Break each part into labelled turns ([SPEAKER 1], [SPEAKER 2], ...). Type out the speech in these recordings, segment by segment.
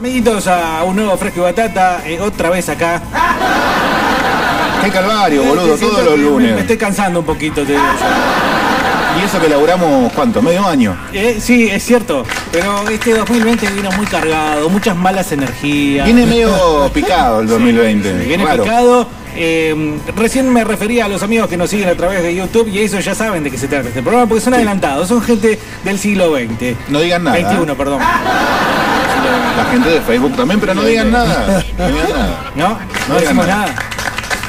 [SPEAKER 1] Amiguitos, a un nuevo Fresco y Batata, eh, otra vez acá.
[SPEAKER 2] Qué calvario, boludo,
[SPEAKER 1] siento
[SPEAKER 2] todos los
[SPEAKER 1] que me- Me,
[SPEAKER 2] lunes.
[SPEAKER 1] estoy cansando un poquito, te digo yo.
[SPEAKER 2] Y eso que laburamos, ¿cuánto? ¿Medio año?
[SPEAKER 1] Eh, sí, es cierto, pero este 2020 vino muy cargado, muchas malas energías.
[SPEAKER 2] Viene medio picado el 2020.
[SPEAKER 1] Viene
[SPEAKER 2] claro.
[SPEAKER 1] picado. Eh, recién me refería a los amigos que nos siguen a través de YouTube y eso ya saben de qué se trata este programa porque son adelantados, son gente del siglo XX.
[SPEAKER 2] No digan nada.
[SPEAKER 1] 21, perdón.
[SPEAKER 2] La gente de Facebook también, pero no digan nada. No digan nada.
[SPEAKER 1] ¿No? No,
[SPEAKER 2] No
[SPEAKER 1] decimos
[SPEAKER 2] digan
[SPEAKER 1] nada.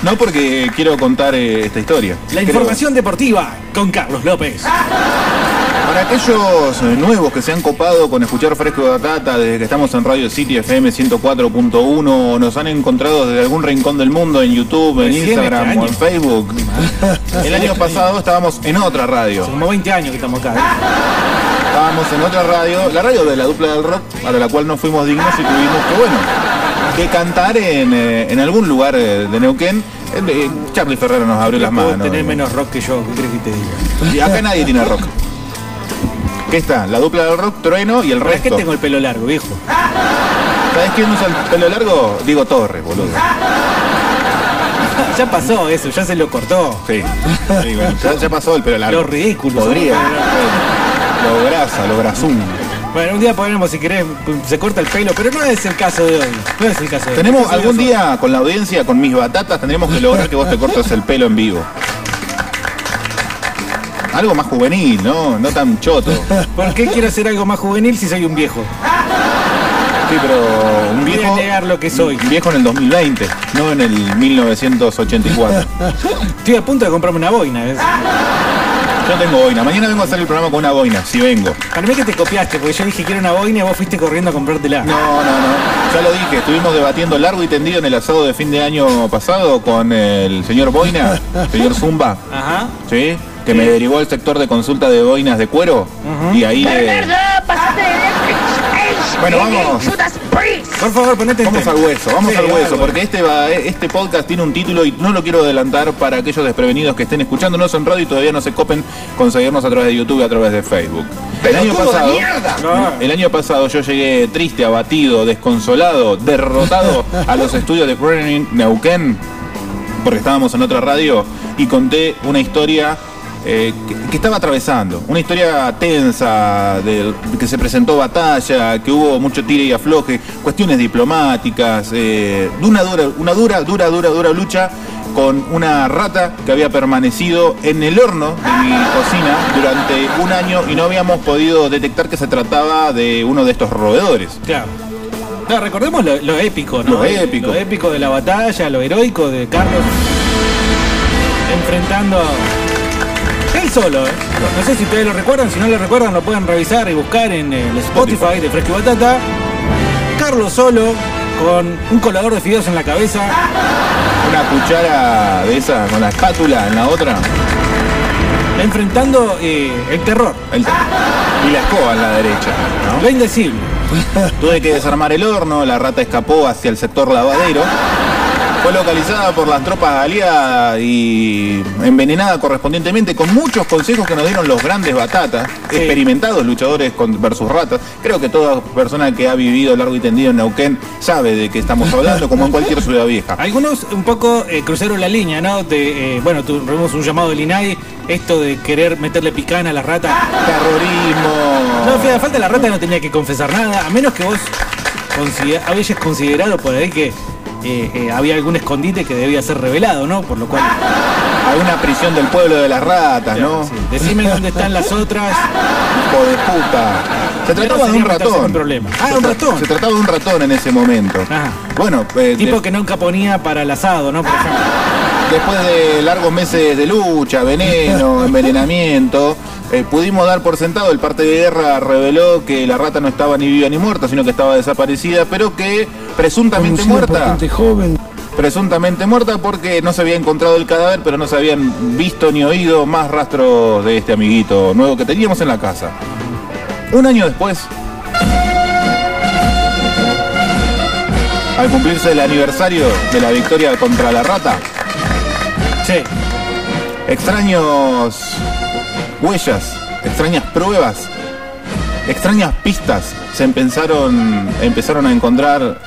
[SPEAKER 2] No porque quiero contar eh, esta historia.
[SPEAKER 1] La
[SPEAKER 2] Creo-
[SPEAKER 1] información deportiva con Carlos López.
[SPEAKER 2] Para aquellos eh, nuevos que se han copado con escuchar Fresco de Batata desde que estamos en Radio City FM 104.1 o nos han encontrado desde algún rincón del mundo en YouTube, en
[SPEAKER 1] Recién
[SPEAKER 2] Instagram
[SPEAKER 1] este
[SPEAKER 2] o en Facebook. El año pasado estábamos en otra radio.
[SPEAKER 1] Hace como 20 años que estamos acá. ¿eh?
[SPEAKER 2] Estábamos en otra radio, la radio de la dupla del rock, para la cual no fuimos dignos y tuvimos que, bueno, que cantar en, eh, en algún lugar eh, de Neuquén. Eh, Charlie Ferrero nos abrió las manos.
[SPEAKER 1] tener menos rock que yo, ¿qué crees que te diga?
[SPEAKER 2] Y acá nadie tiene rock. ¿Qué está? La dupla del rock, Trueno y el
[SPEAKER 1] ¿Para qué
[SPEAKER 2] resto.
[SPEAKER 1] tengo el pelo largo, viejo?
[SPEAKER 2] ¿Sabes quién usa el pelo largo? Digo Torres, boludo.
[SPEAKER 1] Ya pasó eso, ya se lo cortó.
[SPEAKER 2] Sí. Sí, bueno, ya, ya pasó el pelo largo.
[SPEAKER 1] Lo ridículo.
[SPEAKER 2] Podría. Lo grasa, lo grasum.
[SPEAKER 1] Bueno, un día ponemos, si querés, se corta el pelo, pero no es el caso de hoy. No es el caso de hoy.
[SPEAKER 2] Tenemos algún día con la audiencia, con mis batatas, tendremos que lograr que vos te cortes el pelo en vivo. Algo más juvenil, ¿no? No tan choto.
[SPEAKER 1] ¿Por qué quiero hacer algo más juvenil si soy un viejo?
[SPEAKER 2] Sí, pero un
[SPEAKER 1] Voy a
[SPEAKER 2] viejo.
[SPEAKER 1] negar lo que soy.
[SPEAKER 2] Un viejo en el 2020, no en el 1984.
[SPEAKER 1] Estoy a punto de comprarme una boina. ¿ves?
[SPEAKER 2] Yo tengo boina. Mañana vengo a hacer el programa con una boina, si vengo.
[SPEAKER 1] Para mí que te copiaste, porque yo dije quiero una boina y vos fuiste corriendo a comprártela.
[SPEAKER 2] No, no, no. Ya lo dije, estuvimos debatiendo largo y tendido en el asado de fin de año pasado con el señor Boina, señor Zumba,
[SPEAKER 1] Ajá.
[SPEAKER 2] ¿sí? Que me derivó al sector de consulta de boinas de cuero. Y ahí le...
[SPEAKER 3] Bernardo, pásate de
[SPEAKER 2] Bueno, vamos.
[SPEAKER 3] Judas Priest.
[SPEAKER 1] Por favor, ponete en
[SPEAKER 2] Vamos
[SPEAKER 1] tema.
[SPEAKER 2] al hueso, vamos
[SPEAKER 1] Sí,
[SPEAKER 2] al hueso,
[SPEAKER 1] algo.
[SPEAKER 2] porque este va, este podcast tiene un título y no lo quiero adelantar para aquellos desprevenidos que estén escuchándonos en radio y todavía no se copen con seguirnos a través de YouTube y a través de Facebook. El año pasado, el año pasado yo llegué triste, abatido, desconsolado, derrotado a los estudios de Brennan Neuquén, porque estábamos en otra radio y conté una historia eh, que, que estaba atravesando, una historia tensa, de, que se presentó batalla, que hubo mucho tire y afloje, cuestiones diplomáticas, eh, de una dura, una dura, dura, dura, dura lucha con una rata que había permanecido en el horno de mi cocina durante un año y no habíamos podido detectar que se trataba de uno de estos roedores.
[SPEAKER 1] Claro. No, recordemos lo, lo épico, ¿no?
[SPEAKER 2] Lo épico.
[SPEAKER 1] Lo épico de la batalla, lo heroico de Carlos enfrentando a... Él solo, ¿eh? No sé si ustedes lo recuerdan, si no lo recuerdan lo pueden revisar y buscar en el Spotify de Fresco y Batata. Carlos solo, con un colador de fideos en la cabeza,
[SPEAKER 2] Una cuchara de esa con la espátula en la otra.
[SPEAKER 1] enfrentando eh, el terror,
[SPEAKER 2] el- y la escoba en la derecha. ¿no?
[SPEAKER 1] lo indecible.
[SPEAKER 2] Tuve que desarmar el horno, la rata escapó hacia el sector lavadero. Fue localizada por las tropas aliadas y envenenada correspondientemente con muchos consejos que nos dieron los grandes batatas,
[SPEAKER 1] Sí.
[SPEAKER 2] experimentados luchadores con- versus ratas. Creo que toda persona que ha vivido largo y tendido en Neuquén sabe de qué estamos hablando, como en cualquier ciudad vieja.
[SPEAKER 1] Algunos un poco eh, cruzaron la línea, ¿no? De, eh, bueno, tuvimos un llamado del INAI, esto de querer meterle picana a la rata.
[SPEAKER 2] Terrorismo.
[SPEAKER 1] No, fíjate, falta la rata no tenía que confesar nada, a menos que vos habías considerado por ahí que eh, eh, había algún escondite que debía ser revelado, ¿no? Por lo cual,
[SPEAKER 2] Alguna prisión del pueblo de las ratas, ¿no?
[SPEAKER 1] sí, decime dónde están las otras.
[SPEAKER 2] Hijo de puta. Se trataba de un ratón.
[SPEAKER 1] problema. Ah, un ratón.
[SPEAKER 2] Se trataba de un ratón en ese momento.
[SPEAKER 1] Ajá.
[SPEAKER 2] Bueno, eh,
[SPEAKER 1] Tipo
[SPEAKER 2] de-
[SPEAKER 1] que nunca ponía para el asado, ¿no? Por ejemplo.
[SPEAKER 2] después de largos meses de lucha, veneno, envenenamiento, eh, pudimos dar por sentado, el parte de guerra reveló que la rata no estaba ni viva ni muerta, sino que estaba desaparecida, pero que presuntamente muerta. Presuntamente muerta porque no se había encontrado el cadáver, pero no se habían visto ni oído más rastros de este amiguito nuevo que teníamos en la casa. Un año después, al cumplirse el aniversario de la victoria contra la rata,
[SPEAKER 1] Sí.
[SPEAKER 2] extraños huellas, extrañas pruebas extrañas pistas se empezaron, empezaron a encontrar.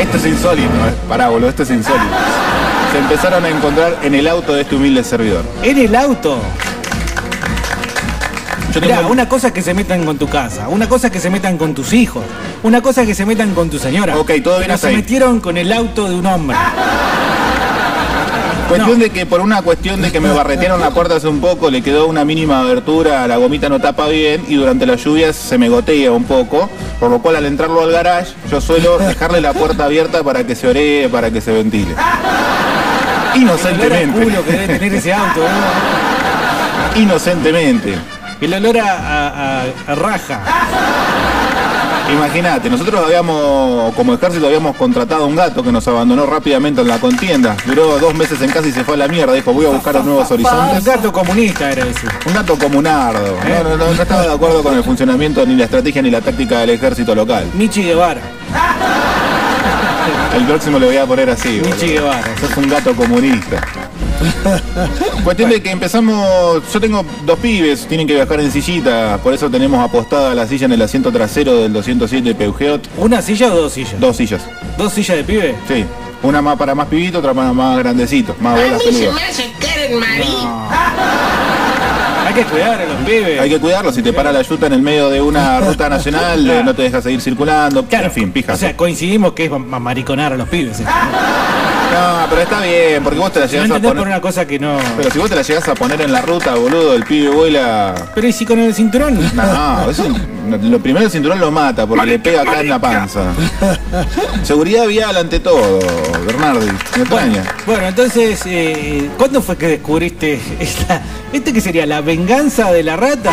[SPEAKER 2] Esto es insólito, ¿eh? Pará, boludo, esto es insólito. Se empezaron a encontrar en el auto de este humilde servidor.
[SPEAKER 1] En el auto.
[SPEAKER 2] Yo
[SPEAKER 1] Mirá,
[SPEAKER 2] tengo-
[SPEAKER 1] una cosa es que se metan con tu casa, una cosa es que se metan con tus hijos, una cosa es que se metan con tu señora.
[SPEAKER 2] Ok, todo bien
[SPEAKER 1] Pero
[SPEAKER 2] hasta
[SPEAKER 1] se
[SPEAKER 2] ahí.
[SPEAKER 1] metieron con el auto de un hombre.
[SPEAKER 2] Cuestión
[SPEAKER 1] No.
[SPEAKER 2] de que por una cuestión de que me barretearon la puerta hace un poco, le quedó una mínima abertura, la gomita no tapa bien y durante las lluvias se me gotea un poco, por lo cual al entrarlo al garage yo suelo dejarle la puerta abierta para que se oree, para que se ventile.
[SPEAKER 1] El
[SPEAKER 2] Inocentemente.
[SPEAKER 1] culo que debe tener ese auto, ¿no?
[SPEAKER 2] Inocentemente.
[SPEAKER 1] El olor a, a- a- a raja.
[SPEAKER 2] Imagínate, nosotros habíamos, como ejército, habíamos contratado a un gato que nos abandonó rápidamente en la contienda. Duró dos meses en casa y se fue a la mierda. Dijo, voy a buscar los nuevos
[SPEAKER 1] Un
[SPEAKER 2] horizontes.
[SPEAKER 1] gato comunista era ese.
[SPEAKER 2] Un gato comunardo. No, no, no, no estaba de acuerdo con el funcionamiento, ni la estrategia, ni la táctica del ejército local.
[SPEAKER 1] Michi Guevara.
[SPEAKER 2] El próximo le voy a poner así.
[SPEAKER 1] Michi
[SPEAKER 2] boludo.
[SPEAKER 1] Guevara.
[SPEAKER 2] Sos un gato comunista. Cuestión de que empezamos, yo tengo dos pibes, tienen que viajar en sillita, por eso tenemos apostada la silla en el asiento trasero del 207 Peugeot.
[SPEAKER 1] ¿Una silla o dos sillas?
[SPEAKER 2] Dos sillas,
[SPEAKER 1] ¿Dos sillas de pibe?
[SPEAKER 2] sí. Una más para más pibito, otra para más grandecito, más
[SPEAKER 3] A
[SPEAKER 2] bolas
[SPEAKER 3] mí se
[SPEAKER 2] peludas.
[SPEAKER 3] marido.
[SPEAKER 1] Hay que cuidar a los pibes.
[SPEAKER 2] Hay que cuidarlo, si te para la yuta en el medio de una ruta nacional, no te deja seguir circulando.
[SPEAKER 1] Claro,
[SPEAKER 2] en fin, pijas.
[SPEAKER 1] O sea, coincidimos que es ma- mariconar a los pibes. ¿eh?
[SPEAKER 2] No, pero está bien, porque vos te la
[SPEAKER 1] No
[SPEAKER 2] llegás a
[SPEAKER 1] entendés por
[SPEAKER 2] poner.
[SPEAKER 1] una cosa que no.
[SPEAKER 2] Pero si vos te la llegás a poner en la ruta, boludo, el pibe vuela.
[SPEAKER 1] Pero ¿y si con el cinturón?
[SPEAKER 2] No, eso, lo primero el cinturón lo mata porque le pega acá en la panza. Seguridad vial ante todo, Bernardi. Me extraña.
[SPEAKER 1] Bueno, entonces, eh, ¿cuándo fue que descubriste esta, este que sería la venganza de la rata?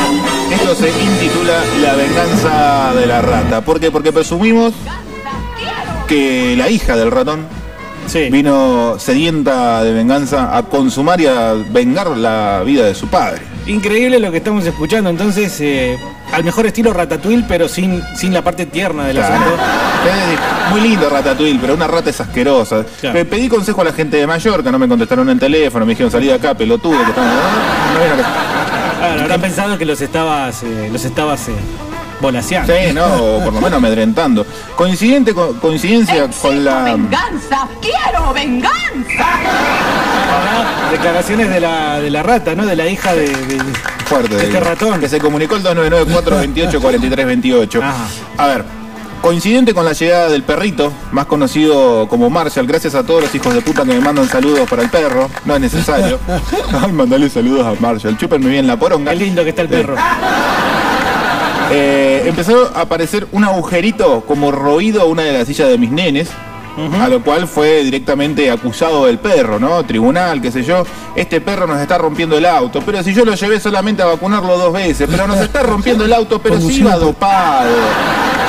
[SPEAKER 2] Esto se intitula La venganza de la rata. ¿Por qué? Porque presumimos que la hija del ratón
[SPEAKER 1] Sí.
[SPEAKER 2] vino sedienta de venganza a consumar y a vengar la vida de su padre.
[SPEAKER 1] Increíble lo que estamos escuchando. Entonces, eh, al mejor estilo Ratatouille, pero sin, sin la parte tierna del
[SPEAKER 2] Claro.
[SPEAKER 1] asunto.
[SPEAKER 2] Muy lindo Ratatouille, pero una rata es asquerosa.
[SPEAKER 1] Claro.
[SPEAKER 2] Le pedí consejo a la gente de Mallorca, no me contestaron en el teléfono, me dijeron salí de acá, pelotudo, que estamos. No, no vino que-
[SPEAKER 1] Claro, habrán pensado que los estabas, eh, los estabas eh, volaseando.
[SPEAKER 2] Sí, no, o por lo menos amedrentando. Coincidente con, coincidencia con la.
[SPEAKER 4] venganza, quiero venganza.
[SPEAKER 1] Ahora, Declaraciones de la, de la rata, ¿no? De la hija de. de-
[SPEAKER 2] Fuerte.
[SPEAKER 1] Este ratón.
[SPEAKER 2] Que se comunicó el 2994 28 43 28.
[SPEAKER 1] Ajá.
[SPEAKER 2] A ver. Coincidente con la llegada del perrito, más conocido como Marshall, gracias a todos los hijos de puta que me mandan saludos para el perro, no es necesario. Ay, mandale saludos a Marshall, chúpenme bien la poronga.
[SPEAKER 1] Qué lindo que está el perro.
[SPEAKER 2] Eh, empezó a aparecer un agujerito como roído a una de las sillas de mis nenes. A lo cual fue directamente acusado el perro, ¿no? Tribunal, qué sé yo. Este perro nos está rompiendo el auto. Pero si yo lo llevé solamente a vacunarlo dos veces. Pero nos está rompiendo el auto, pero si iba dopado.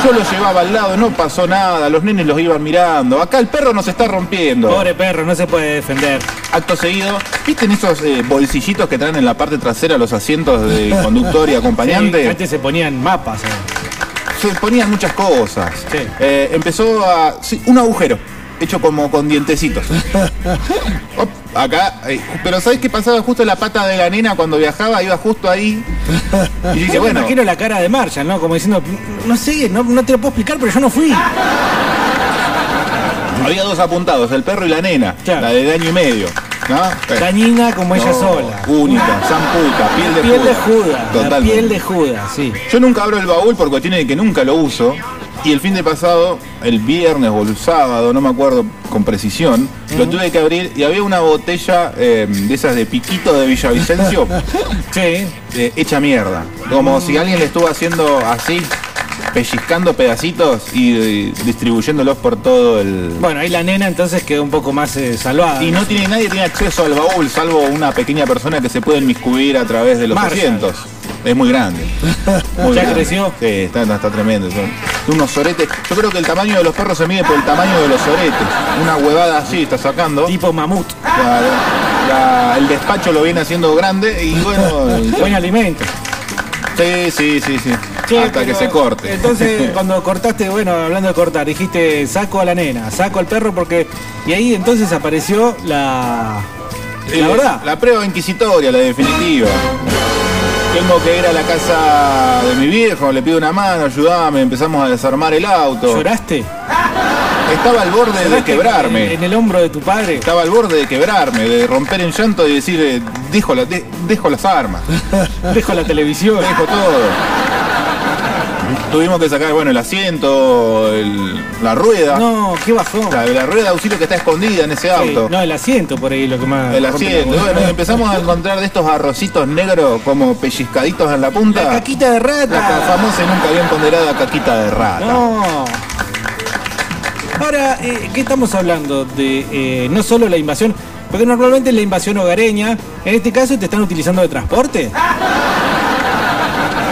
[SPEAKER 2] Yo lo llevaba al lado, no pasó nada. Los nenes los iban mirando. Acá el perro nos está rompiendo.
[SPEAKER 1] Pobre perro, no se puede defender.
[SPEAKER 2] Acto seguido, ¿viste en esos eh, bolsillitos que traen en la parte trasera los asientos de conductor y acompañante?
[SPEAKER 1] Sí, antes se ponían mapas. eh.
[SPEAKER 2] se ponían muchas cosas.
[SPEAKER 1] Sí.
[SPEAKER 2] Eh, empezó a. sí, un agujero, hecho como con dientecitos. Acá, eh, pero ¿sabes qué pasaba? Justo la pata de la nena cuando viajaba, iba justo ahí. Y dije,
[SPEAKER 1] Yo me
[SPEAKER 2] bueno,
[SPEAKER 1] imagino la cara de Marshall, ¿no? Como diciendo, no sé, no, no te lo puedo explicar, pero yo no fui.
[SPEAKER 2] había dos apuntados, el perro y la nena,
[SPEAKER 1] Claro.
[SPEAKER 2] la de año y medio. ¿no?
[SPEAKER 1] Dañina como ella
[SPEAKER 2] no,
[SPEAKER 1] sola.
[SPEAKER 2] Única, zamputa, piel de
[SPEAKER 1] Piel de
[SPEAKER 2] Judas.
[SPEAKER 1] La piel de Judas, sí.
[SPEAKER 2] Yo nunca abro el baúl por cuestiones de que nunca lo uso. Y el fin de pasado, el viernes o el sábado, no me acuerdo con precisión, lo tuve que abrir y había una botella eh, de esas de piquito de Villavicencio
[SPEAKER 1] Sí.
[SPEAKER 2] eh, hecha mierda. Como si alguien le estuvo haciendo así, pellizcando pedacitos y, eh, distribuyéndolos por todo el...
[SPEAKER 1] Bueno, ahí la nena entonces quedó un poco más eh, salvada.
[SPEAKER 2] Y no tiene nadie tiene acceso al baúl, salvo una pequeña persona que se puede inmiscuir a través de los asientos. Es muy grande. Muy
[SPEAKER 1] ¿Ya
[SPEAKER 2] grande.
[SPEAKER 1] creció?
[SPEAKER 2] Sí, está, está tremendo. Son unos soretes. Yo creo que el tamaño de los perros se mide por el tamaño de los soretes. Una huevada así está sacando.
[SPEAKER 1] Tipo mamut.
[SPEAKER 2] La- la- el despacho lo viene haciendo grande y bueno.
[SPEAKER 1] Buen alimento.
[SPEAKER 2] Sí, sí, sí, sí.
[SPEAKER 1] Che,
[SPEAKER 2] Hasta que se corte.
[SPEAKER 1] Entonces, cuando cortaste, bueno, hablando de cortar, dijiste saco a la nena, saco al perro porque. Y ahí entonces apareció la. La
[SPEAKER 2] Eh,
[SPEAKER 1] verdad.
[SPEAKER 2] La prueba inquisitoria, la definitiva. Tengo que ir a la casa de mi viejo, le pido una mano, ayudame, empezamos a desarmar el auto.
[SPEAKER 1] ¿Lloraste?
[SPEAKER 2] Estaba al borde de
[SPEAKER 1] ¿Lloraste
[SPEAKER 2] quebrarme.
[SPEAKER 1] En, en el hombro de tu padre.
[SPEAKER 2] Estaba al borde de quebrarme, de romper en llanto y decir, eh, dejo, la- de- dejo las armas,
[SPEAKER 1] Dejo la televisión.
[SPEAKER 2] dejo todo. Tuvimos que sacar, bueno, el asiento, el- la rueda.
[SPEAKER 1] No, qué bajón.
[SPEAKER 2] La, la rueda de auxilio que está escondida en ese
[SPEAKER 1] Sí,
[SPEAKER 2] auto.
[SPEAKER 1] no, el asiento por ahí lo que más.
[SPEAKER 2] El
[SPEAKER 1] la
[SPEAKER 2] asiento. Bueno, empezamos a encontrar de estos arrocitos negros como pellizcaditos en la punta.
[SPEAKER 1] La caquita de
[SPEAKER 2] La
[SPEAKER 1] rata.
[SPEAKER 2] famosa y nunca bien ponderada caquita de rata.
[SPEAKER 1] No. Ahora, eh, ¿qué estamos hablando? De eh, no solo la invasión, porque normalmente la invasión hogareña, en este caso te están utilizando de transporte.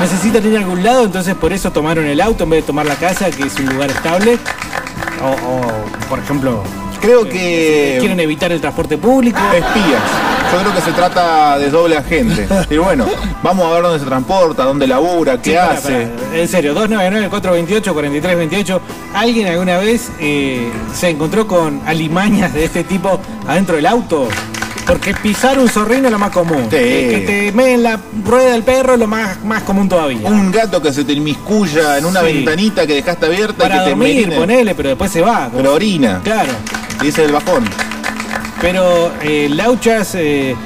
[SPEAKER 1] Necesitan ir a algún lado, entonces por eso tomaron el auto en vez de tomar la casa, que es un lugar estable. O, o, por ejemplo,
[SPEAKER 2] Creo que
[SPEAKER 1] quieren evitar el transporte público.
[SPEAKER 2] espías. Yo creo que se trata de doble agente. Y bueno, vamos a ver dónde se transporta, dónde labura, qué
[SPEAKER 1] Sí, pará,
[SPEAKER 2] hace.
[SPEAKER 1] pará. En serio, 299-428-4328. ¿Alguien alguna vez eh, se encontró con alimañas de este tipo adentro del auto? Porque pisar un zorrino es lo más común.
[SPEAKER 2] Sí.
[SPEAKER 1] Que, te meen la rueda del perro es lo más, más común todavía.
[SPEAKER 2] Un gato que se te inmiscuya en una
[SPEAKER 1] Sí.
[SPEAKER 2] ventanita que dejaste abierta
[SPEAKER 1] Para
[SPEAKER 2] y que te
[SPEAKER 1] dormir,
[SPEAKER 2] merine.
[SPEAKER 1] ponele, pero después se va.
[SPEAKER 2] Pero orina.
[SPEAKER 1] Claro.
[SPEAKER 2] Y ese es el bajón.
[SPEAKER 1] Pero eh, Lauchas, eh,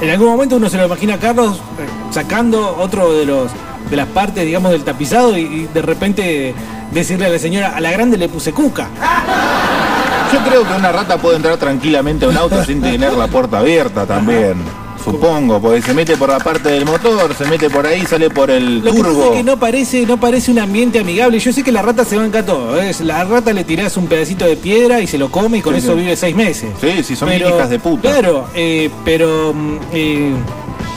[SPEAKER 1] en algún momento uno se lo imagina a Carlos eh, sacando otro de los de las partes, digamos, del tapizado y, y de repente decirle a la señora, a la grande le puse cuca.
[SPEAKER 2] Yo creo que una rata puede entrar tranquilamente a un auto sin tener la puerta abierta también. Supongo, porque se mete por la parte del motor, se mete por ahí, sale por el
[SPEAKER 1] Lo que pasa
[SPEAKER 2] turbo.
[SPEAKER 1] es que no parece, no parece un ambiente amigable. Yo sé que la rata se banca todo. ¿eh? La rata le tirás un pedacito de piedra y se lo come y con
[SPEAKER 2] Sí,
[SPEAKER 1] eso
[SPEAKER 2] sí.
[SPEAKER 1] vive seis meses.
[SPEAKER 2] Sí, sí, son mil hijas de puta.
[SPEAKER 1] Claro, eh, pero mm, eh,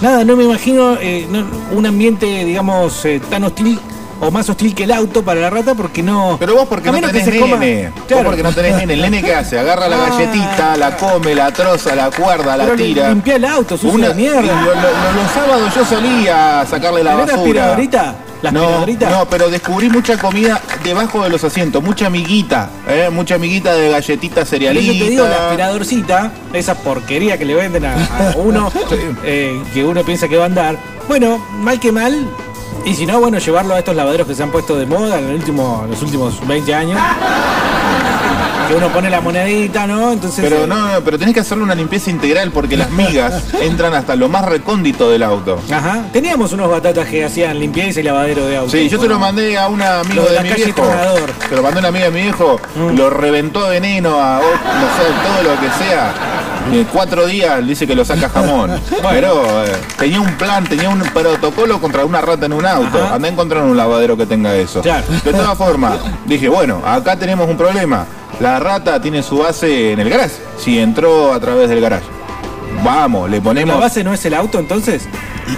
[SPEAKER 1] nada, no me imagino eh, no- un ambiente, digamos, eh, tan hostil o más hostil que el auto para la rata porque no.
[SPEAKER 2] Pero vos porque
[SPEAKER 1] a
[SPEAKER 2] no
[SPEAKER 1] que
[SPEAKER 2] tenés
[SPEAKER 1] coma-
[SPEAKER 2] nene. Vos
[SPEAKER 1] Claro.
[SPEAKER 2] porque no tenés nene. El nene qué hace? Agarra la
[SPEAKER 1] Ah.
[SPEAKER 2] galletita, la come, la troza, la guarda, la
[SPEAKER 1] Pero
[SPEAKER 2] tira.
[SPEAKER 1] Limpia el auto,
[SPEAKER 2] Una-
[SPEAKER 1] de mierda.
[SPEAKER 2] y lo- lo- lo- los sábados yo salía a sacarle la
[SPEAKER 1] ¿Tenés la
[SPEAKER 2] basura.
[SPEAKER 1] aspiradorita? ¿La
[SPEAKER 2] no, no, pero descubrí mucha comida debajo de los asientos, mucha amiguita, ¿eh? mucha amiguita de galletita
[SPEAKER 1] Por
[SPEAKER 2] cerealita.
[SPEAKER 1] eso te digo, la aspiradorcita, esa porquería que le venden a, a uno, eh, que uno piensa que va a andar. Bueno, mal que mal. Y si no, bueno, llevarlo a estos lavaderos que se han puesto de moda en el último, los últimos 20 años. Que uno pone la monedita, ¿no? Entonces.
[SPEAKER 2] Pero
[SPEAKER 1] eh,
[SPEAKER 2] no, no, pero tenés que hacerle una limpieza integral porque las migas entran hasta lo más recóndito del auto.
[SPEAKER 1] Ajá. Teníamos unos batatas que hacían limpieza y lavadero de auto.
[SPEAKER 2] Sí, yo se lo mandé a un amigo
[SPEAKER 1] de
[SPEAKER 2] mi viejo.
[SPEAKER 1] Tronador.
[SPEAKER 2] Se lo mandé a una amiga de mi viejo,
[SPEAKER 1] Mm.
[SPEAKER 2] lo reventó veneno, a no sé, todo lo que sea. Cuatro días dice que lo saca jamón. Pero eh, tenía un plan, tenía un protocolo contra una rata en un auto.
[SPEAKER 1] Ajá.
[SPEAKER 2] Andá a encontrar un lavadero que tenga eso.
[SPEAKER 1] Claro.
[SPEAKER 2] De todas formas, dije, bueno, acá tenemos un problema. La rata tiene su base en el garage. Si entró a través del garage. Vamos, le
[SPEAKER 1] ¿La
[SPEAKER 2] ponemos.
[SPEAKER 1] base no es el auto entonces?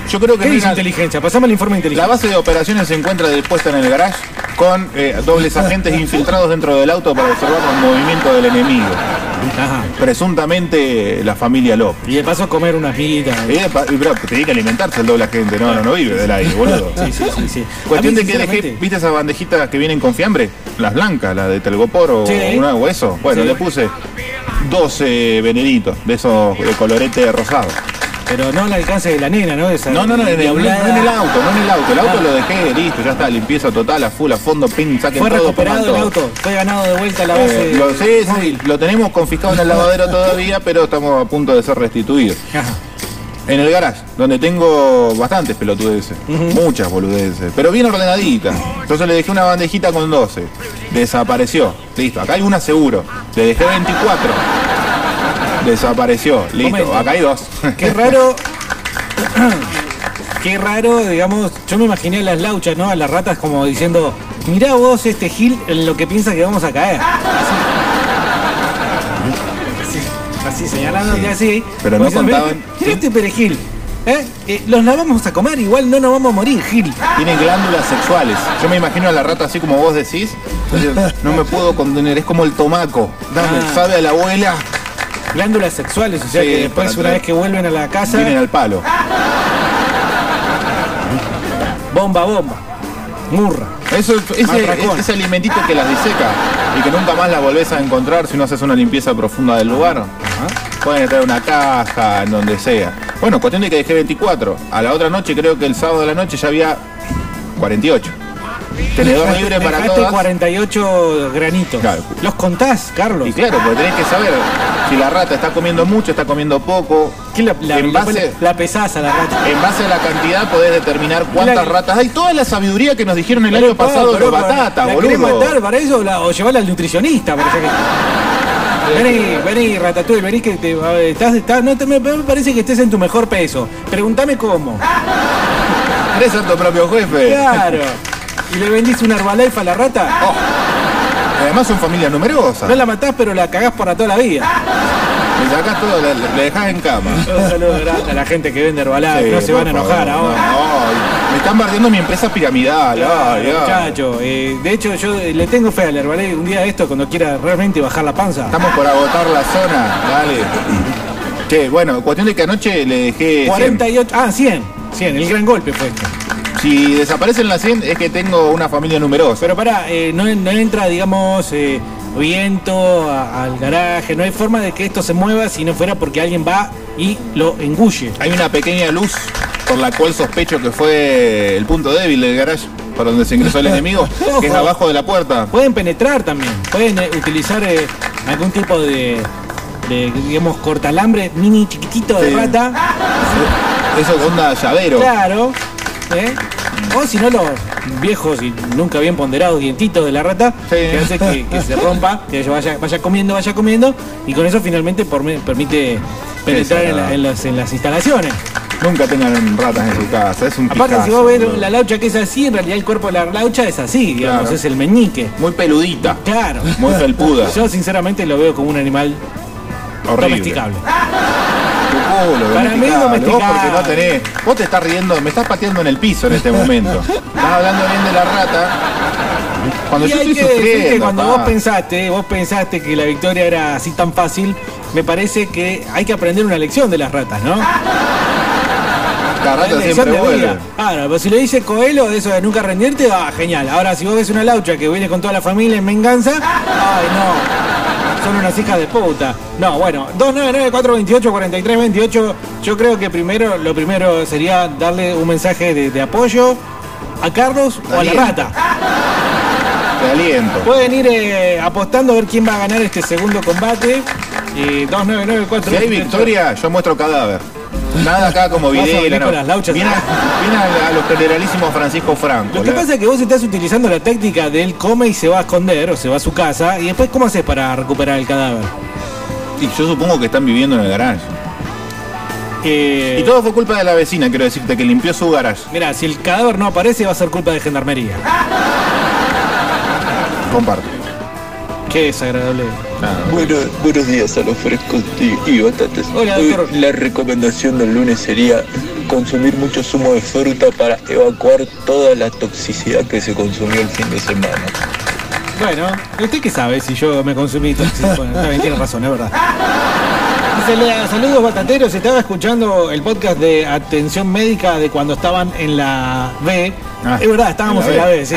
[SPEAKER 2] Yo creo que
[SPEAKER 1] ¿Qué
[SPEAKER 2] no
[SPEAKER 1] dice
[SPEAKER 2] era-
[SPEAKER 1] inteligencia? Pasame el informe de
[SPEAKER 2] la
[SPEAKER 1] inteligencia.
[SPEAKER 2] base de operaciones se encuentra dispuesta en el garage con eh, dobles agentes infiltrados dentro del auto para observar los movimientos del enemigo.
[SPEAKER 1] Ajá.
[SPEAKER 2] Presuntamente la familia López.
[SPEAKER 1] Y de paso comer unas miguitas.
[SPEAKER 2] Y de pa- y, bro, tiene que alimentarse el doble agente, no, no, no vive del aire, boludo.
[SPEAKER 1] Sí, sí, sí, sí.
[SPEAKER 2] Cuestión
[SPEAKER 1] mí,
[SPEAKER 2] de que dejé, ¿viste esas bandejitas que vienen con fiambre? Las blancas, las de Telgopor o,
[SPEAKER 1] Sí.
[SPEAKER 2] una- o eso. Bueno,
[SPEAKER 1] Sí.
[SPEAKER 2] le puse 12 veneditos de esos de colorete rosado.
[SPEAKER 1] Pero no al alcance de la nena, ¿no? Esa
[SPEAKER 2] No, no, no, en el, no en el auto, no en el auto. El auto
[SPEAKER 1] Ah.
[SPEAKER 2] lo dejé, listo, ya está, limpieza total, a full, a fondo, ping, saquen
[SPEAKER 1] Fue
[SPEAKER 2] todo,
[SPEAKER 1] recuperado
[SPEAKER 2] pongan
[SPEAKER 1] el
[SPEAKER 2] todo.
[SPEAKER 1] auto, fue ganado de vuelta a la
[SPEAKER 2] Eh,
[SPEAKER 1] base.
[SPEAKER 2] lo, sí, sí, lo tenemos confiscado en el lavadero todavía, pero estamos a punto de ser restituidos. En el garage, donde tengo bastantes pelotudeces, muchas boludeces, pero bien ordenaditas. Entonces le dejé una bandejita con 12. Desapareció. Listo, acá hay una seguro. Le dejé 24. Desapareció. Listo, acá hay dos.
[SPEAKER 1] Qué raro. Qué raro, digamos, yo me imaginé a las lauchas, ¿no? A las ratas como diciendo, mirá vos este Gil en lo que piensa que vamos a caer. Así, así, señalándote así.
[SPEAKER 2] pero no contaban-
[SPEAKER 1] "Mirá- mirá este perejil. ¿eh? Eh, los la vamos a comer, igual no nos vamos a morir, Gil.
[SPEAKER 2] Tiene glándulas sexuales. Yo me imagino a la rata así como vos decís. Entonces, No me puedo contener, es como el tomaco. Dame,
[SPEAKER 1] Ah.
[SPEAKER 2] sabe a la abuela,
[SPEAKER 1] Glándulas sexuales, o sea
[SPEAKER 2] Sí,
[SPEAKER 1] que después una vez que vuelven a la casa,
[SPEAKER 2] vienen al palo.
[SPEAKER 1] bomba, bomba. Murra.
[SPEAKER 2] Eso, ese, alimentito que las diseca y que nunca más la volvés a encontrar si no haces una limpieza profunda del lugar. Pueden estar en una caja, en donde sea. Bueno, cuestión de que dejé 24. A la otra noche, creo que el sábado de la noche ya había 48. Tenedor libre para
[SPEAKER 1] Dejaste
[SPEAKER 2] todas.
[SPEAKER 1] 48 granitos.
[SPEAKER 2] Claro.
[SPEAKER 1] ¿Los contás, Carlos?
[SPEAKER 2] Y claro, porque tenés que saber si la rata está comiendo mucho, está comiendo poco.
[SPEAKER 1] ¿Qué la, la,
[SPEAKER 2] en
[SPEAKER 1] la-
[SPEAKER 2] base-
[SPEAKER 1] la pesás a la rata?
[SPEAKER 2] En base a la cantidad podés determinar cuántas ratas hay. Toda la sabiduría que nos dijeron el año pasado de batatas,
[SPEAKER 1] ¿La
[SPEAKER 2] boludo.
[SPEAKER 1] matar para eso o, la- o llevarla al nutricionista? Para. Vení, vení, Ratatouille, vení que te, a estás, estás- no te, me, parece que estés en tu mejor peso. Pregúntame cómo.
[SPEAKER 2] Eres ser tu propio jefe.
[SPEAKER 1] Claro. ¿Y le vendís un Herbalife a la rata?
[SPEAKER 2] Oh. Además son familias numerosas.
[SPEAKER 1] No la matás, pero la cagás para toda la vida.
[SPEAKER 2] Le sacás todo, le, le dejás en cama.
[SPEAKER 1] Un saludo grande a la gente que vende Herbalife.
[SPEAKER 2] Sí,
[SPEAKER 1] no se van a
[SPEAKER 2] por
[SPEAKER 1] enojar ahora.
[SPEAKER 2] No, me están bardeando mi empresa piramidal. Ay, ay.
[SPEAKER 1] muchacho, eh, de hecho yo eh, le tengo fe al Herbalife un día de esto cuando quiera realmente bajar la panza.
[SPEAKER 2] Estamos por agotar la zona. Dale. Che, bueno, cuestión de que anoche le dejé 100.
[SPEAKER 1] 48, ah, 100, 100, el gran golpe fue este.
[SPEAKER 2] Si desaparecen las 100 es que tengo una familia numerosa.
[SPEAKER 1] Pero pará, eh, no, no entra, digamos, eh, viento a- al garaje, no hay forma de que esto se mueva si no fuera porque alguien va y lo engulle.
[SPEAKER 2] Hay una pequeña luz por la cual sospecho que fue el punto débil del garage por donde se ingresó el enemigo, que es abajo de la puerta.
[SPEAKER 1] Pueden penetrar también, pueden eh, utilizar algún tipo de, de, digamos, cortalambre mini chiquitito de
[SPEAKER 2] Sí.
[SPEAKER 1] rata.
[SPEAKER 2] Eso onda llavero.
[SPEAKER 1] Claro. ¿Eh? O si no, los viejos y nunca bien ponderados dientitos de la rata,
[SPEAKER 2] Sí.
[SPEAKER 1] que hace que, que se rompa, que vaya, vaya comiendo, vaya comiendo, y con eso finalmente por- permite penetrar en, la- en las, en las instalaciones.
[SPEAKER 2] Nunca tengan ratas en su casa, es un
[SPEAKER 1] Aparte, si
[SPEAKER 2] pijazo,
[SPEAKER 1] vos ves la laucha que es así, en realidad el cuerpo de la laucha es así, digamos,
[SPEAKER 2] Claro.
[SPEAKER 1] es el meñique.
[SPEAKER 2] Muy peludita,
[SPEAKER 1] Claro.
[SPEAKER 2] muy felpuda.
[SPEAKER 1] Yo sinceramente lo veo como un animal
[SPEAKER 2] Horrible.
[SPEAKER 1] domesticable.
[SPEAKER 2] Culo,
[SPEAKER 1] Para mí.
[SPEAKER 2] Vos porque no tenés. Vos te estás riendo, me estás pateando en el piso en este momento. Estás hablando bien de la rata. Cuando
[SPEAKER 1] Y
[SPEAKER 2] yo estoy sufriendo.
[SPEAKER 1] que cuando
[SPEAKER 2] pa.
[SPEAKER 1] vos pensaste, vos pensaste que la victoria era así tan fácil, me parece que hay que aprender una lección de las ratas, ¿no?
[SPEAKER 2] La rata siempre vuelve.
[SPEAKER 1] Ahora, pues si le dice Coelho de eso de nunca rendirte, ah, genial. Ahora, si vos ves una laucha que viene con toda la familia en venganza, ay, no. Son unas hijas de puta. No, bueno, 299-428-4328. Yo creo que primero, lo primero sería darle un mensaje de, de apoyo a Carlos o a la rata.
[SPEAKER 2] Te aliento.
[SPEAKER 1] Pueden ir eh, apostando a ver quién va a ganar este segundo combate. Y 299
[SPEAKER 2] Si hay victoria, yo muestro cadáver. Nada acá como Videla, no. Viene, a- viene a, a los generalísimos Francisco Franco.
[SPEAKER 1] Lo que
[SPEAKER 2] la-
[SPEAKER 1] pasa es que vos estás utilizando la técnica de él come y se va a esconder o se va a su casa. Y después, ¿cómo haces para recuperar el cadáver?
[SPEAKER 2] Y yo supongo que están viviendo en el garage.
[SPEAKER 1] Eh,
[SPEAKER 2] Y todo fue culpa de la vecina, quiero decirte, que limpió su garage.
[SPEAKER 1] Mira, si el cadáver no aparece, va a ser culpa de gendarmería.
[SPEAKER 2] Comparto.
[SPEAKER 1] Qué desagradable.
[SPEAKER 5] Bueno, buenos días a los frescos y, y batatas.
[SPEAKER 1] Hola,
[SPEAKER 5] Hoy
[SPEAKER 1] doctor.
[SPEAKER 5] La recomendación del lunes sería consumir mucho zumo de fruta para evacuar toda la toxicidad que se consumió el fin de semana.
[SPEAKER 1] Bueno, ¿usted qué sabe si yo me consumí toxina? Bueno, está bien, tiene razón, es verdad. Dice, "Lea, saludos batateros, estaba escuchando el podcast de atención médica de cuando estaban en la B.
[SPEAKER 2] Ah,
[SPEAKER 1] es verdad, estábamos
[SPEAKER 2] en
[SPEAKER 1] en
[SPEAKER 2] la. B,
[SPEAKER 1] sí.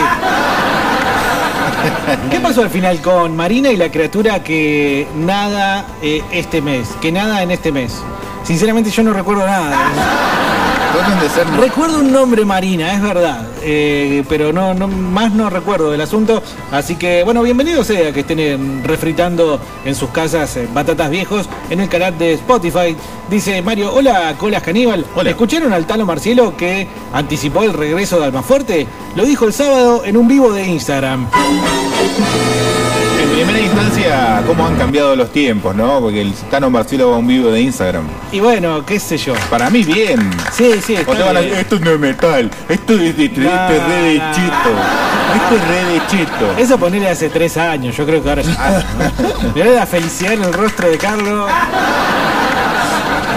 [SPEAKER 1] ¿Qué pasó al final con Marina y la criatura que nada eh, este mes? Que nada en este mes. Sinceramente yo no recuerdo nada.
[SPEAKER 2] Tratan de ser.
[SPEAKER 1] Recuerdo un nombre Marina, es verdad, eh, pero no, no más no recuerdo del asunto. Así que bueno, bienvenido sea que estén eh, refritando en sus casas eh, batatas viejos en el canal de Spotify. Dice Mario, hola Colas Caníbal.
[SPEAKER 2] Hola.
[SPEAKER 1] ¿Escucharon al Talo Marcielo que anticipó el regreso de Almafuerte? Lo dijo el sábado en un vivo de Instagram.
[SPEAKER 2] En primera instancia, cómo han cambiado los tiempos, ¿no? Porque el Tano Marcelo va a un vivo de Instagram.
[SPEAKER 1] Y bueno, qué sé yo.
[SPEAKER 2] Para mí, bien.
[SPEAKER 1] Sí, sí, está
[SPEAKER 2] O te van a
[SPEAKER 1] bien.
[SPEAKER 2] decir, esto no es metal, esto es de, esto es re de
[SPEAKER 1] No, no.
[SPEAKER 2] chito, esto es re de chito.
[SPEAKER 1] Eso ponele hace tres años, yo creo que ahora ya. Mirá la felicidad en el rostro de Carlos.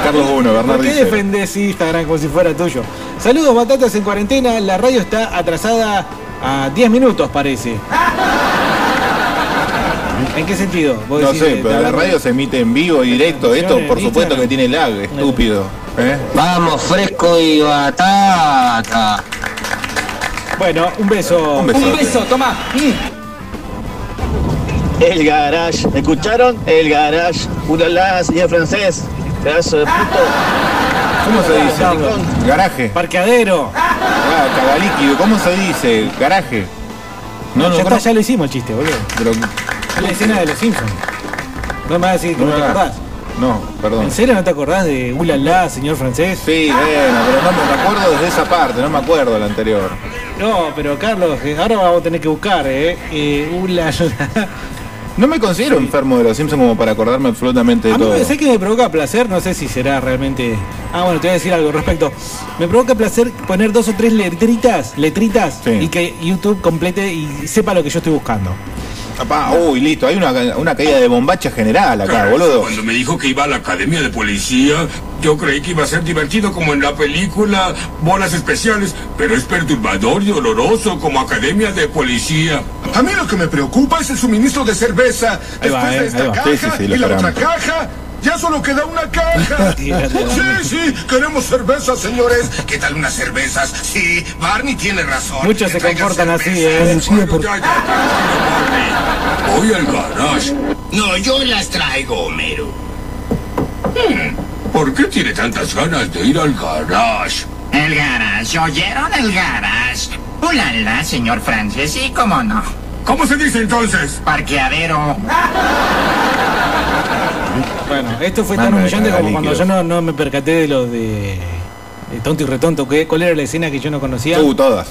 [SPEAKER 2] Carlos Uno,
[SPEAKER 1] ¿Por
[SPEAKER 2] Bernardo
[SPEAKER 1] qué
[SPEAKER 2] dice.
[SPEAKER 1] defendés Instagram como si fuera tuyo? Saludos, batatas en cuarentena. La radio está atrasada a 10 minutos, parece. ¿En qué sentido? Vos
[SPEAKER 2] No
[SPEAKER 1] decís,
[SPEAKER 2] sé, pero la
[SPEAKER 1] hablando-
[SPEAKER 2] radio se emite en vivo y directo. Esto, por supuesto, que tiene lag, estúpido. ¿eh?
[SPEAKER 6] Vamos, fresco y batata.
[SPEAKER 1] Bueno, un beso.
[SPEAKER 2] Un beso.
[SPEAKER 6] toma.
[SPEAKER 7] El garage, ¿escucharon? El garage. Ulala, señor francés. Pedazo de puto.
[SPEAKER 2] ¿Cómo se dice?
[SPEAKER 1] Carlos.
[SPEAKER 2] Garaje.
[SPEAKER 1] Parqueadero.
[SPEAKER 2] Ah, cagalíquido. ¿Cómo se dice? Garaje. No,
[SPEAKER 1] ya,
[SPEAKER 2] no,
[SPEAKER 1] está,
[SPEAKER 2] conozco,
[SPEAKER 1] ya lo hicimos el chiste, boludo.
[SPEAKER 2] pero
[SPEAKER 1] la escena de los Simpsons. No me vas a decir que no,
[SPEAKER 2] no,
[SPEAKER 1] te
[SPEAKER 2] hagas.
[SPEAKER 1] acordás.
[SPEAKER 2] No, perdón.
[SPEAKER 1] ¿En serio no te acordás de Ulala, señor francés?
[SPEAKER 2] Sí, bueno, pero no me acuerdo desde esa parte, no me acuerdo de la anterior.
[SPEAKER 1] No, pero Carlos, eh, ahora vamos a tener que buscar, ¿eh? eh Ulala.
[SPEAKER 2] No me considero enfermo de los Simpsons como para acordarme absolutamente de
[SPEAKER 1] A mí
[SPEAKER 2] todo.
[SPEAKER 1] me sé que me provoca placer, no sé si será realmente. Ah, bueno, te voy a decir algo al respecto. Me provoca placer poner dos o tres letritas, letritas,
[SPEAKER 2] Sí.
[SPEAKER 1] y que YouTube complete y sepa lo que yo estoy buscando.
[SPEAKER 2] Papá, uy, listo, hay una, una caída de bombacha general acá, boludo.
[SPEAKER 7] Cuando me dijo que iba a la academia de policía, yo creí que iba a ser divertido como en la película Bolas Especiales, pero es perturbador y doloroso como academia de policía.
[SPEAKER 8] A mí lo que me preocupa es el suministro de cerveza.
[SPEAKER 1] Ahí va,
[SPEAKER 8] Después
[SPEAKER 1] eh,
[SPEAKER 8] de esta
[SPEAKER 1] ahí va.
[SPEAKER 8] caja
[SPEAKER 2] Sí, sí, sí, lo
[SPEAKER 8] y la otra caja, ya solo queda una caja.
[SPEAKER 1] Sí,
[SPEAKER 8] Sí, queremos cervezas, señores. ¿Qué tal unas cervezas? Sí, Barney tiene razón.
[SPEAKER 1] Muchos se comportan así. ¿eh?
[SPEAKER 7] Voy al garage.
[SPEAKER 9] No, yo las traigo, Homero.
[SPEAKER 7] ¿Por qué tiene tantas ganas de ir al garage?
[SPEAKER 9] El garage, ¿oyeron el garage? Ulala, señor Francis, sí, cómo no.
[SPEAKER 7] ¿Cómo se dice entonces?
[SPEAKER 9] Parqueadero.
[SPEAKER 1] Bueno, esto fue tan humillante como cuando yo no, no me percaté de lo de, de Tonto y Retonto. ¿Qué? ¿Cuál era la escena que yo no conocía?
[SPEAKER 2] Uh, todas.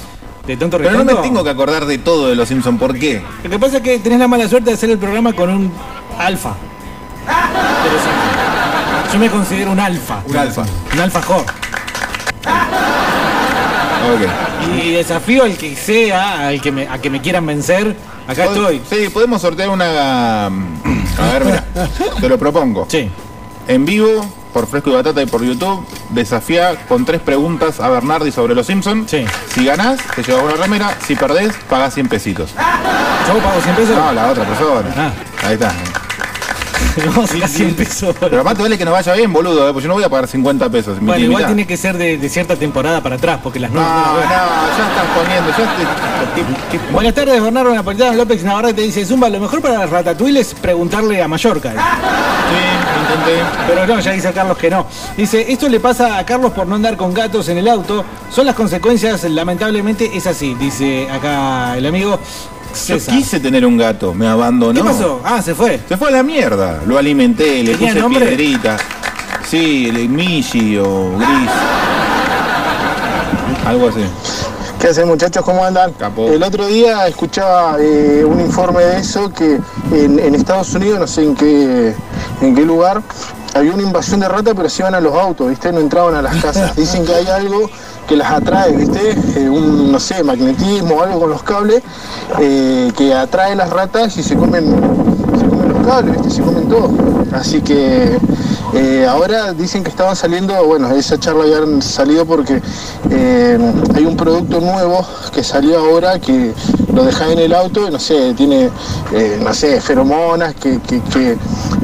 [SPEAKER 1] De Tonto y
[SPEAKER 2] Pero no
[SPEAKER 1] Retonto.
[SPEAKER 2] me tengo que acordar de todo de los Simpsons, ¿por qué?
[SPEAKER 1] Lo que pasa es que tenés la mala suerte de hacer el programa con un alfa. Interesante. Yo me considero un alfa.
[SPEAKER 2] Un alfa.
[SPEAKER 1] Un alfajor.
[SPEAKER 2] Ok.
[SPEAKER 1] Y desafío al que sea, al que me, a que me quieran vencer. Acá estoy.
[SPEAKER 2] Sí, podemos sortear una... A ver, mira, te lo propongo.
[SPEAKER 1] Sí.
[SPEAKER 2] En vivo, por Fresco y Batata y por YouTube, desafía con tres preguntas a Bernardi sobre los Simpsons.
[SPEAKER 1] Sí.
[SPEAKER 2] Si ganás, te llevas una remera. Si perdés, pagás 100 pesitos.
[SPEAKER 1] ¿Yo pago 100 pesos?
[SPEAKER 2] No, la otra persona.
[SPEAKER 1] Ah.
[SPEAKER 2] Ahí está.
[SPEAKER 1] Vamos a ir a 100 pesos.
[SPEAKER 2] Pero aparte vale que nos vaya bien, boludo, eh, porque yo no voy a pagar 50 pesos.
[SPEAKER 1] Bueno, igual tiene que ser de, de cierta temporada para atrás, porque las
[SPEAKER 2] No, no,
[SPEAKER 1] nuevas.
[SPEAKER 2] ya estás poniendo, ya estoy...
[SPEAKER 1] Buenas tardes, Bernardo Napolitano López Navarrete dice, Zumba, lo mejor para Ratatouille es preguntarle a Mallorca.
[SPEAKER 2] Sí, intenté.
[SPEAKER 1] Pero no, ya dice Carlos que no. Dice, esto le pasa a Carlos por no andar con gatos en el auto. Son las consecuencias, lamentablemente es así, dice acá el amigo
[SPEAKER 2] Yo quise tener un gato, me abandonó.
[SPEAKER 1] ¿Qué pasó? Ah, se fue.
[SPEAKER 2] Se fue a la mierda. Lo alimenté, le
[SPEAKER 1] ¿Tenía
[SPEAKER 2] puse
[SPEAKER 1] nombre?
[SPEAKER 2] piedrita. Sí, el Michi o Gris. Algo así.
[SPEAKER 10] ¿Qué hacen muchachos? ¿Cómo andan?
[SPEAKER 2] Capo.
[SPEAKER 10] El otro día escuchaba eh, un informe de eso que en, en Estados Unidos, no sé en qué, en qué lugar, había una invasión de ratas pero se iban a los autos, ¿viste? No entraban a las casas. Dicen que hay algo que las atrae, ¿viste? Eh, un, no sé, magnetismo o algo con los cables eh, que atrae las ratas y se comen, se comen los cables, ¿viste? Se comen todo. Así que eh, ahora dicen que estaban saliendo, bueno, esa charla ya han salido porque eh, hay un producto nuevo que salió ahora que lo dejas en el auto y no sé, tiene, eh, no sé, feromonas que, que, que,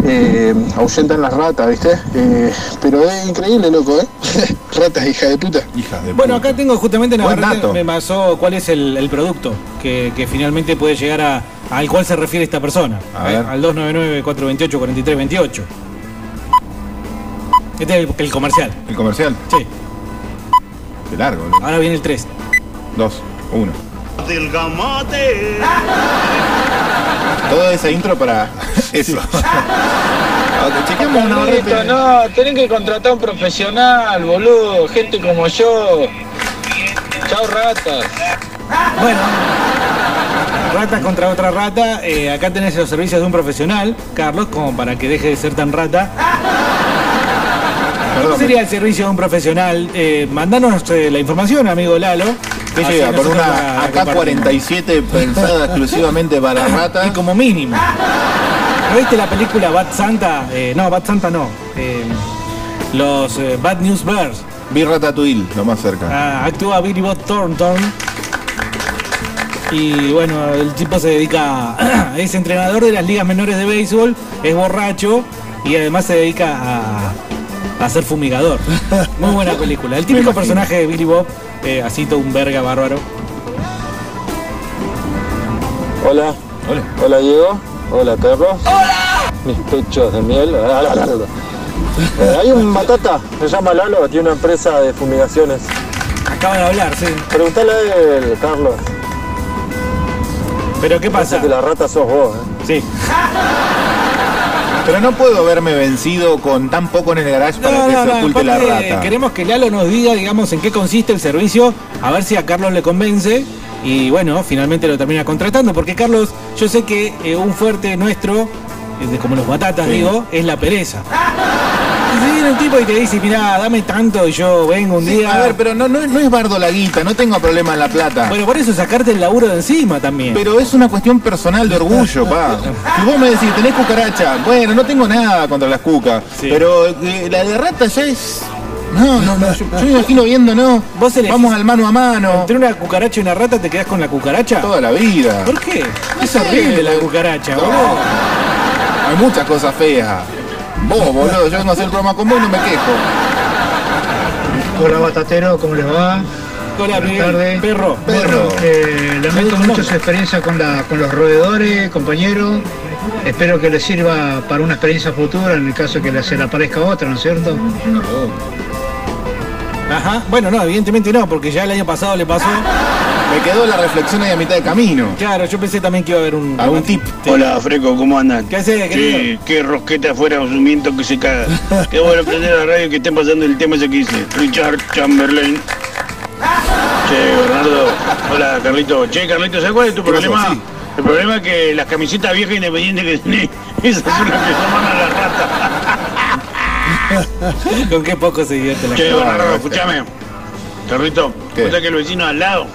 [SPEAKER 10] eh, ahuyentan las ratas, ¿viste? Eh, pero es increíble, loco, ¿eh? ratas, hija de puta.
[SPEAKER 2] Hija de
[SPEAKER 1] Bueno,
[SPEAKER 2] puta.
[SPEAKER 1] acá tengo justamente
[SPEAKER 2] Buen
[SPEAKER 1] Navarrete me pasó cuál es el, el producto que, que finalmente puede llegar a al cual se refiere esta persona.
[SPEAKER 2] A
[SPEAKER 1] ¿eh?
[SPEAKER 2] ver.
[SPEAKER 1] Al 299-428-4328. Este es el, el comercial.
[SPEAKER 2] El comercial.
[SPEAKER 1] Sí.
[SPEAKER 2] De largo, ¿no?
[SPEAKER 1] Ahora viene el 3.
[SPEAKER 2] Dos, uno. Todo esa intro para eso. Ok, chequeamos una
[SPEAKER 6] Carlito, no, tenés que contratar a un profesional, boludo. Gente como yo. Chao, ratas.
[SPEAKER 1] Bueno, rata contra otra rata. eh, acá tenés los servicios de un profesional, Carlos, como para que deje de ser tan rata. ¿Cómo
[SPEAKER 2] Perdón,
[SPEAKER 1] sería el servicio de un profesional? Eh, mandanos eh, la información, amigo Lalo.
[SPEAKER 2] ¿qué
[SPEAKER 1] Así
[SPEAKER 2] llega? Con una
[SPEAKER 1] la compartimos.
[SPEAKER 2] AK-47 pensada exclusivamente para
[SPEAKER 1] Y
[SPEAKER 2] ratas.
[SPEAKER 1] como mínimo. ¿No viste la película Bad Santa? Eh, no, Bad Santa no. Eh, los Bad News Bears.
[SPEAKER 2] Vi Ratatouille, lo más cerca.
[SPEAKER 1] Ah, actúa Billy Bob Thornton. Y bueno, el tipo se dedica a, es entrenador de las ligas menores de béisbol, es borracho y además se dedica a, a ser fumigador. Muy buena película. El típico personaje de Billy Bob, eh, así todo un verga bárbaro.
[SPEAKER 11] Hola,
[SPEAKER 2] Hola.
[SPEAKER 11] hola Diego, hola Carlos. Hola. Mis pechos de miel.
[SPEAKER 12] Eh, hay un batata, se llama Lalo, tiene una empresa de fumigaciones.
[SPEAKER 1] Acaba de hablar, sí.
[SPEAKER 12] Preguntale a él, Carlos.
[SPEAKER 1] Pero ¿qué
[SPEAKER 12] Pasa
[SPEAKER 1] pasa?
[SPEAKER 12] que la rata sos vos, ¿eh?
[SPEAKER 1] Sí.
[SPEAKER 2] Pero no puedo verme vencido con tan poco en el garage para que
[SPEAKER 1] no,
[SPEAKER 2] se oculte la rata.
[SPEAKER 1] Queremos que Lalo nos diga, digamos, en qué consiste el servicio, a ver si a Carlos le convence. Y bueno, finalmente lo termina contratando, porque Carlos, yo sé que eh, un fuerte nuestro, eh, como los batatas, digo, es la pereza. Y si viene un tipo y te dice, mirá, dame tanto y yo vengo un
[SPEAKER 2] Sí,
[SPEAKER 1] día.
[SPEAKER 2] a ver, pero no, no, no es bardo la guita, no tengo problema en la plata.
[SPEAKER 1] Bueno, por eso sacarte el laburo de encima también.
[SPEAKER 2] Pero es una cuestión personal de orgullo, pa. Si vos me decís, tenés cucaracha, bueno, no tengo nada contra las cucas.
[SPEAKER 1] Sí.
[SPEAKER 2] Pero eh, la de rata ya es. No, no, no. Yo, yo me imagino viendo, ¿no?
[SPEAKER 1] Vos
[SPEAKER 2] Vamos al mano a mano.
[SPEAKER 1] Entre una cucaracha y una rata te quedás con la cucaracha.
[SPEAKER 2] Toda la vida.
[SPEAKER 1] ¿Por qué? es
[SPEAKER 2] sé,
[SPEAKER 1] horrible la cucaracha,
[SPEAKER 2] No.
[SPEAKER 1] boludo.
[SPEAKER 2] Hay muchas cosas feas. Vos, boludo, yo a hacer el programa con vos y no me quejo.
[SPEAKER 13] Hola Batatero, ¿cómo les va?
[SPEAKER 1] Hola,
[SPEAKER 13] Buenas
[SPEAKER 1] Miguel.
[SPEAKER 13] tardes.
[SPEAKER 1] Perro.
[SPEAKER 2] Perro.
[SPEAKER 13] Eh, lamento mucho
[SPEAKER 1] no.
[SPEAKER 13] su experiencia con, la, con los roedores, compañero. Espero que les sirva para una experiencia futura en el caso que se le aparezca otra, ¿no es cierto?
[SPEAKER 1] Ajá. Bueno, no, evidentemente no, porque ya el año pasado le pasó.
[SPEAKER 2] Me quedó la reflexión ahí a mitad de camino.
[SPEAKER 1] Claro, yo pensé también que iba a haber un.
[SPEAKER 2] ¿Algún tip?
[SPEAKER 14] Hola, Freco, ¿cómo andan?
[SPEAKER 1] ¿Qué haces, querido?
[SPEAKER 14] Qué, qué rosqueta afuera, un viento que se caga. Qué bueno prender la radio que estén pasando el tema ese que dice Richard Chamberlain. Che, Bernardo. Hola, Carlito. Che, Carlito, ¿sabes cuál es tu problema?
[SPEAKER 2] Sí.
[SPEAKER 14] El problema es que las camisetas viejas independientes que tenés, esas son las que llaman a la rata.
[SPEAKER 1] Con qué poco se divierte la
[SPEAKER 14] Che,
[SPEAKER 1] gente.
[SPEAKER 14] Bernardo, escúchame. Carlito,
[SPEAKER 2] ¿Qué?
[SPEAKER 14] escucha que el vecino al lado,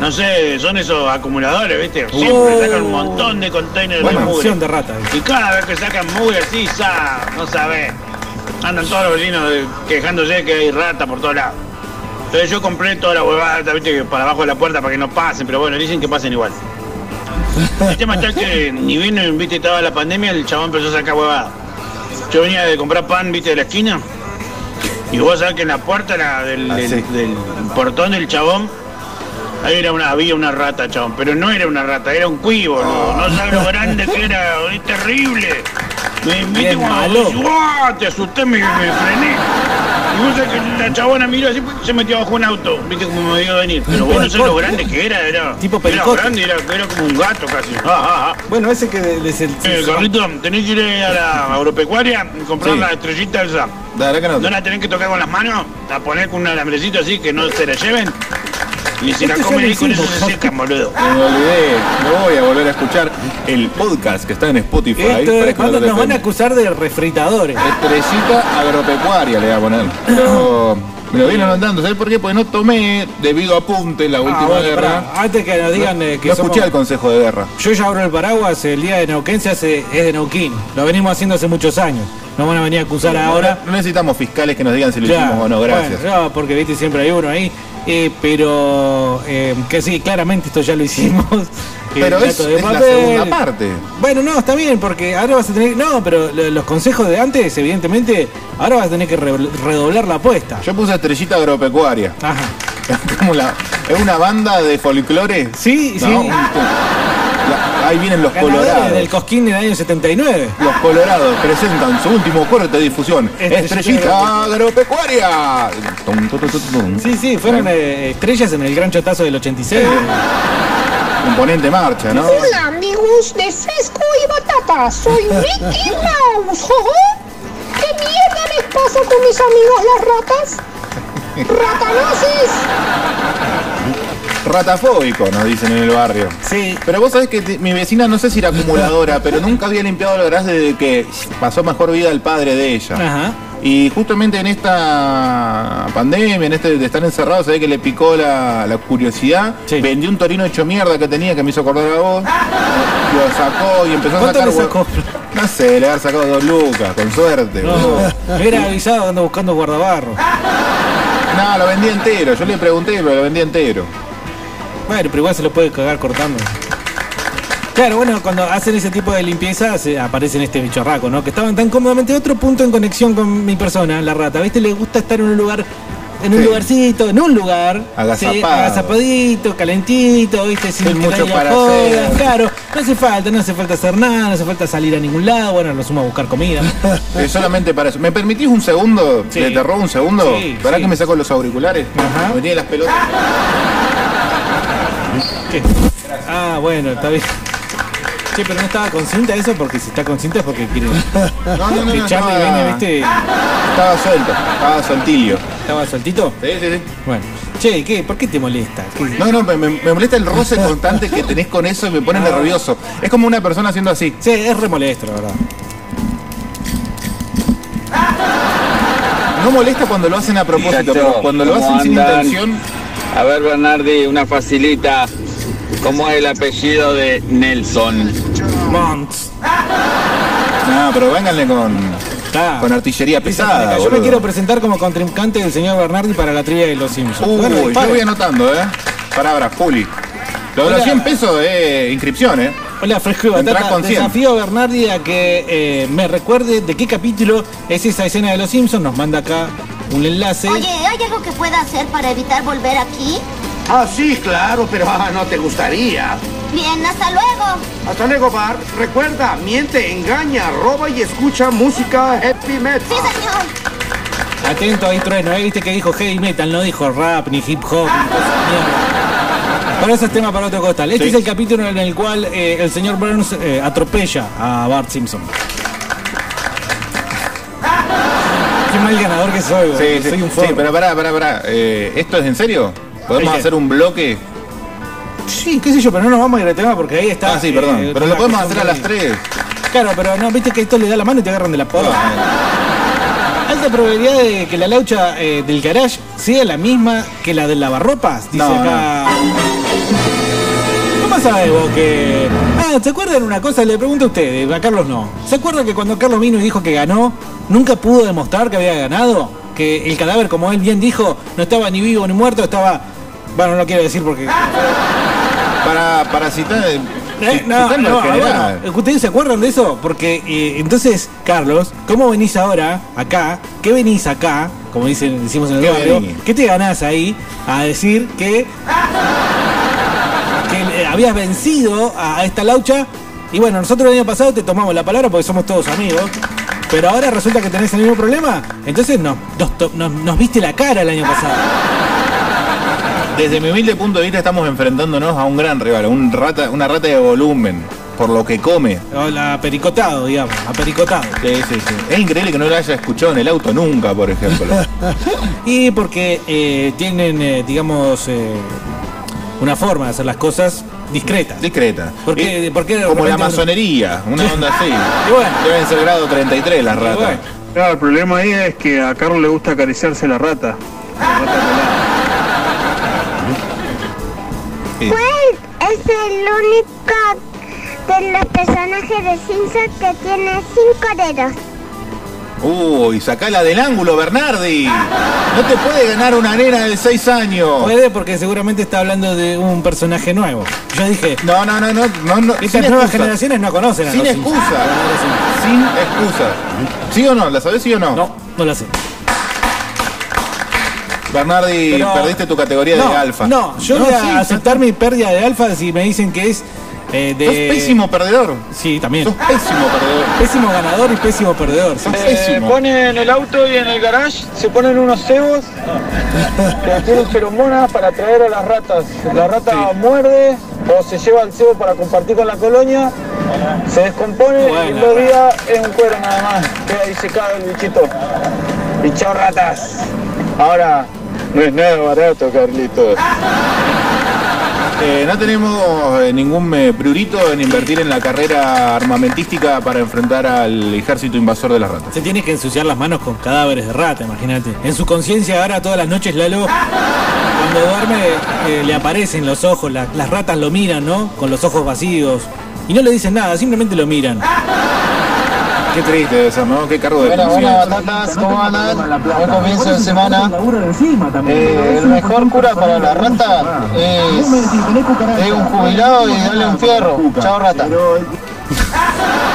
[SPEAKER 14] no sé, son esos acumuladores, ¿viste? Siempre
[SPEAKER 1] Oh.
[SPEAKER 14] sacan un montón de containers
[SPEAKER 1] Buena
[SPEAKER 14] de mugre.
[SPEAKER 1] opción de rata.
[SPEAKER 14] Y cada vez que sacan mugre así, sa, no sabes. Andan todos los vecinos de- quejándose que hay rata por todos lados. Entonces yo compré toda la huevada, viste, que para abajo de la puerta para que no pasen, pero bueno, dicen que pasen igual. El tema está que ni vino, viste, estaba la pandemia, el chabón empezó a sacar huevada. Yo venía de comprar pan, viste, de la esquina. Y vos sabés que en la puerta la- del,
[SPEAKER 2] Ah,
[SPEAKER 14] del-
[SPEAKER 2] sí.
[SPEAKER 14] del portón del chabón, ahí era una, había una rata, chabón. Pero no era una rata, era un cuivo, no, no sabes lo grande que era, es terrible. Me
[SPEAKER 1] malo.
[SPEAKER 14] "Uah", te asusté, me, me frené. Y vos sabés que la chabona miró así, se metió bajo un auto, viste como me vio venir. Pero vos no sabés lo grande que era, era,
[SPEAKER 1] Tipo
[SPEAKER 14] era
[SPEAKER 1] pericote.
[SPEAKER 14] grande, era, era como un gato casi. Ah, ah, ah.
[SPEAKER 1] Bueno, ese que es el.
[SPEAKER 14] Eh, Carlito, tenés que ir a la agropecuaria y comprar
[SPEAKER 2] Sí.
[SPEAKER 14] la estrellita esa.
[SPEAKER 2] Dale, que no.
[SPEAKER 14] No la tenés que tocar con las manos, la poner con un alambrecito así que no se la lleven. Y si la ahí con eso se secan, boludo.
[SPEAKER 2] Me olvidé, no voy a volver a escuchar el podcast que está en Spotify.
[SPEAKER 1] Esto es cuando nos van a acusar de refritadores.
[SPEAKER 2] Estrellita agropecuaria le voy a poner. Pero me lo vienen mandando, ¿sabes por qué? Porque no tomé debido a apunte la última
[SPEAKER 1] Ah, bueno,
[SPEAKER 2] guerra.
[SPEAKER 1] pará, antes que nos digan eh, que
[SPEAKER 2] no
[SPEAKER 1] somos-
[SPEAKER 2] escuché el consejo de guerra.
[SPEAKER 1] Yo ya abro el paraguas, el día de Neuquén se hace, es de Neuquén. Lo venimos haciendo hace muchos años. No van a venir a acusar ahora.
[SPEAKER 2] No necesitamos fiscales que nos digan si lo
[SPEAKER 1] Claro,
[SPEAKER 2] hicimos o no, gracias.
[SPEAKER 1] bueno, no, porque viste siempre hay uno ahí. Eh, pero eh, que sí, claramente esto ya lo hicimos. El
[SPEAKER 2] Pero es,
[SPEAKER 1] de
[SPEAKER 2] es la segunda parte.
[SPEAKER 1] Bueno, no, está bien, porque ahora vas a tener. No, pero lo- los consejos de antes, evidentemente, ahora vas a tener que re- redoblar la apuesta.
[SPEAKER 2] Yo puse estrellita agropecuaria.
[SPEAKER 1] Ajá.
[SPEAKER 2] Es como la, es una banda de folclore.
[SPEAKER 1] Sí, sí.
[SPEAKER 2] ¿no? Ahí vienen los
[SPEAKER 1] Ganadores
[SPEAKER 2] colorados.
[SPEAKER 1] del Cosquín del año 79.
[SPEAKER 2] Los colorados presentan su último corte de difusión.
[SPEAKER 1] Estrellita
[SPEAKER 2] Estrellita agropecuaria. Tum, tum, tum, tum, tum.
[SPEAKER 1] Sí, sí, fueron eh, estrellas en el gran chotazo del 86.
[SPEAKER 2] Componente marcha, ¿no?
[SPEAKER 3] Hola amigos de Fresco y Batata, soy Mickey Mouse. jojo. ¿Qué mierda les pasa con mis amigos las ratas? ¡Ratanosis!
[SPEAKER 2] Ratafóbico, nos dicen en el barrio.
[SPEAKER 1] Sí.
[SPEAKER 2] Pero vos sabés que mi vecina, no sé si era acumuladora, pero nunca había limpiado el garage desde que pasó mejor vida el padre de ella.
[SPEAKER 1] Ajá.
[SPEAKER 2] Y justamente en esta pandemia, en este de estar encerrado, se ve que le picó la, la curiosidad.
[SPEAKER 1] Sí.
[SPEAKER 2] Vendió un torino hecho mierda que tenía que me hizo acordar a vos. Lo sacó y empezó a
[SPEAKER 1] ¿Cuánto
[SPEAKER 2] sacar.
[SPEAKER 1] le sacó?
[SPEAKER 2] hue- No sé, le haber sacado dos lucas, con suerte.
[SPEAKER 1] No, hubiera avisado ando buscando guardabarro.
[SPEAKER 2] No, lo vendí entero. Yo le pregunté, pero lo vendí entero.
[SPEAKER 1] Bueno, pero igual se lo puede cagar cortando. Claro, bueno, cuando hacen ese tipo de limpieza se aparecen este bicharraco, ¿no? Que estaban tan cómodamente. Otro punto en conexión con mi persona, la rata. ¿Viste? Le gusta estar en un lugar en un
[SPEAKER 2] Sí.
[SPEAKER 1] lugarcito, en un lugar.
[SPEAKER 2] Agazapado.
[SPEAKER 1] sí, agazapadito, calentito, viste, sin que
[SPEAKER 2] mucho para
[SPEAKER 1] joda,
[SPEAKER 2] hacer.
[SPEAKER 1] Claro, no hace falta, no hace falta hacer nada, no hace falta salir a ningún lado, bueno, lo sumo a buscar comida.
[SPEAKER 2] Eh, solamente para eso. ¿Me permitís un segundo?
[SPEAKER 1] Sí.
[SPEAKER 2] ¿Te, robo un segundo? ¿Para que me saco los auriculares?
[SPEAKER 1] Ajá.
[SPEAKER 2] Me tiene las pelotas.
[SPEAKER 1] ¿Qué? Ah, bueno, está bien. Che, pero no estaba con cinta eso porque si está con cinta es porque quiere.
[SPEAKER 2] No, no, no.
[SPEAKER 1] que
[SPEAKER 2] no,
[SPEAKER 1] Charlie
[SPEAKER 2] estaba-
[SPEAKER 1] viene, viste,
[SPEAKER 2] Estaba suelto, estaba soltilio.
[SPEAKER 1] estaba soltito.
[SPEAKER 2] Sí, sí, sí.
[SPEAKER 1] Bueno. Che, ¿qué? ¿Por qué te molesta? ¿Qué?
[SPEAKER 2] No, no, me, molesta el roce constante que tenés con eso y me pone nervioso. Es como una persona haciendo así.
[SPEAKER 1] Sí, es re molesto, la verdad.
[SPEAKER 2] No molesta cuando lo hacen a propósito, pero cuando lo
[SPEAKER 6] ¿cómo
[SPEAKER 2] hacen sin intención.
[SPEAKER 6] A ver, Bernardi, una facilita. ¿Cómo es el apellido de Nelson?
[SPEAKER 1] Monts.
[SPEAKER 2] No, pero vénganle con, con artillería pesada.
[SPEAKER 1] Yo me quiero presentar como contrincante del señor Bernardi para la trivia de los Simpsons.
[SPEAKER 2] Uy,
[SPEAKER 1] Bueno,
[SPEAKER 2] yo voy anotando, ¿eh? Palabras, Juli. Lo de los
[SPEAKER 1] Hola.
[SPEAKER 2] 100 pesos es inscripción, ¿eh?
[SPEAKER 1] Hola, Fresco Batata.
[SPEAKER 2] con 100.
[SPEAKER 1] Desafío a Bernardi a que eh, me recuerde de qué capítulo es esa escena de los Simpsons. Nos manda acá un enlace.
[SPEAKER 15] Oye, ¿hay algo que pueda hacer para evitar volver aquí?
[SPEAKER 8] Ah, sí, claro, pero ah, no te gustaría.
[SPEAKER 15] Bien, hasta luego.
[SPEAKER 8] Hasta luego, Bart. Recuerda, miente, engaña, roba y escucha música heavy metal.
[SPEAKER 15] Sí, señor.
[SPEAKER 1] Atento ahí, Trueno. ¿eh? Viste que dijo heavy metal, no dijo rap, ni hip hop, ni. Pero ese es tema para otro costal. Este
[SPEAKER 2] Sí.
[SPEAKER 1] es el capítulo en el cual eh, el señor Burns eh, atropella a Bart Simpson. Qué mal ganador que soy.
[SPEAKER 2] Sí, sí,
[SPEAKER 1] soy un
[SPEAKER 2] sí,
[SPEAKER 1] forro.
[SPEAKER 2] pero pará, pará, pará. Eh, ¿Esto es en serio? ¿Podemos hacer un bloque?
[SPEAKER 1] Sí, qué sé yo, pero no nos vamos a ir al tema porque ahí está.
[SPEAKER 2] Ah, sí, perdón.
[SPEAKER 1] eh,
[SPEAKER 2] pero lo podemos hacer a las
[SPEAKER 1] muy-
[SPEAKER 2] 3.
[SPEAKER 1] Claro, pero no, viste que esto le da la mano y te agarran de la poda. Alta probabilidad de que la laucha eh, del garage sea la misma que la del lavarropas, dice
[SPEAKER 2] No,
[SPEAKER 1] acá. ¿Cómo sabes vos que.? Ah, ¿se acuerdan una cosa? Le pregunto a ustedes, a Carlos no. ¿Se acuerdan que cuando Carlos vino y dijo que ganó, nunca pudo demostrar que había ganado? Que el cadáver, como él bien dijo, no estaba ni vivo ni muerto, estaba. Bueno, no quiero decir porque.
[SPEAKER 2] Para, para citar.
[SPEAKER 1] Eh,
[SPEAKER 2] ci-
[SPEAKER 1] no, no, bueno, ¿Ustedes se acuerdan de eso? Porque eh, entonces, Carlos, ¿cómo venís ahora acá? ¿Qué venís acá? Como dicen, decimos en el
[SPEAKER 2] ¿Qué
[SPEAKER 1] barrio.
[SPEAKER 2] venís?
[SPEAKER 1] ¿Qué te ganás ahí a decir que, eh, habías vencido a, a esta laucha? Y bueno, nosotros el año pasado te tomamos la palabra porque somos todos amigos. Pero ahora resulta que tenés el mismo problema. Entonces no, nos, to- nos- nos viste la cara el año pasado.
[SPEAKER 2] Desde mi humilde punto de vista estamos enfrentándonos a un gran rival, un rata, una rata de volumen, por lo que come.
[SPEAKER 1] O la pericotado, digamos, apericotado.
[SPEAKER 2] Sí, sí, sí. Es increíble que no lo haya escuchado en el auto nunca, por ejemplo.
[SPEAKER 1] Y porque eh, tienen, eh, digamos, eh, una forma de hacer las cosas discretas.
[SPEAKER 2] Discreta.
[SPEAKER 1] ¿Por qué-
[SPEAKER 2] Y-
[SPEAKER 1] por qué
[SPEAKER 2] como la masonería, una onda así.
[SPEAKER 1] Y bueno.
[SPEAKER 2] Deben ser grado 33 las ratas.
[SPEAKER 1] bueno.
[SPEAKER 12] Claro, el problema ahí es que a Carlos le gusta acariciarse la rata.
[SPEAKER 2] Sí.
[SPEAKER 15] ¿Cuál es el único de los personajes de Simpson que tiene cinco dedos?
[SPEAKER 2] Uy, sacala del ángulo, Bernardi. No te puede ganar una nena de 6 años.
[SPEAKER 1] Puede porque seguramente está hablando de un personaje nuevo. Yo dije,
[SPEAKER 2] No, no, no, no, no, no.
[SPEAKER 1] estas nuevas
[SPEAKER 2] excusa.
[SPEAKER 1] generaciones no conocen a
[SPEAKER 2] Sin
[SPEAKER 1] los
[SPEAKER 2] excusa. Sin excusa. ¿Sí o no? ¿La sabés sí o no?
[SPEAKER 1] No, no lo sé.
[SPEAKER 2] Bernardi,
[SPEAKER 1] Pero-
[SPEAKER 2] perdiste tu categoría
[SPEAKER 1] no,
[SPEAKER 2] de alfa.
[SPEAKER 1] No, yo voy a
[SPEAKER 2] sí,
[SPEAKER 1] aceptar mi pérdida de alfa si me dicen que es eh, de...
[SPEAKER 2] Sos pésimo perdedor.
[SPEAKER 1] Sí, también.
[SPEAKER 2] Sos pésimo perdedor.
[SPEAKER 1] Pésimo ganador y pésimo perdedor.
[SPEAKER 6] Se
[SPEAKER 2] pésimo.
[SPEAKER 6] pone en el auto y en el garage, se ponen unos cebos que tienen feromonas para atraer a las ratas. La rata muerde o se lleva el cebo para compartir con la colonia, se descompone y en dos días es un cuero nada más. Queda ahí secado el bichito. Y chao ratas. Ahora, no es nada barato, Carlitos.
[SPEAKER 2] Eh, no tenemos eh, ningún eh, prurito en invertir en la carrera armamentística para enfrentar al ejército invasor de las ratas.
[SPEAKER 1] Se tiene que ensuciar las manos con cadáveres de rata, imagínate. En su conciencia ahora todas las noches Lalo, cuando duerme, eh, le aparecen los ojos, la- las ratas lo miran, ¿no? Con los ojos vacíos. Y no le dicen nada, simplemente lo miran.
[SPEAKER 2] Qué triste ser, ¿no? Qué cargo de conciencia.
[SPEAKER 16] buenas batatas, ¿cómo andan? Buen comienzo de semana. Eh, el mejor cura para la rata es, es un jubilado y darle un fierro. Chao rata.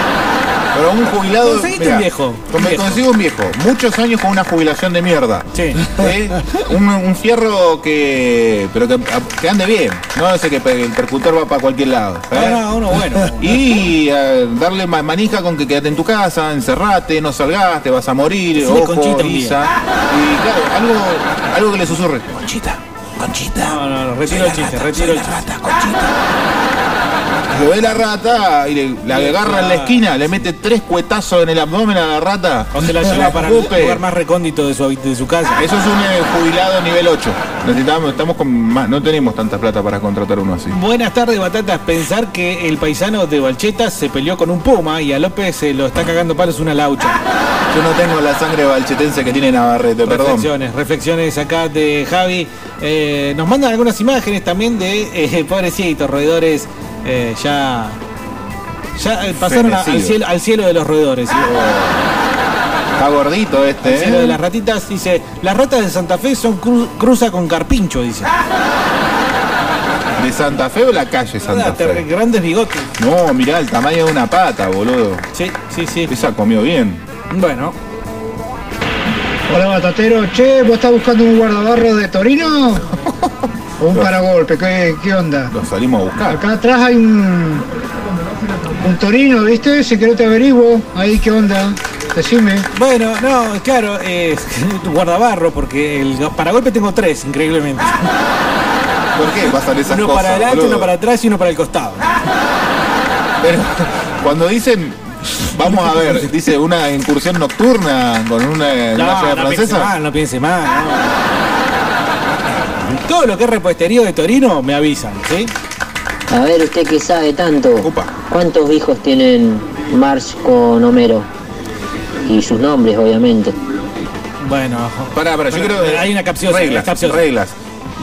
[SPEAKER 2] Pero un jubilado.
[SPEAKER 1] Conseguiste
[SPEAKER 2] mirá,
[SPEAKER 1] un viejo,
[SPEAKER 2] Me
[SPEAKER 1] viejo.
[SPEAKER 2] consigo un viejo. Muchos años con una jubilación de mierda.
[SPEAKER 1] Sí.
[SPEAKER 2] ¿Eh? Un, un fierro que. Pero que, que ande bien. No ese que el percutor va para cualquier lado. ¿sabes?
[SPEAKER 1] No, no, uno bueno.
[SPEAKER 2] Y eh, darle ma- manija con que quédate en tu casa, encerrate, no salgas, te vas a morir, ojo,
[SPEAKER 1] Conchita un día.
[SPEAKER 2] Isa. Y claro, algo, algo que le susurre. Conchita, Conchita.
[SPEAKER 1] No, no, no, retiro el chiste, retiro el chiste.
[SPEAKER 2] Se ve la rata y le, la agarra en la esquina, le mete tres cuetazos en el abdomen a la rata.
[SPEAKER 1] O se la lleva para el lugar más recóndito de su, de su casa.
[SPEAKER 2] Eso es un eh, jubilado nivel 8. Necesitamos, estamos con más- no tenemos tanta plata para contratar uno así.
[SPEAKER 1] Buenas tardes, Batatas. Pensar que el paisano de Balcheta se peleó con un puma y a López se lo está cagando palos una laucha.
[SPEAKER 2] Yo no tengo la sangre balchetense que tiene Navarrete, perdón.
[SPEAKER 1] Reflexiones, reflexiones acá de Javi. Eh, nos mandan algunas imágenes también de eh, pobrecitos roedores. Eh, ya ya eh, pasaron a- al, cielo, al cielo de los roedores. ¿sí?
[SPEAKER 2] Está gordito este,
[SPEAKER 1] Al cielo
[SPEAKER 2] ¿eh?
[SPEAKER 1] de las ratitas dice, las ratas de Santa Fe son cru- cruza con carpincho, dice.
[SPEAKER 2] ¿De Santa Fe o la calle Santa Fe?
[SPEAKER 1] Grandes bigotes.
[SPEAKER 2] No, mirá el tamaño de una pata, boludo.
[SPEAKER 1] Sí, sí, sí.
[SPEAKER 2] Esa comió bien.
[SPEAKER 1] Bueno.
[SPEAKER 13] Hola Batatero, che, ¿vos estás buscando un guardabarro de Torino? ¿O un paragolpe? ¿Qué, qué onda?
[SPEAKER 2] Lo salimos a buscar.
[SPEAKER 13] Acá atrás hay un, un Torino, ¿viste? Si querés te averiguo. Ahí, ¿qué onda? Decime.
[SPEAKER 1] Bueno, no, claro, eh, guardabarro, porque el paragolpe tengo tres, increíblemente.
[SPEAKER 2] ¿Por qué pasan esas
[SPEAKER 1] uno
[SPEAKER 2] cosas?
[SPEAKER 1] para adelante,
[SPEAKER 2] boludo?
[SPEAKER 1] uno para atrás y uno para el costado.
[SPEAKER 2] Pero cuando dicen, vamos a ver, dice una incursión nocturna con una
[SPEAKER 1] No, no piense
[SPEAKER 2] francesa.
[SPEAKER 1] mal, no piense mal. no. Todo lo que es repostería de Torino me avisan, ¿sí?
[SPEAKER 17] A ver, usted que sabe tanto. ¿Cuántos hijos tienen Marge con Homero? Y sus nombres, obviamente.
[SPEAKER 1] Bueno,
[SPEAKER 2] Pará, pará, yo creo que
[SPEAKER 1] hay una capciosa,
[SPEAKER 2] reglas,
[SPEAKER 1] capciosa.
[SPEAKER 2] reglas.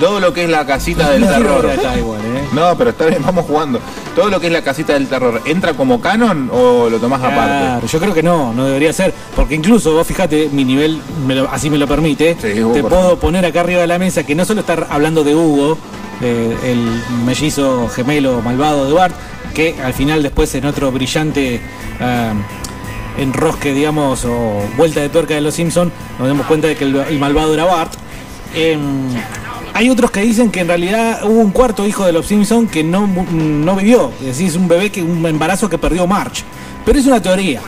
[SPEAKER 2] Todo lo que es la casita del terror.
[SPEAKER 1] ¿eh?
[SPEAKER 2] No, pero está bien, vamos jugando. Todo lo que es la casita del terror, ¿entra como canon o lo tomás aparte?
[SPEAKER 1] Claro, yo creo que no, no debería ser, porque incluso vos fíjate, mi nivel me lo- así me lo permite, te puedo poner acá arriba de la mesa que no solo estar hablando de Hugo, eh, el mellizo gemelo malvado de Bart, que al final después en otro brillante ah, enrosque, digamos, o vuelta de tuerca de los Simpsons, nos damos cuenta de que el, el malvado era Bart. Em, hay otros que dicen que en realidad hubo un cuarto hijo de los Simpsons que no, no vivió. Es decir, es un bebé que un embarazo que perdió March. Pero es una teoría.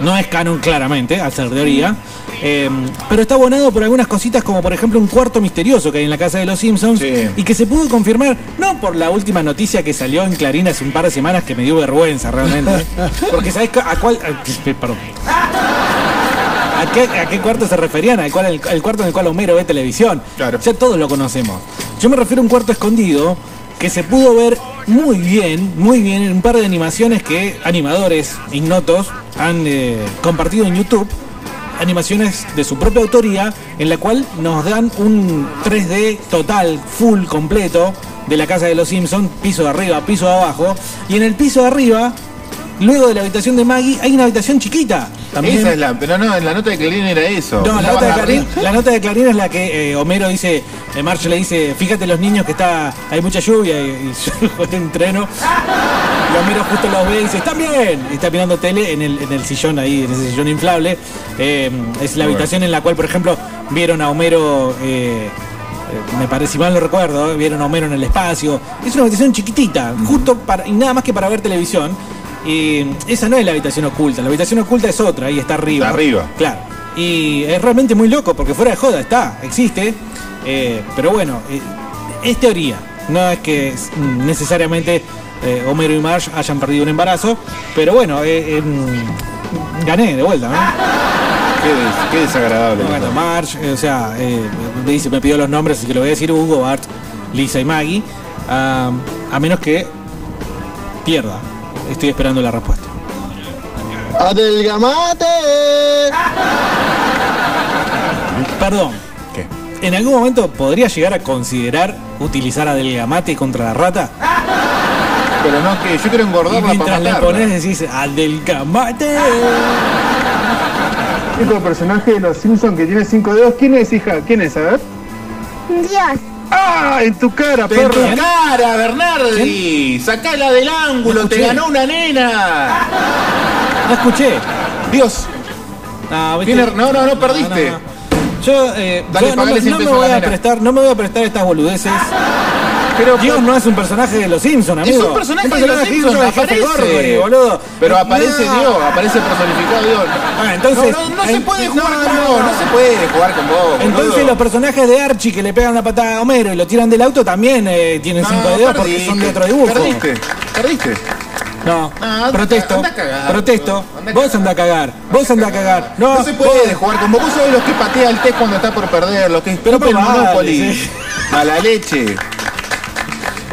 [SPEAKER 1] No es canon claramente, al ser teoría. Eh, pero está abonado por algunas cositas como por ejemplo un cuarto misterioso que hay en la casa de los Simpsons y que se pudo confirmar no por la última noticia que salió en Clarín hace un par de semanas que me dio vergüenza realmente. Porque sabés cu- a cuál... perdón. ¿A qué, a qué cuarto se referían? Al cual, el, el cuarto en el cual Homero ve televisión. Ya todos lo conocemos. Yo me refiero a un cuarto escondido que se pudo ver muy bien, muy bien en un par de animaciones que animadores ignotos han eh, compartido en YouTube. Animaciones de su propia autoría, en la cual nos dan un 3D total, full, completo, de la casa de los Simpsons, piso de arriba, piso de abajo. Y en el piso de arriba, luego de la habitación de Maggie, hay una habitación chiquita. También.
[SPEAKER 2] Esa es la, pero no, en la nota de Clarín era eso.
[SPEAKER 1] No, la nota, de Clarín, la nota de Clarín es la que eh, Homero dice, eh, Marge le dice, fíjate los niños que está, hay mucha lluvia y, yo entreno. Y Homero justo los ve y dice, están bien. Y está mirando tele en el, en el sillón ahí, en ese sillón inflable. Eh, es la habitación en la cual, por ejemplo, vieron a Homero, eh, me parece, si mal no recuerdo, vieron a Homero en el espacio. Es una habitación chiquitita, justo para, y nada más que para ver televisión. Y esa no es la habitación oculta, la habitación oculta es otra, y está arriba.
[SPEAKER 2] Está arriba.
[SPEAKER 1] Claro. Y es realmente muy loco, porque fuera de joda está, existe. eh, pero bueno, eh, es teoría. No es que es, necesariamente eh, Homero y Marge hayan perdido un embarazo. Pero bueno, eh, mm, gané de vuelta, ¿no?
[SPEAKER 2] Qué, des- qué desagradable.
[SPEAKER 1] Bueno, Marge, eh, o sea, eh, me dice, me pidió los nombres, así que lo voy a decir Hugo, Bart, Lisa y Maggie. ah, a menos que pierda. Estoy esperando la respuesta.
[SPEAKER 12] ¡Adelgamate!
[SPEAKER 1] Perdón. ¿En algún momento podría llegar a considerar utilizar adelgamate contra la rata?
[SPEAKER 2] Pero no, que yo quiero
[SPEAKER 1] Y
[SPEAKER 2] engordarla para
[SPEAKER 1] mientras le pones decís adelgamate.
[SPEAKER 12] único personaje de los Simpsons que tiene cinco dedos. ¿Quién es, hija? ¿Quién es? A ver.
[SPEAKER 15] Dios.
[SPEAKER 12] ¡Ah! En tu cara,
[SPEAKER 2] En tu
[SPEAKER 12] perro.
[SPEAKER 2] cara, Bernardi. Sacala del ángulo, te ganó una nena.
[SPEAKER 1] No escuché.
[SPEAKER 2] Dios. Tiene- no, no, no, perdiste.
[SPEAKER 1] no. Yo, eh,
[SPEAKER 2] Dale,
[SPEAKER 1] yo no, me-
[SPEAKER 2] 100
[SPEAKER 1] no me
[SPEAKER 2] pesos a
[SPEAKER 1] voy a prestar, no me voy a prestar estas boludeces.
[SPEAKER 2] Pero
[SPEAKER 1] Dios no es un personaje de los Simpsons,
[SPEAKER 2] Es
[SPEAKER 1] amigo.
[SPEAKER 2] un personaje de los Simpsons,
[SPEAKER 1] de
[SPEAKER 2] aparece.
[SPEAKER 1] Gorgory, boludo.
[SPEAKER 2] Pero aparece
[SPEAKER 1] No.
[SPEAKER 2] Dios, aparece personificado Dios.
[SPEAKER 1] Ah, entonces,
[SPEAKER 2] no, no, no se
[SPEAKER 1] en-
[SPEAKER 2] puede
[SPEAKER 1] no,
[SPEAKER 2] jugar con
[SPEAKER 1] no,
[SPEAKER 2] vos,
[SPEAKER 1] no.
[SPEAKER 2] no se puede jugar con vos.
[SPEAKER 1] Entonces
[SPEAKER 2] boludo.
[SPEAKER 1] los personajes de Archie que le pegan una patada a Homero y lo tiran del auto también eh, tienen
[SPEAKER 2] No,
[SPEAKER 1] 5 dedos porque son de otro dibujo.
[SPEAKER 2] Perdiste, perdiste.
[SPEAKER 1] No,
[SPEAKER 2] anda
[SPEAKER 1] protesto,
[SPEAKER 2] anda cagar,
[SPEAKER 1] protesto.
[SPEAKER 2] anda
[SPEAKER 1] Vos anda a cagar, vos anda a cagar. No,
[SPEAKER 2] No se puede
[SPEAKER 1] vos-
[SPEAKER 2] jugar con vos. Vos sabés los que patea el té cuando está por perder, los que
[SPEAKER 1] Pero
[SPEAKER 2] escupe el Monopoly.
[SPEAKER 1] sí.
[SPEAKER 2] A la leche.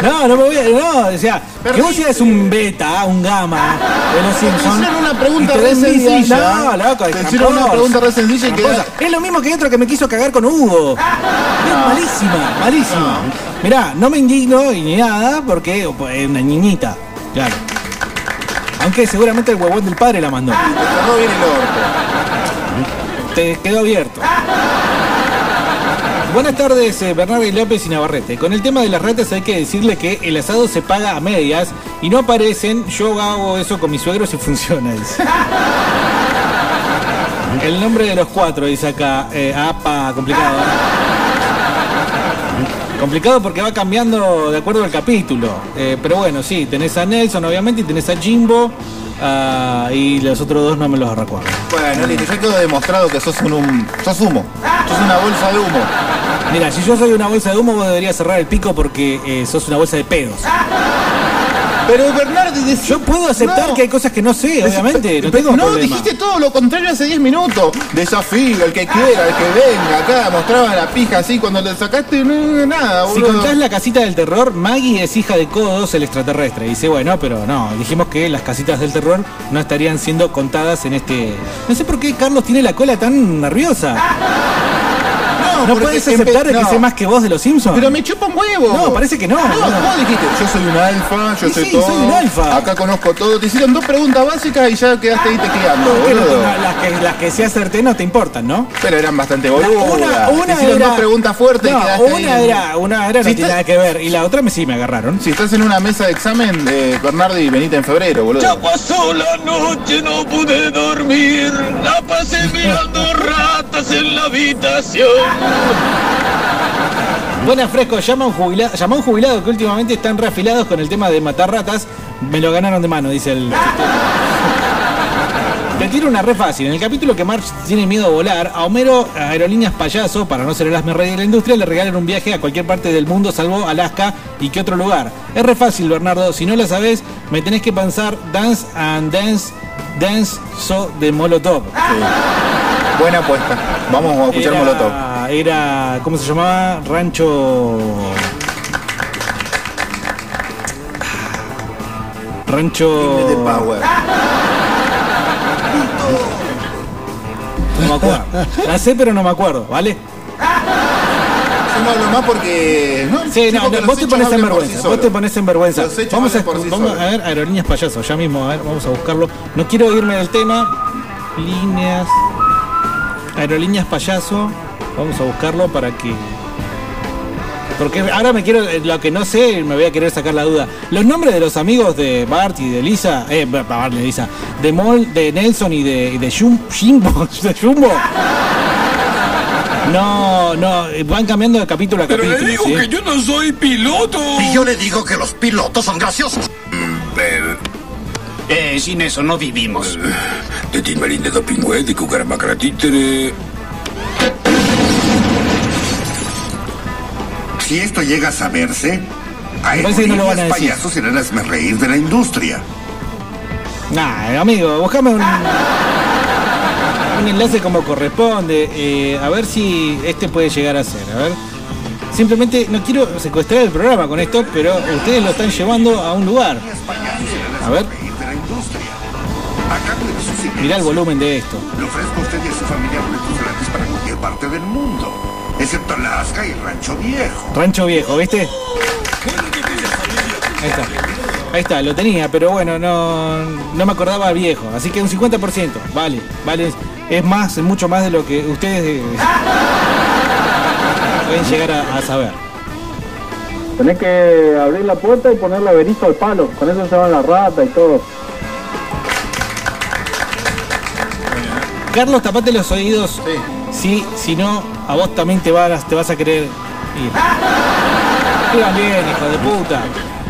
[SPEAKER 1] No, no me voy a. No, o sea, que vos seas un beta, un gamma de los Simpsons.
[SPEAKER 2] hicieron una pregunta
[SPEAKER 1] te
[SPEAKER 2] re sencilla.
[SPEAKER 1] No, loco, es
[SPEAKER 2] Te hicieron una pregunta re sencilla y queda-
[SPEAKER 1] Es lo mismo que otro que me quiso cagar con Hugo. Es malísima, malísima. Mirá, no me indigno y ni nada porque pues, es una niñita. Claro. Aunque seguramente el huevón del padre la mandó.
[SPEAKER 2] Te cerró bien el orto.
[SPEAKER 1] Te quedó abierto. Buenas tardes, eh, Bernardo López y Navarrete. Con el tema de las ratas hay que decirle que el asado se paga a medias y no aparecen. Yo hago eso con mis suegros y funciona. dice. El nombre de los cuatro, dice acá. Eh, apa, complicado. ¿eh? Complicado porque va cambiando de acuerdo al capítulo. Eh, pero bueno, sí, tenés a Nelson obviamente y tenés a Jimbo. Ah, y los otros dos no me los recuerdo.
[SPEAKER 2] Bueno, listo, ya quedó demostrado que sos un, un- sos humo. Sos una bolsa de humo.
[SPEAKER 1] Mira, si yo soy una bolsa de humo, vos deberías cerrar el pico porque eh, sos una bolsa de pedos.
[SPEAKER 2] Pero Bernardi decía-
[SPEAKER 1] Yo puedo aceptar
[SPEAKER 2] No.
[SPEAKER 1] que hay cosas que no sé, obviamente. No tengo
[SPEAKER 2] dijiste todo lo contrario hace 10 minutos. Desafío, el que quiera, el que venga. Acá mostraba la pija así cuando le sacaste no, nada,
[SPEAKER 1] Si
[SPEAKER 2] boludo.
[SPEAKER 1] contás la casita del terror, Maggie es hija de Codos, el extraterrestre. Dice, bueno, pero no, dijimos que las casitas del terror no estarían siendo contadas en este... No sé por qué Carlos tiene la cola tan nerviosa. ¿No puedes aceptar que
[SPEAKER 2] no.
[SPEAKER 1] sé más que vos de los Simpsons?
[SPEAKER 2] Pero me chupa un huevo.
[SPEAKER 1] No, parece que no.
[SPEAKER 2] No,
[SPEAKER 1] no.
[SPEAKER 2] vos dijiste, yo soy un alfa, yo
[SPEAKER 1] Sí,
[SPEAKER 2] soy
[SPEAKER 1] sí,
[SPEAKER 2] todo.
[SPEAKER 1] soy un alfa.
[SPEAKER 2] Acá conozco todo. Te hicieron dos preguntas básicas y ya quedaste ahí tecleando,
[SPEAKER 1] ¿Por qué no te-
[SPEAKER 2] boludo.
[SPEAKER 1] no, las, que, las que sí acerté no te importan, ¿no?
[SPEAKER 2] Pero eran bastante boludas.
[SPEAKER 1] Una, una
[SPEAKER 2] Te hicieron
[SPEAKER 1] era,
[SPEAKER 2] dos preguntas fuertes
[SPEAKER 1] no,
[SPEAKER 2] y quedaste
[SPEAKER 1] una
[SPEAKER 2] ahí.
[SPEAKER 1] era, una era no
[SPEAKER 2] Si
[SPEAKER 1] tiene
[SPEAKER 2] está-
[SPEAKER 1] nada que ver y la otra me sí me agarraron.
[SPEAKER 2] Si estás en una mesa de examen, eh, Bernardi, venite en febrero, boludo.
[SPEAKER 7] Ya pasó la noche, no pude dormir. La pasé mirando ratas en la habitación.
[SPEAKER 1] Buena fresco, llama a un jubilado, llama un jubilado que últimamente están reafilados con el tema de matar ratas. Me lo ganaron de mano, dice el. Te tiro una re fácil. En el capítulo que Marge tiene miedo a volar, a Homero, a Aerolíneas Payaso, para no ser el asme rey de la industria, le regalan un viaje a cualquier parte del mundo, salvo Alaska y qué otro lugar. Es re fácil, Bernardo. Si no la sabes, me tenés que pensar Dance and Dance, Dance So de Molotov.
[SPEAKER 2] Buena apuesta. Vamos a escuchar
[SPEAKER 1] Era-
[SPEAKER 2] Molotov.
[SPEAKER 1] Era, ¿cómo se llamaba? Rancho. Rancho.
[SPEAKER 2] de Power.
[SPEAKER 1] No me acuerdo. La sé, pero no me acuerdo, ¿vale?
[SPEAKER 2] No hablo más porque. No,
[SPEAKER 1] Sí, no, no, vos te pones en vergüenza.
[SPEAKER 2] sí
[SPEAKER 1] vos te pones en vergüenza. Vamos a,
[SPEAKER 2] sí
[SPEAKER 1] vamos a ver Aerolíneas Payaso, ya mismo, a ver, vamos a buscarlo. No quiero irme del tema. Líneas. Aerolíneas Payaso. Vamos a buscarlo para que. Porque ahora me quiero, eh, lo que no sé, me voy a querer sacar la duda. Los nombres de los amigos de Bart y de Lisa, eh, Bart y de Lisa, de Mol, de Nelson y de, y de Jum- Jimbo, de Jumbo. No, no, eh, van cambiando de capítulo a
[SPEAKER 7] Pero
[SPEAKER 1] capítulo.
[SPEAKER 7] le digo
[SPEAKER 1] ¿sí?
[SPEAKER 7] que yo no soy piloto.
[SPEAKER 8] Y yo le digo que los pilotos son graciosos.
[SPEAKER 18] Eh, sin eso no vivimos.
[SPEAKER 7] De Timbarín de Dopingüe, de Cucaramacratítere.
[SPEAKER 8] Si esto llega a saberse,
[SPEAKER 1] parece que no lo van a
[SPEAKER 8] aerolíneas
[SPEAKER 1] decir.
[SPEAKER 8] payasos serán las reír de la industria.
[SPEAKER 1] Nah, amigo, buscame un, un enlace como corresponde. eh, a ver si este puede llegar a ser. A ver. Simplemente no quiero secuestrar el programa con esto, pero ustedes lo están llevando a un lugar. A ver,
[SPEAKER 8] A
[SPEAKER 1] mirá el volumen de esto.
[SPEAKER 8] Le ofrezco a usted y a su familia boletos gratis para cualquier parte del mundo, excepto Alaska y Rancho Viejo.
[SPEAKER 1] Rancho Viejo, ¿viste? Ahí está. Ahí está, lo tenía, pero bueno, no, no me acordaba viejo. Así que un 50%. Vale, vale. Es más, es mucho más de lo que ustedes eh, pueden llegar a, a saber.
[SPEAKER 6] Tenés que abrir la puerta y ponerle averizo al palo. Con eso se van las ratas y todo.
[SPEAKER 1] Carlos, tapate los oídos. Sí. si no, a vos también te vas, te vas a querer ir. Iban bien, hijo de puta.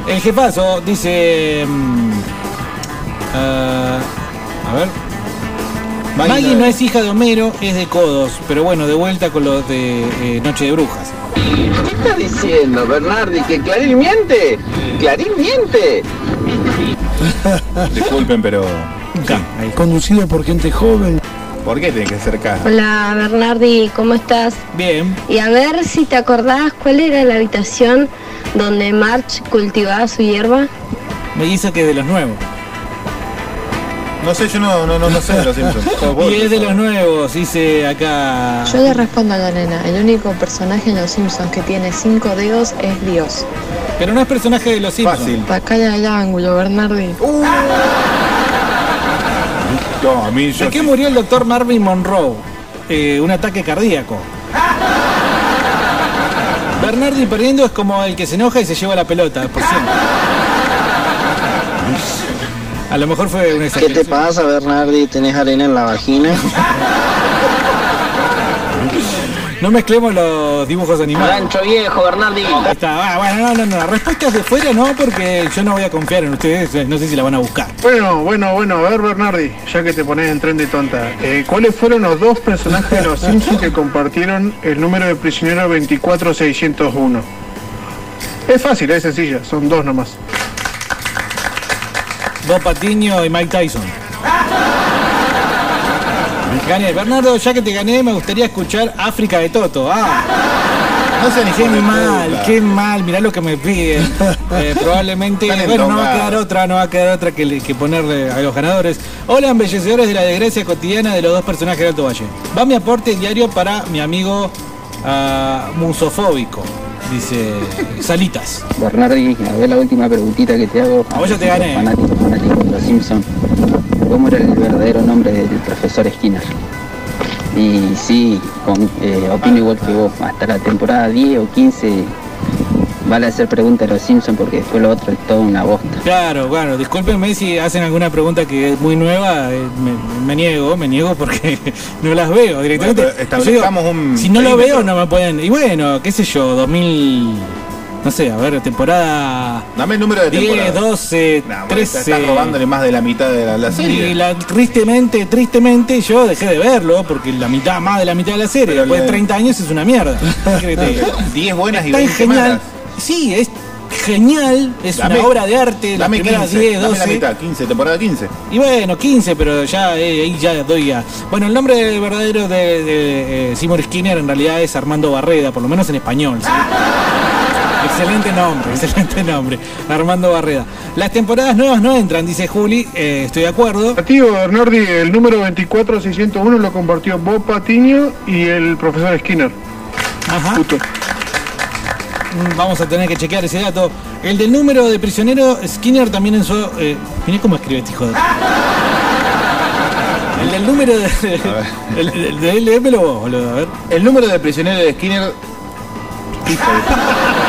[SPEAKER 1] El jefazo dice. mm, ah, a ver.
[SPEAKER 2] Maggie
[SPEAKER 1] Maggie
[SPEAKER 2] no es.
[SPEAKER 1] hija de Homero, es de Codos. Pero bueno, de vuelta con lo de eh, Noche de Brujas.
[SPEAKER 19] ¿Qué está diciendo, Bernardi? ¿Que Clarín miente? ¿Clarín miente?
[SPEAKER 2] Disculpen, pero.
[SPEAKER 12] Conducido por gente joven.
[SPEAKER 2] ¿Por qué tiene que ser cara?
[SPEAKER 20] Hola Bernardi, ¿cómo estás?
[SPEAKER 1] Bien.
[SPEAKER 20] Y a ver si te acordás cuál era la habitación donde March cultivaba su hierba.
[SPEAKER 1] Me dice que es de los nuevos.
[SPEAKER 2] No sé, yo no, no, no, no sé de los Simpsons.
[SPEAKER 1] Y es de los nuevos, dice acá.
[SPEAKER 21] Yo le respondo a la nena, el único personaje en Los Simpsons que tiene cinco dedos es Dios.
[SPEAKER 1] Pero no es personaje de los Simpsons.
[SPEAKER 2] Fácil.
[SPEAKER 21] Tacala el ángulo, Bernardi.
[SPEAKER 2] No, a mí yo
[SPEAKER 1] ¿De qué
[SPEAKER 2] sí.
[SPEAKER 1] murió el doctor Marvin Monroe? Eh, un ataque cardíaco. Bernardi perdiendo es como el que se enoja y se lleva la pelota, por siempre. A lo mejor fue una
[SPEAKER 16] ¿Qué te pasa, Bernardi? ¿Tenés arena en la vagina?
[SPEAKER 1] No mezclemos los dibujos animados.
[SPEAKER 19] Rancho viejo, Bernardi.
[SPEAKER 1] Ahí está. Ah, bueno, no, no, no. Respuestas de fuera no, porque yo no voy a confiar en ustedes. eh, No sé si la van a buscar.
[SPEAKER 12] Bueno, bueno, bueno, a ver Bernardi, ya que te pones en tren de tonta, eh, ¿cuáles fueron los dos personajes de los Simpsons que compartieron el número de prisionero 24601? Es fácil, es sencilla, son dos nomás.
[SPEAKER 1] Bob Patiño y Mike Tyson. Gané. Bernardo, ya que te gané, me gustaría escuchar África de Toto. Ah.
[SPEAKER 2] No sé ni
[SPEAKER 1] Qué mal,
[SPEAKER 2] puta.
[SPEAKER 1] qué mal, mirá lo que me piden. Eh, probablemente, bueno, no va a quedar otra, no va a quedar otra que, le- que ponerle a los ganadores. Hola, embellecedores de la desgracia cotidiana de los dos personajes de Alto Valle. Va mi aporte diario para mi amigo ah, musofóbico, dice Salitas.
[SPEAKER 22] Bernardi, a ver la última preguntita que te hago.
[SPEAKER 1] A vos ya te gané.
[SPEAKER 22] Fanático, fanático de los Simpsons. ¿Cómo era el verdadero nombre del profesor Skinner? Y sí, con, eh, opino igual que vos. Hasta la temporada 10 o 15 vale hacer preguntas a los Simpsons porque después lo otro es todo una bosta.
[SPEAKER 1] Claro, bueno, discúlpenme si hacen alguna pregunta que es muy nueva, eh, me, me niego, me niego porque no las veo directamente.
[SPEAKER 2] Bueno,
[SPEAKER 1] digo,
[SPEAKER 2] un
[SPEAKER 1] si no lo veo no me pueden... Y bueno, qué sé yo, 2000... No sé, a ver, temporada
[SPEAKER 2] Dame el número de
[SPEAKER 1] 10,
[SPEAKER 2] temporada.
[SPEAKER 1] 12,
[SPEAKER 2] Nah, bueno,
[SPEAKER 1] 13...
[SPEAKER 2] Estás robándole más de la mitad de la, la serie.
[SPEAKER 1] Y la, tristemente, tristemente yo dejé de verlo porque la mitad, más de la mitad de la serie,
[SPEAKER 2] Pero
[SPEAKER 1] después de
[SPEAKER 2] le-
[SPEAKER 1] 30 años es una mierda. ¿Qué querés que te diga?
[SPEAKER 2] 10 buenas y
[SPEAKER 1] Está
[SPEAKER 2] 20
[SPEAKER 1] genial.
[SPEAKER 2] malas.
[SPEAKER 1] Sí, es genial, es
[SPEAKER 2] Dame-
[SPEAKER 1] una obra de arte, las primeras
[SPEAKER 2] 15,
[SPEAKER 1] 10,
[SPEAKER 2] dame
[SPEAKER 1] 12.
[SPEAKER 2] la mitad, 15, temporada 15.
[SPEAKER 1] Y bueno, 15, pero ya eh, ahí ya doy a. Bueno, el nombre verdadero de, de, eh, Seymour Skinner en realidad es Armando Barreda, por lo menos en español. ¿sí? excelente nombre, excelente nombre. Armando Barreda. Las temporadas nuevas no entran, dice Juli, eh, estoy de acuerdo.
[SPEAKER 12] Tío Bernardi, el número 24601 lo compartió Bob Patiño y el profesor Skinner.
[SPEAKER 1] Ajá. Mm, Vamos a tener que chequear ese dato. El del número de prisionero, Skinner también en su. Eh, mirá cómo escribe este hijo de. El del número de. El, el a ver.
[SPEAKER 2] El número de prisionero de Skinner. Hijo de-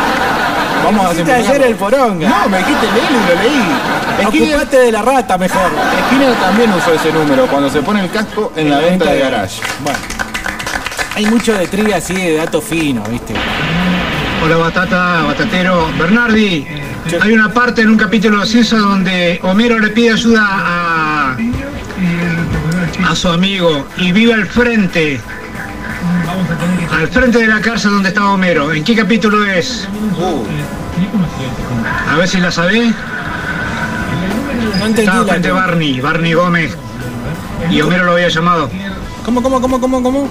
[SPEAKER 2] Vamos a
[SPEAKER 1] ayer el poronga.
[SPEAKER 2] No, me dijiste leerlo y lo leí. Skinner,
[SPEAKER 1] Ocupate de la rata mejor.
[SPEAKER 2] Skinner también usó ese número cuando se pone el casco en la venta de garage.
[SPEAKER 1] Bueno. Hay mucho de trivia así de datos finos, ¿viste?
[SPEAKER 13] Hola Batata, Batatero. Bernardi, hay una parte en un capítulo de Los Simpsons donde Homero le pide ayuda a, a su amigo y vive al frente. Al frente de la cárcel donde estaba Homero. ¿En qué capítulo es? A ver si la sabés.
[SPEAKER 1] No entendí
[SPEAKER 13] Estaba frente a
[SPEAKER 1] pregunta.
[SPEAKER 13] Barney, Barney Gómez. Y Homero lo había llamado.
[SPEAKER 1] ¿Cómo, cómo, cómo, cómo, cómo?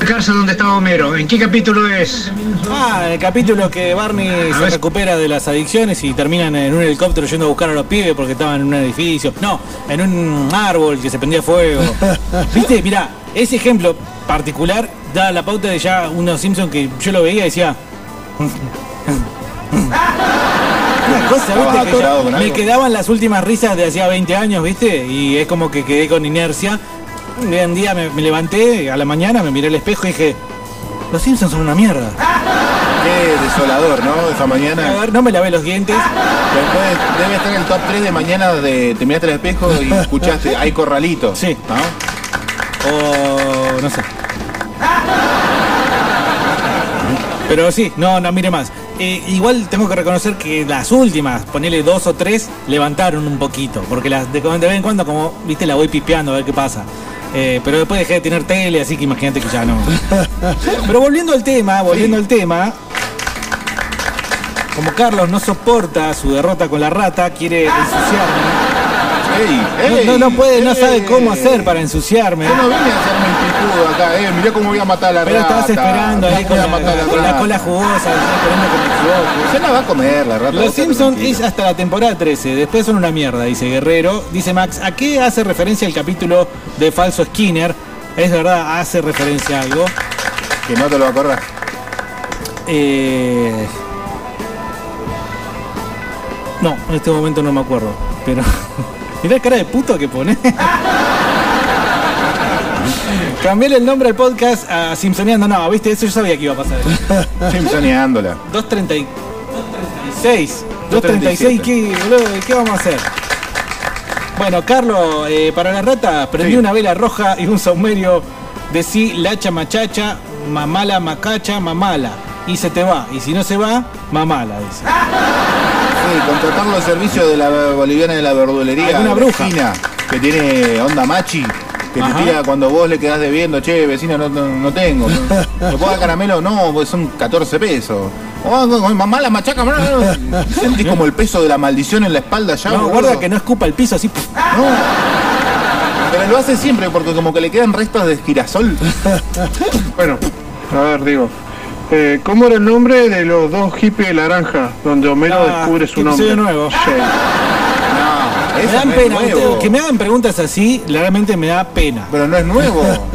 [SPEAKER 13] La cárcel donde estaba Homero. ¿En qué capítulo es?
[SPEAKER 1] Ah, el capítulo que Barney se
[SPEAKER 13] ver.
[SPEAKER 1] recupera de las adicciones y terminan en un helicóptero yendo a buscar a los pibes porque estaban en un edificio. No, en un árbol que se prendía fuego. ¿Viste? Mirá, ese ejemplo particular da la pauta de ya unos Simpsons que yo lo veía y decía. Una cosa,
[SPEAKER 2] Estabas
[SPEAKER 1] ¿viste? Que ya
[SPEAKER 2] atorado con
[SPEAKER 1] me
[SPEAKER 2] algo.
[SPEAKER 1] quedaban las últimas risas de hacía 20 años, ¿viste? Y es como que quedé con inercia. Un día me, me levanté a la mañana, me miré al espejo y dije, los Simpsons son una mierda.
[SPEAKER 2] Qué desolador, ¿no? Esa mañana.
[SPEAKER 1] A ver, no me lavé los dientes.
[SPEAKER 2] Después debe estar en el top 3 de mañana de te miraste al espejo y escuchaste, hay corralito.
[SPEAKER 1] Sí.
[SPEAKER 2] ¿no?
[SPEAKER 1] O no sé. Pero sí, no, no mire más. Eh, igual tengo que reconocer que las últimas, ponele dos o tres, levantaron un poquito. Porque las de, de vez en cuando, como viste, la voy pispeando a ver qué pasa. Eh, pero después dejé de tener tele, así que imagínate que ya no. Pero volviendo al tema, volviendo al tema. Como Carlos no soporta su derrota con la rata, quiere ensuciarme. No, no, no puede, no sabe cómo hacer para ensuciarme.
[SPEAKER 2] Yo no vine a hacerme el picudo acá, eh. Mirá cómo voy a matar a la
[SPEAKER 1] Pero
[SPEAKER 2] rata.
[SPEAKER 1] estabas esperando ahí con la,
[SPEAKER 2] matar a
[SPEAKER 1] con la cola jugosa, esperando me equivoque.
[SPEAKER 2] Se la va a comer la rata.
[SPEAKER 1] Los Simpsons es hasta la temporada 13, después son una mierda, dice Guerrero. Dice Max, ¿a qué hace referencia el capítulo de Falso Skinner? Es verdad, hace referencia a algo.
[SPEAKER 2] Que no te lo acordás.
[SPEAKER 1] Eh... No, en este momento no me acuerdo, pero... Mirá la cara de puto que pone. Cambiarle el nombre al podcast a Simpsoneando, no, viste, eso yo sabía que iba a pasar.
[SPEAKER 2] Simpsoneándola.
[SPEAKER 1] 230 236. 236, ¿qué, boludo, ¿qué vamos a hacer? Bueno, Carlos, eh, para la rata prendí
[SPEAKER 2] Sí.
[SPEAKER 1] una vela roja y un saumerio de sí, lacha machacha, mamala macacha, mamala. Y se te va. Y si no se va, mamala, dice.
[SPEAKER 2] Sí, contratar los servicios de la boliviana de la verdulería. La
[SPEAKER 1] bruja.
[SPEAKER 2] que tiene onda machi. Que
[SPEAKER 1] Ajá.
[SPEAKER 2] te tira cuando vos le quedás debiendo, che, vecino, no, no, no tengo. ¿Me puedo dar caramelo? No, pues son 14 pesos. Oh, mamá la machaca, no. sentís como el peso de la maldición en la espalda ya.
[SPEAKER 1] No,
[SPEAKER 2] boludo.
[SPEAKER 1] guarda que no escupa el piso así.
[SPEAKER 2] No. Pero lo hace siempre porque como que le quedan restos de girasol.
[SPEAKER 12] Bueno, a ver, digo. Eh, ¿Cómo era el nombre de los dos hippies de naranja? Donde Homero
[SPEAKER 1] Ah,
[SPEAKER 12] descubre su nombre.
[SPEAKER 1] nuevo.
[SPEAKER 12] Sí.
[SPEAKER 2] No,
[SPEAKER 1] Me dan
[SPEAKER 2] no es
[SPEAKER 1] pena,
[SPEAKER 2] nuevo.
[SPEAKER 1] que me hagan preguntas así, realmente me da pena.
[SPEAKER 2] Pero no es nuevo.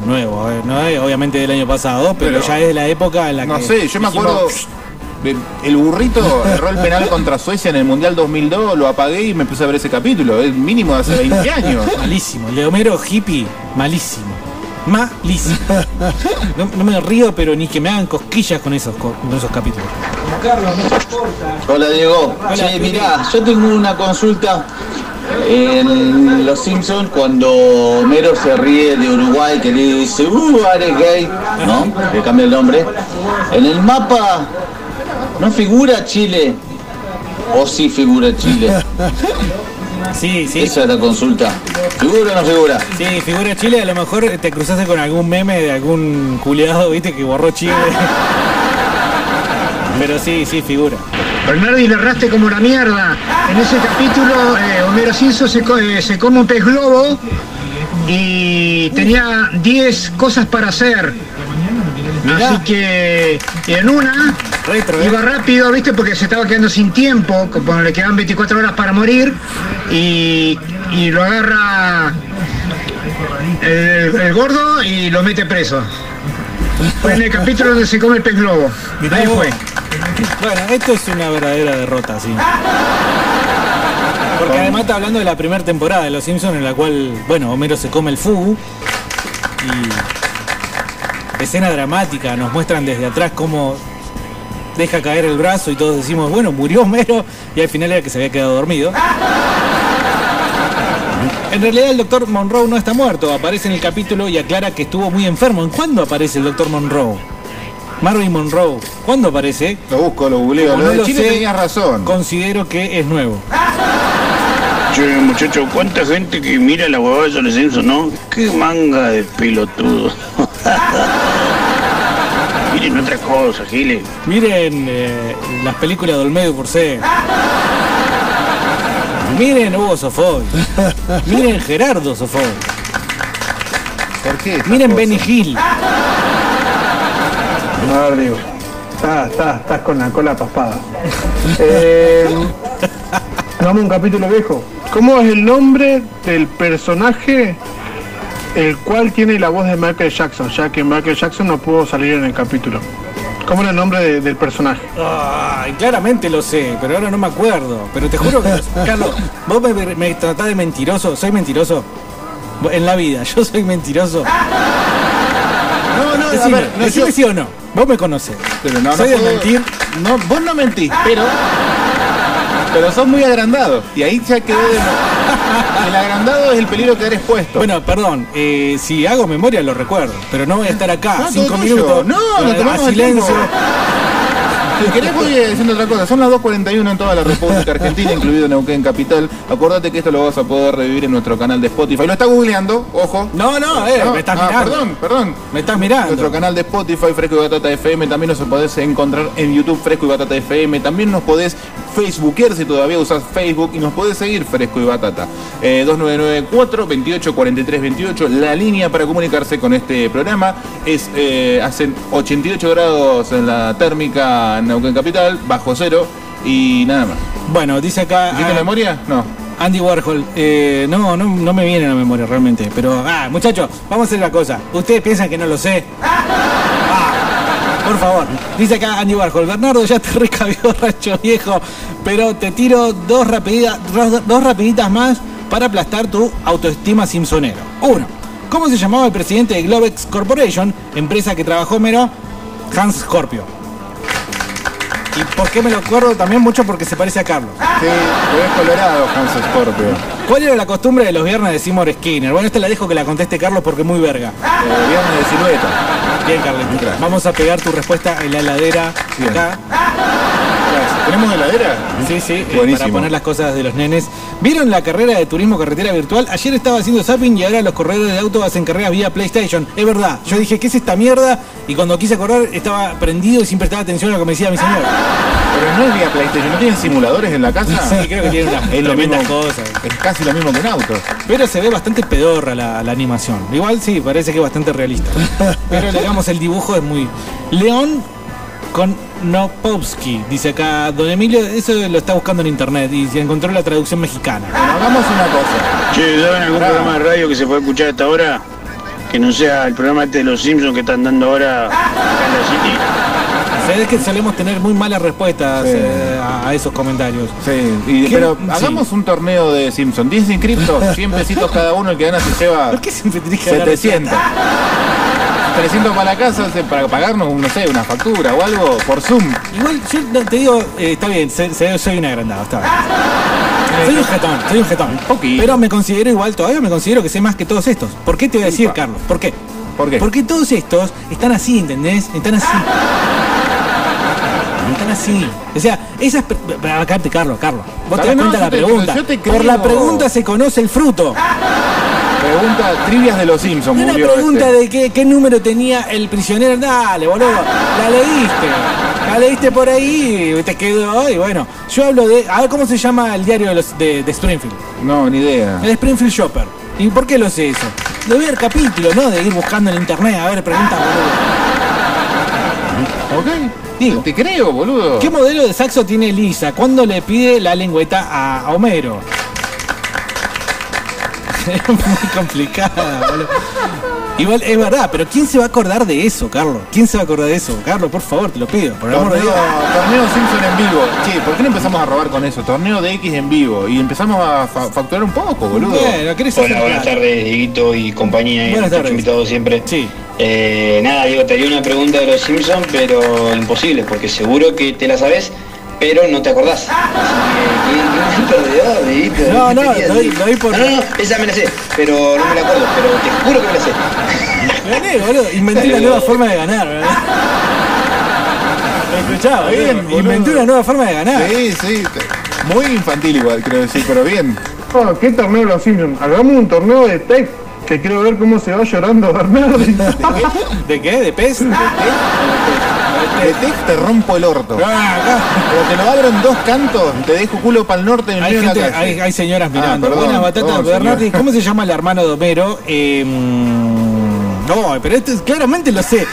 [SPEAKER 1] No, nuevo, eh, no es obviamente del año pasado, pero,
[SPEAKER 2] Pero-
[SPEAKER 1] ya es de la época en la
[SPEAKER 2] No
[SPEAKER 1] que.
[SPEAKER 2] sé, yo me acuerdo. El burrito erró el penal contra Suecia en el Mundial 2002, lo apagué y me puse a ver ese capítulo. Es mínimo de hace 20 años.
[SPEAKER 1] Malísimo, el de Homero hippie, malísimo. Malísimo. No, no me río, pero ni que me hagan cosquillas con esos, co- con esos capítulos. Carlos, no importa.
[SPEAKER 16] Hola Diego,
[SPEAKER 1] Hola,
[SPEAKER 16] che, mirá, yo tengo una consulta en Los Simpsons cuando Homero se ríe de Uruguay que le dice, uh, eres gay, ¿no? Le cambia el nombre. En el mapa no figura Chile, o sí figura Chile.
[SPEAKER 1] Sí, sí.
[SPEAKER 16] Esa es la consulta. ¿Figura o no figura?
[SPEAKER 1] Sí, figura Chile, a lo mejor te cruzaste con algún meme de algún culiado, viste, que borró Chile. Pero sí, sí, figura.
[SPEAKER 13] Bernardi le erraste como una mierda. En ese capítulo, eh, Homero Simpson se, co- eh, se come un pez globo y tenía 10 cosas para hacer. Así que en una iba rápido, ¿viste? Porque se estaba quedando sin tiempo, como le quedaban 24 horas para morir y, y lo agarra el, el gordo y lo mete preso. Fue en el capítulo donde se come el pez globo.
[SPEAKER 1] Mirá
[SPEAKER 13] Ahí
[SPEAKER 1] vos.
[SPEAKER 13] fue.
[SPEAKER 1] Bueno, esto es una verdadera derrota, sí. Porque además está hablando de la primera temporada de Los Simpsons en la cual, bueno, Homero se come el fugu y escena dramática, nos muestran desde atrás cómo deja caer el brazo y todos decimos, bueno, murió Homero y al final era que se había quedado dormido. En realidad el doctor Monroe no está muerto, aparece en el capítulo y aclara que estuvo muy enfermo. ¿En cuándo aparece el doctor Monroe? Marvin Monroe, ¿cuándo aparece?
[SPEAKER 2] Lo busco, lo googleo.
[SPEAKER 1] Como
[SPEAKER 2] Lo
[SPEAKER 1] no
[SPEAKER 2] de
[SPEAKER 1] lo
[SPEAKER 2] Chile tenías razón.
[SPEAKER 1] Considero que es nuevo.
[SPEAKER 14] Che, muchacho, cuánta gente que mira la huevada de los Simpsons, ¿no? Qué manga de pelotudo. Miren otra cosa, Giles.
[SPEAKER 1] Miren eh, las películas de Olmedo por C. Miren Hugo Sofón. Miren Gerardo Sofón.
[SPEAKER 2] ¿Por qué?
[SPEAKER 1] Miren Benny Hill.
[SPEAKER 12] A ver, digo. Estás, estás, estás con la cola paspada. Eh, vamos a un capítulo viejo. ¿Cómo es el nombre del personaje el cual tiene la voz de Michael Jackson? Ya que Michael Jackson no pudo salir en el capítulo. ¿Cómo era el nombre de- del personaje?
[SPEAKER 1] Ay, claramente lo sé, pero ahora no me acuerdo. Pero te juro que, Carlos, vos me, me tratás de mentiroso. ¿Soy mentiroso? En la vida, yo soy mentiroso.
[SPEAKER 2] No, no,
[SPEAKER 1] Decime,
[SPEAKER 2] a ver, no,
[SPEAKER 1] decime
[SPEAKER 2] yo-
[SPEAKER 1] sí o no. Vos me conocés.
[SPEAKER 2] Pero no, no
[SPEAKER 1] ¿Soy de
[SPEAKER 2] puedo-
[SPEAKER 1] mentir?
[SPEAKER 2] No, vos no mentís, pero. Pero sos muy agrandado. Y ahí ya quedó de. El agrandado es el peligro que eres puesto.
[SPEAKER 1] Bueno, perdón, eh, si hago memoria lo recuerdo, pero no voy a estar acá
[SPEAKER 2] No,
[SPEAKER 1] cinco
[SPEAKER 2] todo tuyo.
[SPEAKER 1] minutos
[SPEAKER 2] No, nos
[SPEAKER 1] a
[SPEAKER 2] tomamos el
[SPEAKER 1] silencio.
[SPEAKER 2] Si querés voy eh, diciendo otra cosa, son las 2.41 en toda la República Argentina, incluido Neuquén Capital. Acordate que esto lo vas a poder revivir en nuestro canal de Spotify. Lo está googleando, ojo.
[SPEAKER 1] No, no, eh, me estás
[SPEAKER 2] ah,
[SPEAKER 1] mirando.
[SPEAKER 2] Perdón, perdón.
[SPEAKER 1] Me estás mirando.
[SPEAKER 2] Nuestro canal de Spotify, Fresco y Batata FM, también nos podés encontrar en YouTube, Fresco y Batata FM. También nos podés Facebookear si todavía usás Facebook y nos podés seguir Fresco y Batata. Eh, 2994 28 43 28. La línea para comunicarse con este programa es eh, hacen 88 grados en la térmica en Neuquén Capital, bajo cero y nada más.
[SPEAKER 1] Bueno, dice acá.
[SPEAKER 2] ¿Hiciste
[SPEAKER 1] ah,
[SPEAKER 2] memoria? No.
[SPEAKER 1] Andy Warhol, eh, no, no, no me viene a la memoria realmente, pero, ah, muchachos, vamos a hacer la cosa. ¿Ustedes piensan que no lo sé? Por favor, dice acá Andy Warhol, Bernardo ya te recabió racho viejo, pero te tiro dos, rapidita- dos, dos rapiditas más para aplastar tu autoestima simpsonero. Uno, ¿cómo se llamaba el presidente de Globex Corporation, empresa que trabajó Mero? Hans Scorpio. ¿Y por qué me lo acuerdo también mucho? Porque se parece a Carlos.
[SPEAKER 2] Sí, ves colorado, Hans Scorpio.
[SPEAKER 1] ¿Cuál era la costumbre de los viernes de Seymour Skinner? Bueno, esta la dejo que la conteste Carlos porque es muy verga.
[SPEAKER 2] Eh, viernes de silueta.
[SPEAKER 1] Bien, Carlos. Vamos a pegar tu respuesta en la heladera acá.
[SPEAKER 2] ¿Tenemos heladera?
[SPEAKER 1] Sí, sí, eh,
[SPEAKER 2] Buenísimo.
[SPEAKER 1] para poner las cosas de los nenes. ¿Vieron la carrera de turismo carretera virtual? Ayer estaba haciendo zapping y ahora los corredores de auto hacen carreras vía PlayStation. Es verdad. Yo dije, ¿qué es esta mierda? Y cuando quise correr estaba prendido y sin prestar atención a lo que me decía mi señor.
[SPEAKER 2] Pero no es vía PlayStation, ¿no tienen simuladores en la casa?
[SPEAKER 1] Sí, creo que tienen unas
[SPEAKER 2] es lo mismo,
[SPEAKER 1] cosas.
[SPEAKER 2] Es casi lo mismo que un auto.
[SPEAKER 1] Pero se ve bastante pedorra la, la animación. Igual sí, parece que es bastante realista. Pero digamos, el dibujo es muy. León con Nopovsky, dice acá Don Emilio, eso lo está buscando en internet y se encontró la traducción mexicana.
[SPEAKER 2] Bueno, hagamos una cosa.
[SPEAKER 14] Che, ¿saben algún programa de radio que se puede escuchar a esta hora? Que no sea el programa este de los Simpsons que están dando ahora acá en la City.
[SPEAKER 1] Sabes que solemos tener muy malas respuestas
[SPEAKER 2] Sí.
[SPEAKER 1] eh, a, a esos comentarios.
[SPEAKER 2] Sí, y- pero
[SPEAKER 1] Sí.
[SPEAKER 2] hagamos un torneo de Simpson. 10 inscriptos, 100 pesitos cada uno, el que gana se lleva
[SPEAKER 1] ¿Por qué siempre tenés que hablar de
[SPEAKER 2] 700. 300 para la casa para pagarnos, no sé, una factura o algo por Zoom.
[SPEAKER 1] Igual yo te digo, eh, está bien, se- se- soy un agrandado, está bien. Soy un jetón, soy un jetón. Pero me considero igual, todavía me considero que sé más que todos estos. ¿Por qué te voy a decir, Carlos? ¿Por qué?
[SPEAKER 2] ¿Por qué?
[SPEAKER 1] Porque todos estos están así, ¿entendés? Están así. Están así. O sea, esas. acarte, Carlos, Carlos. Vos te das cuenta
[SPEAKER 2] no,
[SPEAKER 1] la
[SPEAKER 2] te-
[SPEAKER 1] pregunta.
[SPEAKER 2] yo te
[SPEAKER 1] Por la pregunta se conoce el fruto.
[SPEAKER 2] Pregunta trivias de los Simpsons,
[SPEAKER 1] Una
[SPEAKER 2] murió
[SPEAKER 1] pregunta
[SPEAKER 2] este.
[SPEAKER 1] de qué, qué número tenía el prisionero. Dale, boludo. La leíste. La leíste por ahí y te quedó. Y bueno, yo hablo de. A ver cómo se llama el diario de, los, de, de Springfield.
[SPEAKER 2] No, ni idea.
[SPEAKER 1] El Springfield Shopper. ¿Y por qué lo sé eso? De ver capítulos, ¿no? De ir buscando en internet a ver preguntas, boludo.
[SPEAKER 2] Ok.
[SPEAKER 1] Digo,
[SPEAKER 2] Te creo, boludo.
[SPEAKER 1] ¿Qué modelo de saxo tiene Lisa? ¿Cuándo le pide la lengüeta a Homero? Es muy complicada, boludo. Igual es verdad, pero ¿quién se va a acordar de eso, Carlos? ¿Quién se va a acordar de eso? Carlos, por favor, te lo pido, por el amor de
[SPEAKER 2] Torneo,
[SPEAKER 1] Dios.
[SPEAKER 2] torneo Simpson en vivo. Che, ¿por qué no empezamos a robar con eso? Torneo de X en vivo. Y empezamos a fa- facturar un poco, boludo.
[SPEAKER 1] Bueno, ¿querés
[SPEAKER 23] Hola,
[SPEAKER 1] hacer
[SPEAKER 23] buenas
[SPEAKER 1] plata?
[SPEAKER 23] tardes, Dieguito y compañía. y
[SPEAKER 1] Buenas tardes.
[SPEAKER 23] invitado siempre.
[SPEAKER 1] Sí.
[SPEAKER 23] Eh, nada, Diego, te haría una pregunta de los Simpsons, pero imposible, porque seguro que te la sabes, pero no te acordás. Qué, qué.
[SPEAKER 1] No,
[SPEAKER 23] ¿Qué
[SPEAKER 1] no,
[SPEAKER 23] tenías,
[SPEAKER 1] doy- por-
[SPEAKER 23] No, no, no, esa me la sé, pero no me la acuerdo, pero te juro que me la sé.
[SPEAKER 1] Gané, boludo. Inventé una nueva forma de ganar, ¿verdad? Escuchá, boludo.
[SPEAKER 2] Bien, boludo.
[SPEAKER 1] Inventé una nueva forma de ganar.
[SPEAKER 2] Sí, sí. Muy infantil igual, quiero decir, pero bien.
[SPEAKER 12] Oh, ¿Qué torneo de los Simpsons? Hagamos un torneo de tech que quiero ver cómo se va llorando Bernardi.
[SPEAKER 1] ¿De qué? ¿De pez?
[SPEAKER 2] De Tech te rompo el orto.
[SPEAKER 1] Ah, acá.
[SPEAKER 2] Pero te lo abro en dos cantos, te dejo culo para el norte en el
[SPEAKER 1] Hay,
[SPEAKER 2] de
[SPEAKER 1] gente,
[SPEAKER 2] la calle.
[SPEAKER 1] hay, hay señoras mirando.
[SPEAKER 2] Ah, perdón,
[SPEAKER 1] Buenas batatas, Bernardi. ¿Cómo se llama el hermano de Homero? Eh, mm, no, pero esto es- claramente lo sé.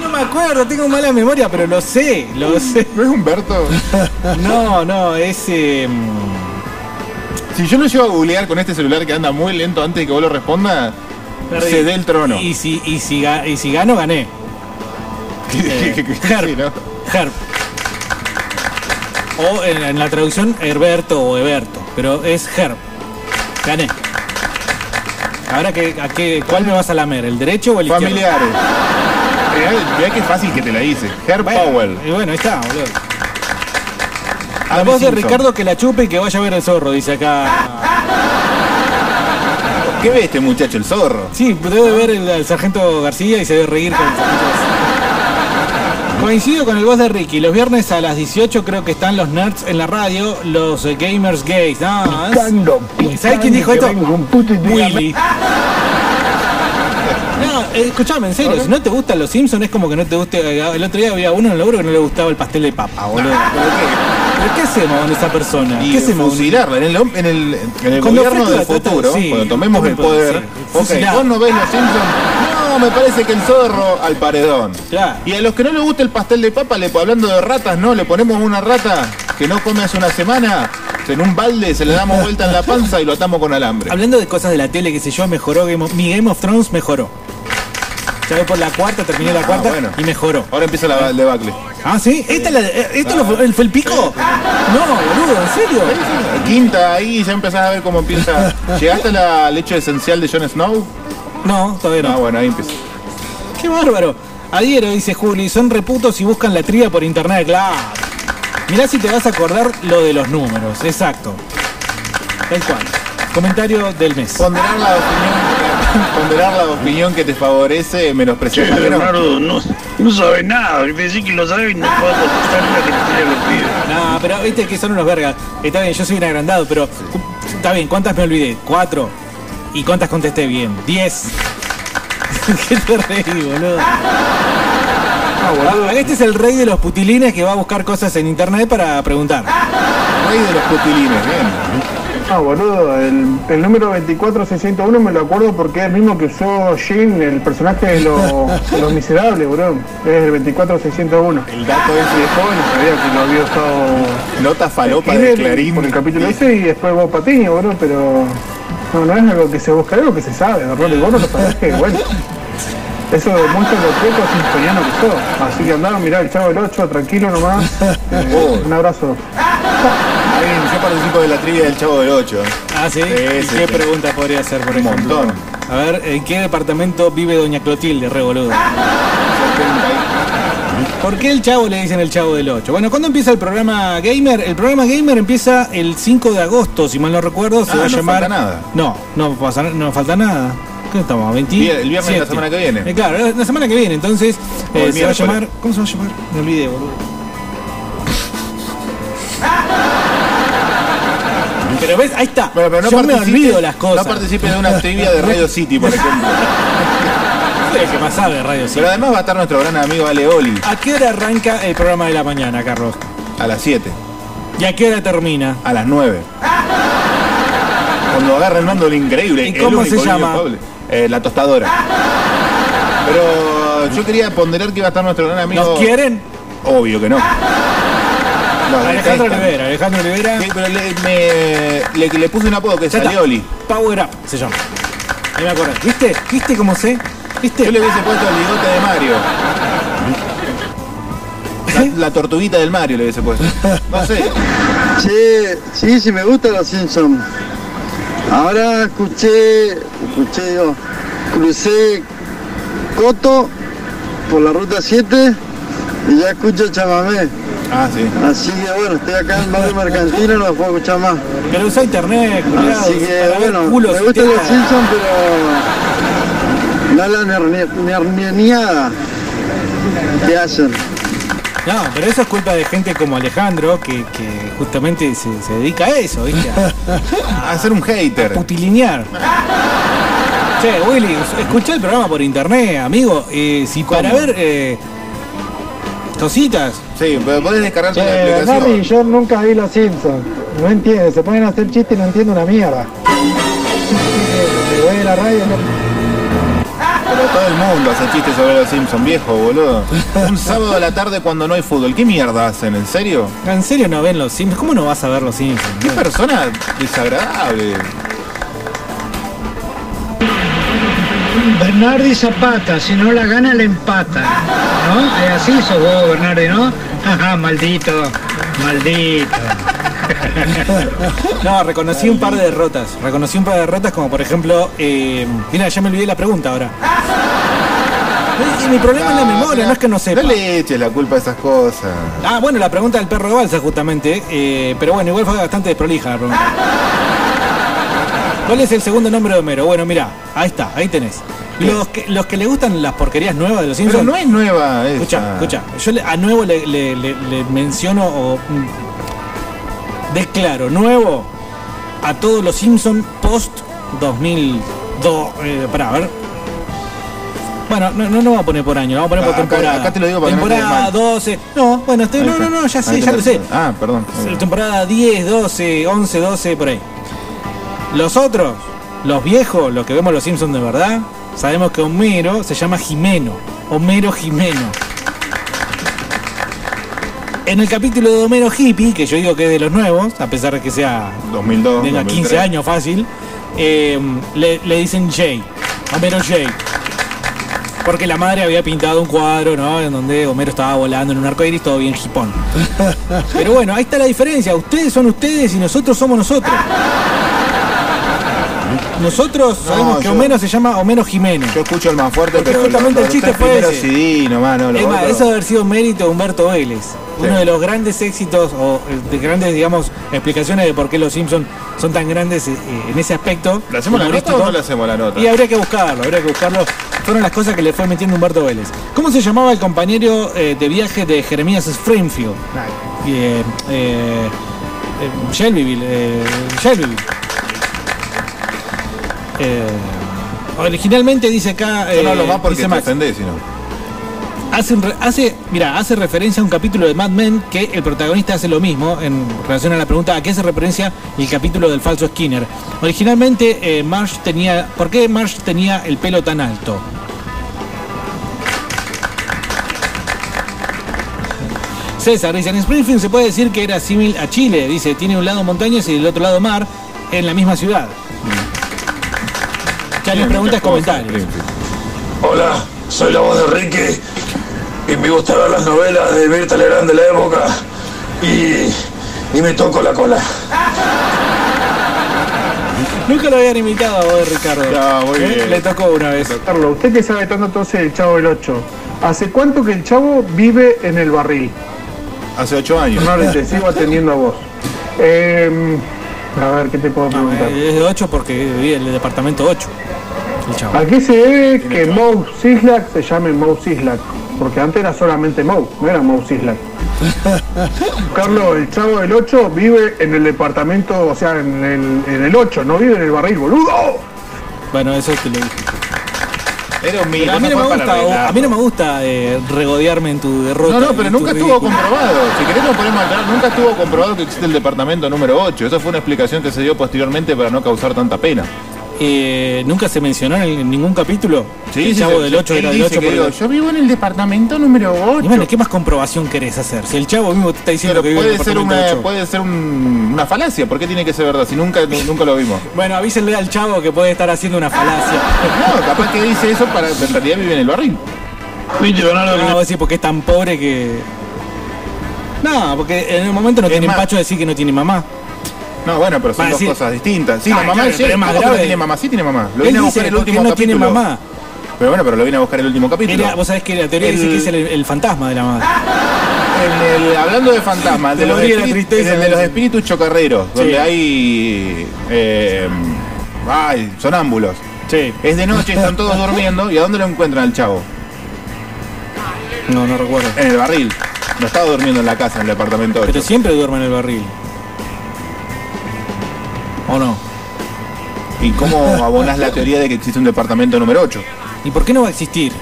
[SPEAKER 1] No me acuerdo, tengo mala memoria, pero lo sé, lo sé.
[SPEAKER 2] ¿No es Humberto?
[SPEAKER 1] No, no, es. eh,
[SPEAKER 2] Si yo lo llevo a googlear con este celular que anda muy lento antes de que vos lo responda,
[SPEAKER 1] perdí.
[SPEAKER 2] se dé el trono.
[SPEAKER 1] Y si, y si, y si gano, gané. Eh, Herb.
[SPEAKER 2] Sí, ¿no?
[SPEAKER 1] Herb. O en, en la traducción Herberto o Eberto, pero es Herb. Gané. Ahora que, a qué, ¿cuál me vas a lamer? ¿El derecho o el izquierdo?
[SPEAKER 2] Familiares. Mirá, mirá qué fácil que te la hice. Herb
[SPEAKER 1] Bueno,
[SPEAKER 2] Powell.
[SPEAKER 1] Y bueno, ahí está, boludo. La voz de. Ricardo que la chupe y que vaya a ver el zorro, dice acá.
[SPEAKER 2] ¿Qué ve este muchacho, el zorro?
[SPEAKER 1] Sí, debe ver el, al sargento García y se debe reír con. Coincido con el voz de Ricky. Los viernes a las 18 creo que están los nerds en la radio, los gamers gays. No, es- ¿Sabes quién dijo esto? Willy. Eh, escuchame, en serio, si no te gustan los Simpsons es como que no te guste. eh, El otro día había uno en el laburo que no le gustaba el pastel de papa, boludo. ¿Pero qué? ¿Pero qué hacemos con esa persona? ¿Qué hacemos?
[SPEAKER 2] fusilarla en el, en el, en el
[SPEAKER 1] Cuando
[SPEAKER 2] gobierno del futuro, cuando tomemos el poder. ok, vos no ves los Simpsons. No, me parece que el zorro al paredón. Y a los que no les gusta el pastel de papa, le, hablando de ratas, no, le ponemos una rata que no come hace una semana, en un balde, se le damos vuelta en la panza y lo atamos con alambre.
[SPEAKER 1] Hablando de cosas de la tele, que sé yo, mejoró Game of- mi Game of Thrones mejoró. Ya voy por la cuarta, terminé la cuarta y mejoró.
[SPEAKER 2] Ahora empieza la, el debacle.
[SPEAKER 1] Ah, ¿sí? ¿Esta la eh, ¿Esto lo fue, fue el pico? No, boludo, ¿en serio?
[SPEAKER 2] Quinta ahí ya empezás a ver cómo empieza. ¿Llegaste a la leche esencial de Jon Snow?
[SPEAKER 1] No, todavía no.
[SPEAKER 2] Ah, bueno, ahí empieza.
[SPEAKER 1] Qué bárbaro. Adhiero, dice Juli, son reputos y buscan la tría por internet, claro. Mirá si te vas a acordar lo de los números, exacto. Tal cual. Comentario del mes.
[SPEAKER 2] Ponderar la opinión, ponderar la opinión que te favorece, menospreciar la que no.
[SPEAKER 14] Bernardo, no, no sabe nada. Me decís que lo sabe y no puedo contestar la que te tiene los pibes.
[SPEAKER 1] No, pero viste que son unos vergas. Está bien, yo soy un agrandado, pero está bien, ¿cuántas me olvidé? Cuatro. ¿Y cuántas contesté bien? Diez. ¿Qué te reí, boludo? Ah, este es el rey de los putilines que va a buscar cosas en internet para preguntar.
[SPEAKER 2] Rey de los putilines, bien.
[SPEAKER 12] Ah, boludo, el, el número 24601 me lo acuerdo porque es el mismo que usó Jin, el personaje de, los- de los miserables, boludo. Es el 24601.
[SPEAKER 2] El dato es
[SPEAKER 12] de joven sabía que lo había usado.
[SPEAKER 2] Nota falopa de Clarín.
[SPEAKER 12] Por el capítulo ese y después Bob Patiño, boludo, pero. No, no es algo que se busca, es algo que se sabe, de y vos no lo sabés que, bueno. Eso demuestra lo poco sinfoniano que sos. Así que andá, mirá el chavo del 8, tranquilo nomás. Eh, un abrazo.
[SPEAKER 2] Yo participo de la trivia del Chavo del 8.
[SPEAKER 1] Ah, sí. ¿Y ¿Qué pregunta podría hacer, por
[SPEAKER 2] Un
[SPEAKER 1] ejemplo?
[SPEAKER 2] montón.
[SPEAKER 1] A ver, ¿en qué departamento vive Doña Clotilde, re boludo? ¿Por qué el chavo le dicen el chavo del 8? Bueno, ¿cuándo empieza el programa Gamer? El programa Gamer empieza el 5 de agosto, si mal no recuerdo. Se
[SPEAKER 2] Ah,
[SPEAKER 1] va a
[SPEAKER 2] no
[SPEAKER 1] llamar.
[SPEAKER 2] falta nada.
[SPEAKER 1] No, no, pasa, no falta nada. ¿Qué estamos? 20.
[SPEAKER 2] Vier- el viernes de la semana que viene.
[SPEAKER 1] Eh, claro, la semana que viene. Entonces,
[SPEAKER 2] O
[SPEAKER 1] eh, se va a
[SPEAKER 2] miércoles.
[SPEAKER 1] llamar. ¿Cómo se va a llamar? Me olvidé, boludo. Pero ves, ahí está.
[SPEAKER 2] Pero no
[SPEAKER 1] Yo me olvido las cosas.
[SPEAKER 2] No participes de una trivia de Radio City, por ejemplo.
[SPEAKER 1] Soy el que más sabe de Radio City.
[SPEAKER 2] Pero además va a estar nuestro gran amigo Ale Oli
[SPEAKER 1] ¿A qué hora arranca el programa de la mañana, Carlos?
[SPEAKER 2] a las 7,
[SPEAKER 1] ¿Y a qué hora termina?
[SPEAKER 2] a las 9. Cuando agarra el mando el increíble.
[SPEAKER 1] ¿Y
[SPEAKER 2] el
[SPEAKER 1] cómo
[SPEAKER 2] único
[SPEAKER 1] se llama?
[SPEAKER 2] Eh, la tostadora. Pero yo quería ponderar que iba a estar nuestro gran amigo.
[SPEAKER 1] ¿Nos quieren?
[SPEAKER 2] Obvio que no.
[SPEAKER 1] Alejandro. Olivera, Alejandro Olivera.
[SPEAKER 2] Sí, pero le, me- le, le puse un apodo que es. Alioli.
[SPEAKER 1] Power Up se llama. Ahí me acuerdo. ¿Viste? ¿Viste cómo sé? ¿Viste?
[SPEAKER 2] Yo le hubiese puesto el bigote de Mario. La, la tortuguita del Mario le hubiese puesto. No sé.
[SPEAKER 24] Che, sí, sí me gusta los Simpsons. Ahora escuché, escuché, digo, crucé Coto por la ruta 7 y ya escucho chamamé.
[SPEAKER 2] Ah, sí.
[SPEAKER 24] Así que bueno, estoy acá en barrio mercantino, no lo puedo escuchar más.
[SPEAKER 1] Pero usa internet, culiao,
[SPEAKER 24] Así que bueno,
[SPEAKER 1] culos
[SPEAKER 24] me
[SPEAKER 1] y
[SPEAKER 24] gustan los. Simpsons, pero no la nerniada que hacen.
[SPEAKER 1] No, pero eso es culpa de gente como Alejandro, que, que justamente se, se dedica a eso, ¿viste? A,
[SPEAKER 2] A ser un hater.
[SPEAKER 1] putilinear. Che, Willy, escuché el programa por internet, amigo. Eh, si para ver eh, cositas.
[SPEAKER 2] Sí, pero podés descargarte la
[SPEAKER 12] Bernardi,
[SPEAKER 2] aplicación.
[SPEAKER 12] yo nunca vi los Simpsons. No entiendo, se ponen a hacer chistes y no entiendo una mierda. Me voy de la radio, no-
[SPEAKER 2] Pero todo el mundo hace chistes sobre los Simpsons, viejo, boludo. Un sábado a la tarde cuando no hay fútbol. ¿Qué mierda hacen? ¿En serio?
[SPEAKER 1] ¿En serio no ven los Simpsons? ¿Cómo no vas a ver los Simpsons?
[SPEAKER 2] Qué persona desagradable.
[SPEAKER 13] Bernardi Zapata, si no la gana la empata. ¿No? Es así sos vos, Bernardi, ¿no? Ajá, maldito, maldito.
[SPEAKER 1] No, reconocí un par de derrotas. Reconocí un par de derrotas como por ejemplo... eh, mira, ya me olvidé la pregunta ahora. Y mi problema es la memoria, no es que no sepa.
[SPEAKER 2] No le eches la culpa a esas cosas.
[SPEAKER 1] Ah, bueno, la pregunta del perro de balsa, justamente. eh, pero bueno, igual fue bastante desprolija la pregunta. ¿Cuál es el segundo nombre de Homero? Bueno, mira, ahí está, ahí tenés. Los que, los que le gustan las porquerías nuevas de los Simpsons.
[SPEAKER 2] Pero no es nueva esa.
[SPEAKER 1] Escucha, escucha. Yo le- a nuevo le, le- le- le menciono o mm, declaro nuevo a todos los Simpsons post 2002. Eh, pará, a ver. Bueno, no, no, no vamos a poner por año, lo vamos a poner por
[SPEAKER 2] Ah, acá-
[SPEAKER 1] temporada.
[SPEAKER 2] acá te lo digo para que no
[SPEAKER 1] temporada
[SPEAKER 2] mal.
[SPEAKER 1] 12. No, bueno, estoy, no, no, no, ya sé, ya lo sé.
[SPEAKER 2] Ah, perdón.
[SPEAKER 1] Temporada 10, 12, 11, 12, por ahí. Los otros, los viejos, los que vemos los Simpsons de verdad, sabemos que Homero se llama Jimeno. Homero Jimeno. En el capítulo de Homero Hippie, que yo digo que es de los nuevos, a pesar de que sea
[SPEAKER 2] 2002,
[SPEAKER 1] tenga 15
[SPEAKER 2] 2003.
[SPEAKER 1] años fácil, eh, le, le dicen Jay, Homero Jay. Porque la madre había pintado un cuadro, ¿no? En donde Homero estaba volando en un arco iris, todo bien hipón. Pero bueno, ahí está la diferencia. Ustedes son ustedes y nosotros somos nosotros. Nosotros
[SPEAKER 2] No,
[SPEAKER 1] sabemos que
[SPEAKER 2] yo-
[SPEAKER 1] Homero se llama Homero Jimeno.
[SPEAKER 2] Yo escucho el más fuerte,
[SPEAKER 1] Porque
[SPEAKER 2] pero
[SPEAKER 1] justamente el
[SPEAKER 2] lo-
[SPEAKER 1] chiste fue ese.
[SPEAKER 2] CD nomás, no,
[SPEAKER 1] Es más, eso debe haber sido mérito de Humberto Vélez. Uno de los grandes éxitos o eh, de grandes, digamos, explicaciones de por qué los Simpsons son tan grandes eh, en ese aspecto.
[SPEAKER 2] ¿Le hacemos la nota o no le hacemos la nota?
[SPEAKER 1] Y habría que buscarlo, habría que buscarlo. Fueron las cosas que le fue metiendo Humberto Vélez. ¿Cómo se llamaba el compañero eh, de viaje de Jeremías Springfield? Eh, eh, eh, Shelbyville. eh, Shelbyville. Eh, originalmente dice acá.
[SPEAKER 2] Yo no
[SPEAKER 1] eh,
[SPEAKER 2] más porque te ofendés, sino.
[SPEAKER 1] Hace, hace, mira, hace referencia a un capítulo de Mad Men que el protagonista hace lo mismo en relación a la pregunta a qué hace referencia el capítulo del falso Skinner. Originalmente eh, Marsh tenía, ¿por qué Marsh tenía el pelo tan alto? César dice, en Springfield se puede decir que era símil a Chile, dice, tiene un lado montañas y el otro lado mar en la misma ciudad. Preguntas comentarios.
[SPEAKER 7] Hola, soy la voz de Ricky y me gusta ver las novelas de Mirta Legrand de la época y, y me toco la cola.
[SPEAKER 1] Nunca lo habían invitado a vos, Ricardo. ¿Eh? Le tocó una vez.
[SPEAKER 12] Carlos, usted que sabe tanto entonces del Chavo del 8, ¿hace cuánto que el Chavo vive en el barril?
[SPEAKER 2] Hace ocho años.
[SPEAKER 12] No, te sigo atendiendo a vos. Eh, a ver, ¿qué te puedo preguntar?
[SPEAKER 1] Eh, Es de 8 porque vive en el departamento 8. El chavo.
[SPEAKER 12] ¿A qué se debe que Moe Sislak se llame Moe Sislak? Porque antes era solamente Moe, no era Moe Sislak. Carlos, el chavo del 8 vive en el departamento, o sea, en el, en el 8, no vive en el barril, boludo.
[SPEAKER 1] Bueno, eso te lo dije.
[SPEAKER 2] Era un mito,
[SPEAKER 1] Pero a mí no
[SPEAKER 2] no
[SPEAKER 1] me gusta,
[SPEAKER 2] arreglarlo.
[SPEAKER 1] a mí no me gusta eh, regodearme en tu derrota.
[SPEAKER 2] No, no, pero nunca estuvo
[SPEAKER 1] ridículo.
[SPEAKER 2] comprobado. Si querés nos podemos aclarar, nunca estuvo comprobado que existe el departamento número 8. Esa fue una explicación que se dio posteriormente para no causar tanta pena.
[SPEAKER 1] Eh, nunca se mencionó en, en ningún capítulo.
[SPEAKER 2] Sí,
[SPEAKER 1] el chavo
[SPEAKER 2] sí,
[SPEAKER 1] del 8
[SPEAKER 2] él
[SPEAKER 1] era del
[SPEAKER 2] dice
[SPEAKER 1] 8
[SPEAKER 2] que
[SPEAKER 1] por
[SPEAKER 2] digo,
[SPEAKER 1] el-
[SPEAKER 2] yo vivo en el departamento número 8.
[SPEAKER 1] Y bueno, ¿qué más comprobación querés hacer? Si el chavo mismo te está diciendo
[SPEAKER 2] Pero
[SPEAKER 1] que vive en el
[SPEAKER 2] puede ser,
[SPEAKER 1] departamento
[SPEAKER 2] una,
[SPEAKER 1] 8.
[SPEAKER 2] puede ser un- una falacia. ¿Por qué tiene que ser verdad? Si nunca, nu- nunca lo vimos.
[SPEAKER 1] Bueno, avísenle al chavo que puede estar haciendo una falacia.
[SPEAKER 2] No, capaz que dice eso para en realidad vive en el barril.
[SPEAKER 14] Viste, Bernardo,
[SPEAKER 1] No, decís porque es tan pobre que. No, porque en el momento no tiene
[SPEAKER 2] más-
[SPEAKER 1] empacho de decir que no tiene mamá.
[SPEAKER 2] No, bueno, pero son
[SPEAKER 1] Va
[SPEAKER 2] dos cosas distintas. Sí,
[SPEAKER 1] Ah,
[SPEAKER 2] la mamá
[SPEAKER 1] claro,
[SPEAKER 2] es
[SPEAKER 1] pero es más
[SPEAKER 2] ¿Cómo que
[SPEAKER 1] grave.
[SPEAKER 2] no tiene mamá? Sí tiene mamá. Lo
[SPEAKER 1] Él
[SPEAKER 2] vine a
[SPEAKER 1] dice
[SPEAKER 2] buscar el
[SPEAKER 1] porque
[SPEAKER 2] último
[SPEAKER 1] no tiene
[SPEAKER 2] capítulo.
[SPEAKER 1] mamá.
[SPEAKER 2] Pero bueno, pero lo vine a buscar el último capítulo.
[SPEAKER 1] Era- vos sabés que la teoría dice que es el, el fantasma de la madre.
[SPEAKER 2] En el- hablando de fantasmas, de los,
[SPEAKER 1] la
[SPEAKER 2] espíritus,
[SPEAKER 1] tristeza,
[SPEAKER 2] en el de los
[SPEAKER 1] ¿no?
[SPEAKER 2] espíritus chocarreros, donde hay. eh, ay, sonámbulos.
[SPEAKER 1] Sí.
[SPEAKER 2] Es de noche, están todos durmiendo. ¿Y a dónde lo encuentran al chavo?
[SPEAKER 1] No, no recuerdo.
[SPEAKER 2] En el barril. No estaba durmiendo en la casa, en el departamento 8.
[SPEAKER 1] Pero siempre duerme en el barril. ¿O no?
[SPEAKER 2] ¿Y cómo abonás la teoría de que existe un departamento número 8?
[SPEAKER 1] ¿Y por qué no va a existir?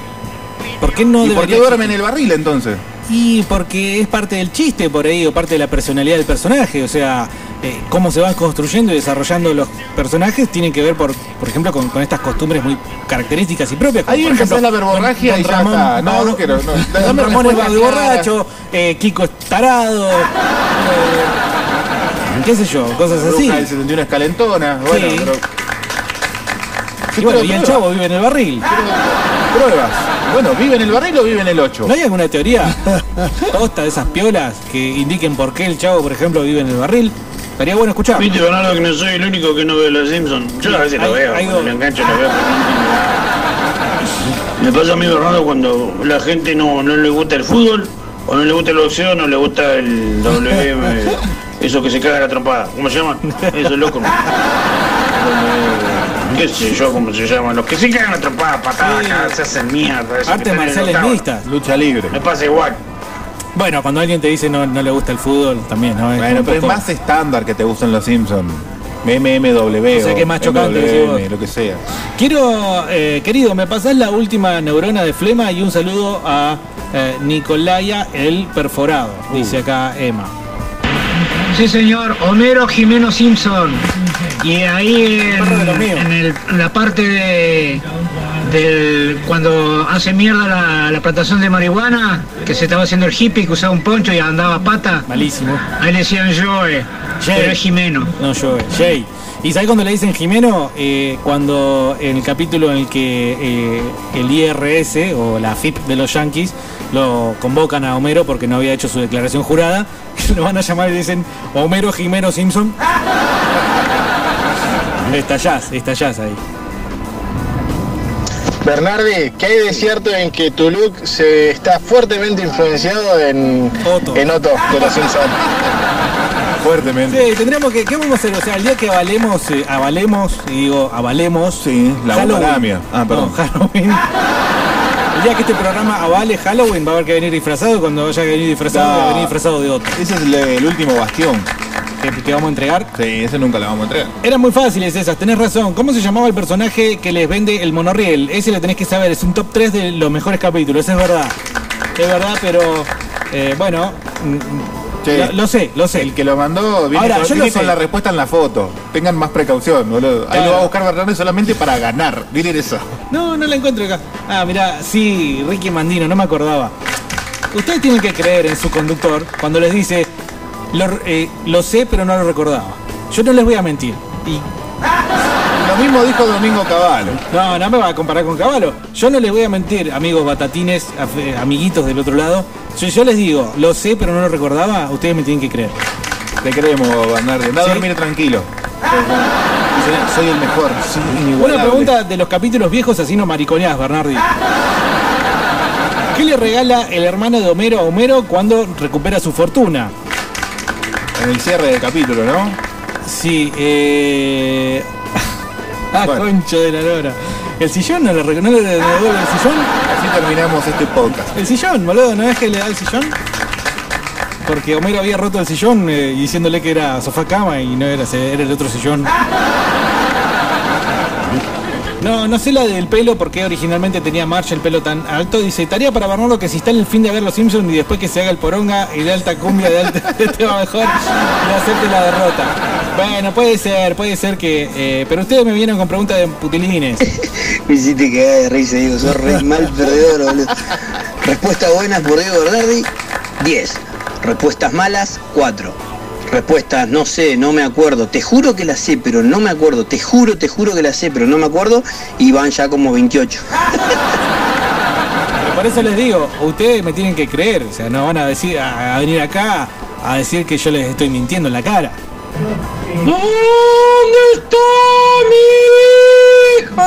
[SPEAKER 1] ¿Por qué no
[SPEAKER 2] ¿Y por qué duerme en el barril entonces?
[SPEAKER 1] Y porque es parte del chiste por ahí, o parte de la personalidad del personaje. O sea, eh, cómo se van construyendo y desarrollando los personajes tienen que ver, por, por ejemplo, con, con estas costumbres muy características y propias.
[SPEAKER 2] Ahí
[SPEAKER 1] ejemplo,
[SPEAKER 2] la verborragia y
[SPEAKER 1] don
[SPEAKER 2] ya
[SPEAKER 1] Ramón
[SPEAKER 2] está. No, no quiero. No.
[SPEAKER 1] Ramón es borracho, eh, Kiko es tarado, eh, qué sé yo, cosas
[SPEAKER 2] La
[SPEAKER 1] así.
[SPEAKER 2] bruja del 71 es calentona. Bueno,
[SPEAKER 1] Sí.
[SPEAKER 2] pero.
[SPEAKER 1] Y bueno,
[SPEAKER 2] pero
[SPEAKER 1] y el chavo vive en el barril.
[SPEAKER 2] Pruebas. Bueno, ¿vive en el barril o vive en el 8?
[SPEAKER 1] ¿No hay alguna teoría posta de esas piolas que indiquen por qué el chavo, por ejemplo, vive en el barril? Estaría bueno escuchar.
[SPEAKER 14] Viste, Bernardo, que no soy el único que no ve los Simpsons. Yo a veces
[SPEAKER 1] Hay-
[SPEAKER 14] lo veo,
[SPEAKER 1] hay
[SPEAKER 14] cuando me engancho lo veo. Me pasa a mí, Bernardo, cuando la gente no, no le gusta el fútbol, o no le gusta el boxeo, no le gusta el WM, eso que se caga la trompada. ¿Cómo se llama? Eso, loco. ¿Qué sé yo cómo se llaman? Los que se cagan la trompada, patadas,
[SPEAKER 1] Sí.
[SPEAKER 14] se hacen mierda. eso
[SPEAKER 1] Artes marciales mixtas.
[SPEAKER 2] Lucha libre.
[SPEAKER 14] Me pasa igual.
[SPEAKER 1] Bueno, cuando alguien te dice no, no le gusta el fútbol, también, ¿no?
[SPEAKER 2] Bueno,
[SPEAKER 1] un
[SPEAKER 2] pero es más estándar que te gustan los Simpsons. MMW
[SPEAKER 1] O sea, que es más chocante,
[SPEAKER 2] MWM, lo que sea.
[SPEAKER 1] Quiero, eh, querido, me pasás la última neurona de flema y un saludo a eh, Nicolaya el perforado, dice acá Emma.
[SPEAKER 13] Sí, señor, Homero Jimeno Simpson. Y ahí en, en el- en la parte de del cuando hace mierda la, la plantación de marihuana, que se estaba haciendo el hippie, que usaba un poncho y andaba a pata.
[SPEAKER 1] Malísimo.
[SPEAKER 13] Ahí le decían Joe, pero es Jimeno.
[SPEAKER 1] No, yo, Jay. ¿Y sabes cuando le dicen Jimeno? Eh, cuando en el capítulo en el que eh, el IRS o la FIP de los Yankees lo convocan a Homero porque no había hecho su declaración jurada, lo van a llamar y le dicen Homero Jimeno Simpson. estallás, estallás ahí.
[SPEAKER 12] Bernardi, ¿qué hay de cierto en que tu look se está fuertemente influenciado en Otto, en Otto de los Simpsons?
[SPEAKER 2] Fuertemente.
[SPEAKER 1] Sí, tendríamos que, ¿qué vamos a hacer? O sea, el día que avalemos, eh, avalemos, y digo, avalemos.
[SPEAKER 2] Sí, la
[SPEAKER 1] Halloween.
[SPEAKER 2] Ah, perdón.
[SPEAKER 1] No, Halloween. El día que este programa avale Halloween va a haber que venir disfrazado y cuando vaya a venir disfrazado
[SPEAKER 2] No.
[SPEAKER 1] va a venir disfrazado de otro.
[SPEAKER 2] Ese es el, el último bastión.
[SPEAKER 1] ¿Que, que vamos a entregar?
[SPEAKER 2] Sí, ese nunca lo vamos a entregar.
[SPEAKER 1] Eran muy fáciles esas, tenés razón. ¿Cómo se llamaba el personaje que les vende el monorriel? Ese lo tenés que saber, es un top 3 de los mejores capítulos, es verdad. Es verdad, pero eh, bueno, lo, lo sé, lo sé.
[SPEAKER 2] El que lo mandó viene,
[SPEAKER 1] Ahora,
[SPEAKER 2] con,
[SPEAKER 1] yo lo
[SPEAKER 2] viene con la respuesta en la foto. Tengan más precaución, boludo. Ahí
[SPEAKER 1] Claro.
[SPEAKER 2] lo va a buscar Bernardo solamente para ganar. Miren eso.
[SPEAKER 1] No, no la encuentro acá. Ah, mira, sí, Ricky Mandino, no me acordaba. Ustedes tienen que creer en su conductor cuando les dice, lo, eh, lo sé, pero no lo recordaba. Yo no les voy a mentir. Y
[SPEAKER 2] mismo dijo Domingo Cavallo.
[SPEAKER 1] no, no me va a comparar con Caballo. Yo no les voy a mentir, amigos batatines, eh, amiguitos del otro lado. Si yo les digo, lo sé, pero no lo recordaba, ustedes me tienen que creer.
[SPEAKER 2] Te creemos, Bernardo. Anda a
[SPEAKER 1] Sí.
[SPEAKER 2] dormir tranquilo. Soy- el mejor.
[SPEAKER 1] Una pregunta de los capítulos viejos, así no mariconeás, Bernardi. ¿Qué le regala el hermano de Homero a Homero cuando recupera su fortuna?
[SPEAKER 2] En el cierre del capítulo, ¿no?
[SPEAKER 1] Sí, eh. Ah,
[SPEAKER 2] Bueno.
[SPEAKER 1] concho de la lora. ¿El sillón no le, re- no le devuelve el sillón?
[SPEAKER 2] Así terminamos este podcast.
[SPEAKER 1] El sillón, boludo, ¿no es que le da el sillón? Porque Homero había roto el sillón eh, diciéndole que era sofá cama y no era, era el otro sillón. No, no sé la del pelo porque originalmente tenía March el pelo tan alto. Dice, tarea para Bernardo que si está en el fin de ver los Simpsons y después que se haga el poronga y de alta cumbia de alta este va mejor y acepte la derrota. Bueno, puede ser, puede ser que... eh, pero ustedes me vienen con preguntas de putilines.
[SPEAKER 25] Me hiciste cagar de risa, Diego. Sos re mal perdedor, boludo. Respuestas buenas por Diego Bernardi, 10. Respuestas malas, 4. Respuestas, no sé, no me acuerdo. Te juro que la sé, pero no me acuerdo. Te juro, te juro que la sé, pero no me acuerdo. Y van ya como 28.
[SPEAKER 1] Pero por eso les digo, ustedes me tienen que creer, o sea, no van a decir a, a venir acá a decir que yo les estoy mintiendo en la cara.
[SPEAKER 25] ¿Dónde está mi hijo?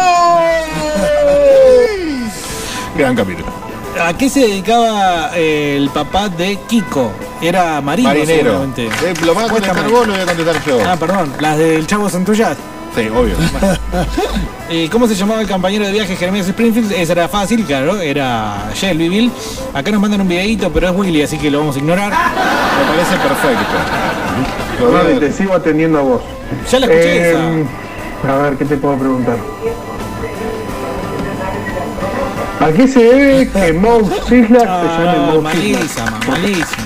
[SPEAKER 2] Gran capítulo.
[SPEAKER 1] ¿A qué se dedicaba eh, el papá de Kiko? Era marino,
[SPEAKER 2] Marinero.
[SPEAKER 1] seguramente.
[SPEAKER 2] Eh, lo vas a contestar vos, lo voy a contestar yo.
[SPEAKER 1] Ah, perdón, las del Chavo son tuyas.
[SPEAKER 2] Sí, obvio.
[SPEAKER 1] Eh, ¿Cómo se llamaba el compañero de viaje Jeremías Springfield? Esa era fácil, claro, era Shelbyville. Acá nos mandan un videito, pero es Willy, así que lo vamos a ignorar.
[SPEAKER 2] Me parece perfecto. Lo voy a
[SPEAKER 12] Bernardi,
[SPEAKER 2] ver.
[SPEAKER 12] te sigo atendiendo a vos.
[SPEAKER 1] Ya la escuché
[SPEAKER 12] Eh, a ver, ¿qué te puedo preguntar? ¿A qué se debe que Moe Sislak se llame
[SPEAKER 1] Ah,
[SPEAKER 12] Sislak?
[SPEAKER 1] malísima, malísima.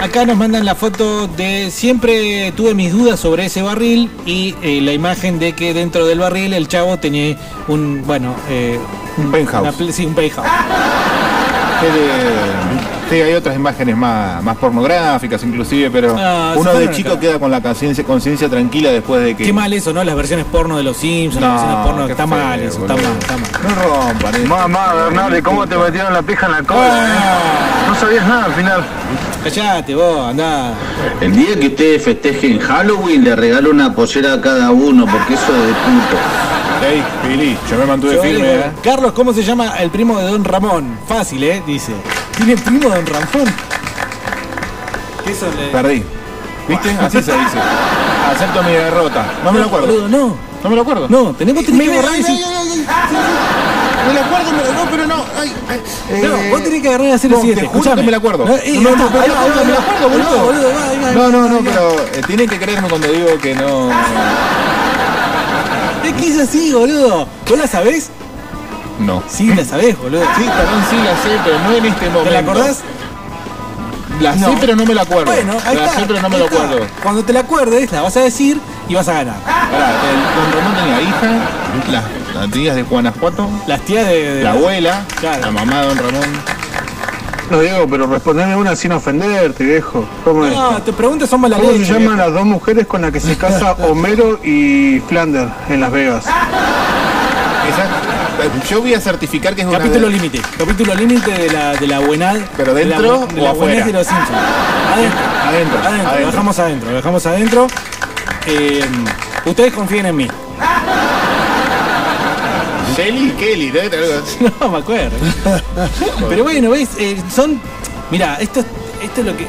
[SPEAKER 1] Acá nos mandan la foto de siempre tuve mis dudas sobre ese barril y eh, la imagen de que dentro del barril el chavo tenía un, bueno, eh,
[SPEAKER 2] Un penthouse.
[SPEAKER 1] una sí, un penthouse.
[SPEAKER 2] Sí, hay otras imágenes más, más pornográficas inclusive, pero
[SPEAKER 1] Ah,
[SPEAKER 2] uno de chico
[SPEAKER 1] acá.
[SPEAKER 2] queda con la conciencia conciencia tranquila después de que...
[SPEAKER 1] Qué mal eso, ¿no? Las versiones porno de los Simpsons,
[SPEAKER 2] No,
[SPEAKER 1] las versiones porno, está
[SPEAKER 2] feo,
[SPEAKER 1] mal eso, está mal, está mal.
[SPEAKER 2] No rompan. eh.
[SPEAKER 12] Mamá, Bernardi, ¿cómo te metieron la pija en la cola?
[SPEAKER 1] Ah.
[SPEAKER 12] No sabías nada al final.
[SPEAKER 1] Callate vos, andá.
[SPEAKER 16] El día que ustedes festejen Halloween le regalo una pollera a cada uno, porque eso es de puto.
[SPEAKER 2] Ey, Pili, yo me mantuve
[SPEAKER 1] Yo
[SPEAKER 2] firme,
[SPEAKER 1] digo,
[SPEAKER 2] ¿eh?
[SPEAKER 1] Carlos, ¿cómo se llama el primo de Don Ramón? Fácil, ¿eh? Dice. ¿Tiene primo Don Ramón? ¿Qué son? le-
[SPEAKER 2] Perdí. ¿Viste? Así se dice. Acepto mi derrota. No me lo acuerdo.
[SPEAKER 1] boludo, no.
[SPEAKER 2] No me lo acuerdo.
[SPEAKER 1] No, tenemos que
[SPEAKER 2] ay,
[SPEAKER 1] decir-
[SPEAKER 2] Me lo acuerdo, pero no, pero no. Ay, ay,
[SPEAKER 1] No,
[SPEAKER 2] eh,
[SPEAKER 1] vos tenés que agarrar y hacer
[SPEAKER 2] no,
[SPEAKER 1] el siguiente.
[SPEAKER 2] Te que me lo acuerdo.
[SPEAKER 1] No, eh,
[SPEAKER 2] No, no, pero no, no, me lo acuerdo, boludo.
[SPEAKER 1] No, boludo, va, ahí va,
[SPEAKER 2] No, no,
[SPEAKER 1] va,
[SPEAKER 2] no,
[SPEAKER 1] ahí va.
[SPEAKER 2] pero eh, tienen que creerme cuando digo que no.
[SPEAKER 1] Es que es así, boludo. ¿Vos la sabés?
[SPEAKER 2] No.
[SPEAKER 1] Sí, la sabés, boludo.
[SPEAKER 2] Sí, perdón, sí la sé, pero no en este momento.
[SPEAKER 1] ¿Te la acordás?
[SPEAKER 2] La sé,
[SPEAKER 1] No.
[SPEAKER 2] pero no me la acuerdo.
[SPEAKER 1] Bueno, ahí
[SPEAKER 2] la
[SPEAKER 1] está.
[SPEAKER 2] sé, pero no me
[SPEAKER 1] está.
[SPEAKER 2] acuerdo.
[SPEAKER 1] Cuando te la acuerdes, la vas a decir y vas a ganar.
[SPEAKER 2] El Don Ramón tenía hija, las, las tías de Guanajuato,
[SPEAKER 1] Las tías de. de-
[SPEAKER 2] la abuela,
[SPEAKER 1] Claro.
[SPEAKER 2] la mamá de Don Ramón.
[SPEAKER 12] No, Diego, pero respondeme una sin ofenderte, viejo. ¿Cómo es?
[SPEAKER 1] No, te preguntas son mala
[SPEAKER 12] ¿Cómo
[SPEAKER 1] leche.
[SPEAKER 12] se llaman las dos mujeres con las que se casa Homero y Flander en Las Vegas?
[SPEAKER 2] Esa- yo voy a certificar que es una.
[SPEAKER 1] Capítulo límite. Capítulo límite de la, de la buenad.
[SPEAKER 2] ¿Pero
[SPEAKER 1] de la
[SPEAKER 2] dentro
[SPEAKER 1] de
[SPEAKER 2] o
[SPEAKER 1] la
[SPEAKER 2] afuera?
[SPEAKER 1] de los Simpsons. Adentro.
[SPEAKER 2] Adentro,
[SPEAKER 1] Adentro. Lo
[SPEAKER 2] adentro.
[SPEAKER 1] dejamos adentro. Lo dejamos adentro. Eh, ustedes confíen en mí.
[SPEAKER 2] Shelly Kelly, así.
[SPEAKER 1] No me acuerdo. Pero bueno, ¿ves? Eh, son. Mira, esto, esto es lo que.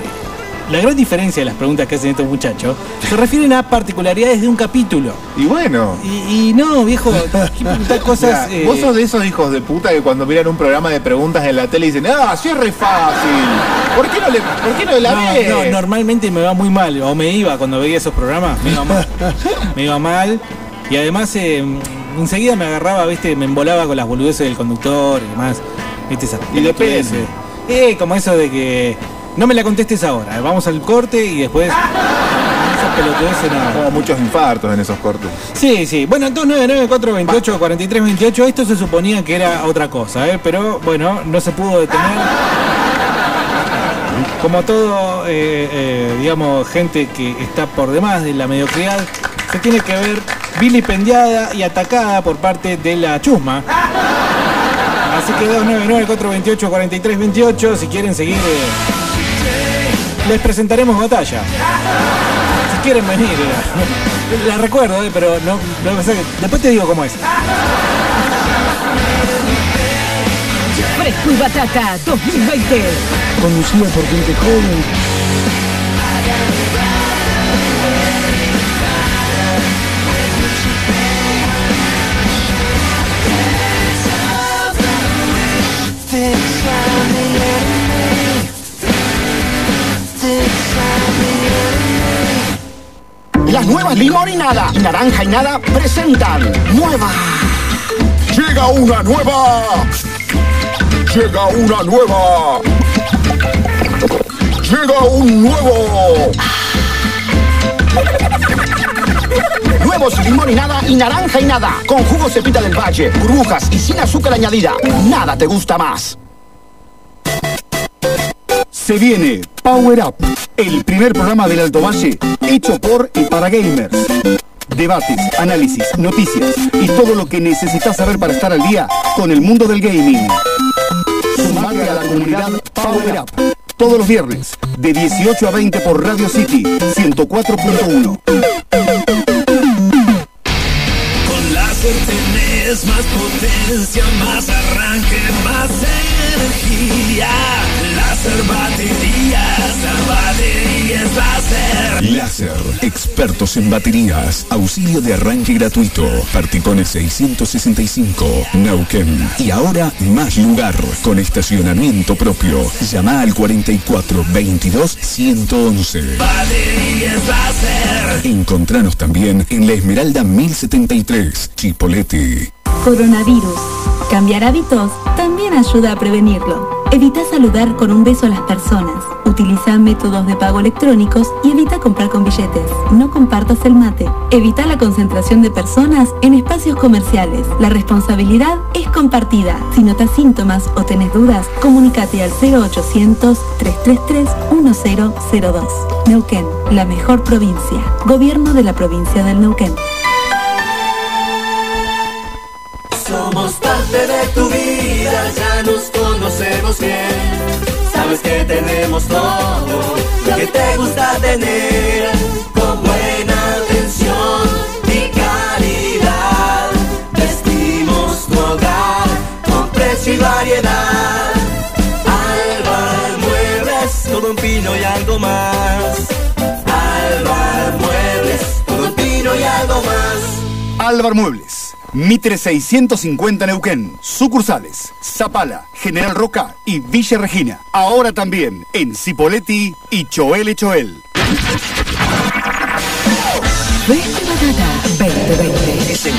[SPEAKER 1] La gran diferencia de las preguntas que hacen estos muchachos se refieren a particularidades de un capítulo.
[SPEAKER 2] Y bueno.
[SPEAKER 1] Y, y no, viejo, cosas.
[SPEAKER 2] Mira,
[SPEAKER 1] eh,
[SPEAKER 2] Vos sos de esos hijos de puta que cuando miran un programa de preguntas en la tele dicen, ah, sí es re fácil. ¿Por qué no le, por qué no la
[SPEAKER 1] no,
[SPEAKER 2] ves?
[SPEAKER 1] no, normalmente me va muy mal, o me iba cuando veía esos programas, me iba mal. me iba mal. Y además, eh, enseguida me agarraba, viste, me embolaba con las boludeces del conductor y demás. Viste, esas
[SPEAKER 2] Y depende.
[SPEAKER 1] Eh, como eso de que no me la contestes ahora, vamos al corte y después. Esas no.
[SPEAKER 2] Muchos infartos en esos cortes.
[SPEAKER 1] Sí, sí. Bueno, 299-428, 4328, esto se suponía que era otra cosa, ¿eh? pero bueno, no se pudo detener. Como todo, eh, eh, digamos, gente que está por demás de la mediocridad, se tiene que ver vilipendiada y atacada por parte de la chusma. Así que 299-428-4328, si quieren seguir, eh, les presentaremos batalla. Si quieren venir, eh, la recuerdo, eh, pero no, no pasa que- después te digo cómo es.
[SPEAKER 26] Fresco y Batata 2020.
[SPEAKER 1] Conducida por gente joven.
[SPEAKER 27] Las nuevas limón y naranja y nada presentan nueva.
[SPEAKER 8] Llega una nueva. Llega una nueva. Llega un nuevo.
[SPEAKER 27] Nuevos limón y y naranja y nada, con jugo cepita del valle, burbujas y sin azúcar añadida. Nada te gusta más.
[SPEAKER 28] Se viene Power Up, el primer programa del Alto Valle hecho por y para gamers. Debates, análisis, noticias y todo lo que necesitas saber para estar al día con el mundo del gaming. Sumate a la comunidad Power Up todos los viernes de 18 a 20 por Radio City 104.1.
[SPEAKER 29] Con láser tenés más potencia, más arranque, más energía. Láser baterías, la batería es láser.
[SPEAKER 30] Láser, expertos en baterías, auxilio de arranque gratuito, Partitones 665, Neuquén. Y ahora más lugar, con estacionamiento propio. Llama al 44 22 111.
[SPEAKER 29] Batería es láser.
[SPEAKER 30] Encontranos también en la Esmeralda 1073, Chipolete.
[SPEAKER 31] Coronavirus. Cambiar hábitos también ayuda a prevenirlo. Evita saludar con un beso a las personas. Utiliza métodos de pago electrónicos y evita comprar con billetes. No compartas el mate. Evita la concentración de personas en espacios comerciales. La responsabilidad es compartida. Si notas síntomas o tenés dudas, comunícate al 0800 333 1002. Neuquén, la mejor provincia. Gobierno de la provincia del Neuquén.
[SPEAKER 29] Somos parte de tu vida, ya nos conocemos bien. Sabes que tenemos todo lo que te gusta tener. Con buena atención y calidad, vestimos tu hogar con precio y variedad. Alba Muebles, todo un pino y algo más. Alba Muebles, todo un pino y algo más.
[SPEAKER 28] Álvaro Muebles Mitre 650 Neuquén. Sucursales. Zapala, General Roca y Villa Regina. Ahora también en Cipoletti y Choel Choel.
[SPEAKER 26] Fresco Batata 2020.
[SPEAKER 27] Es el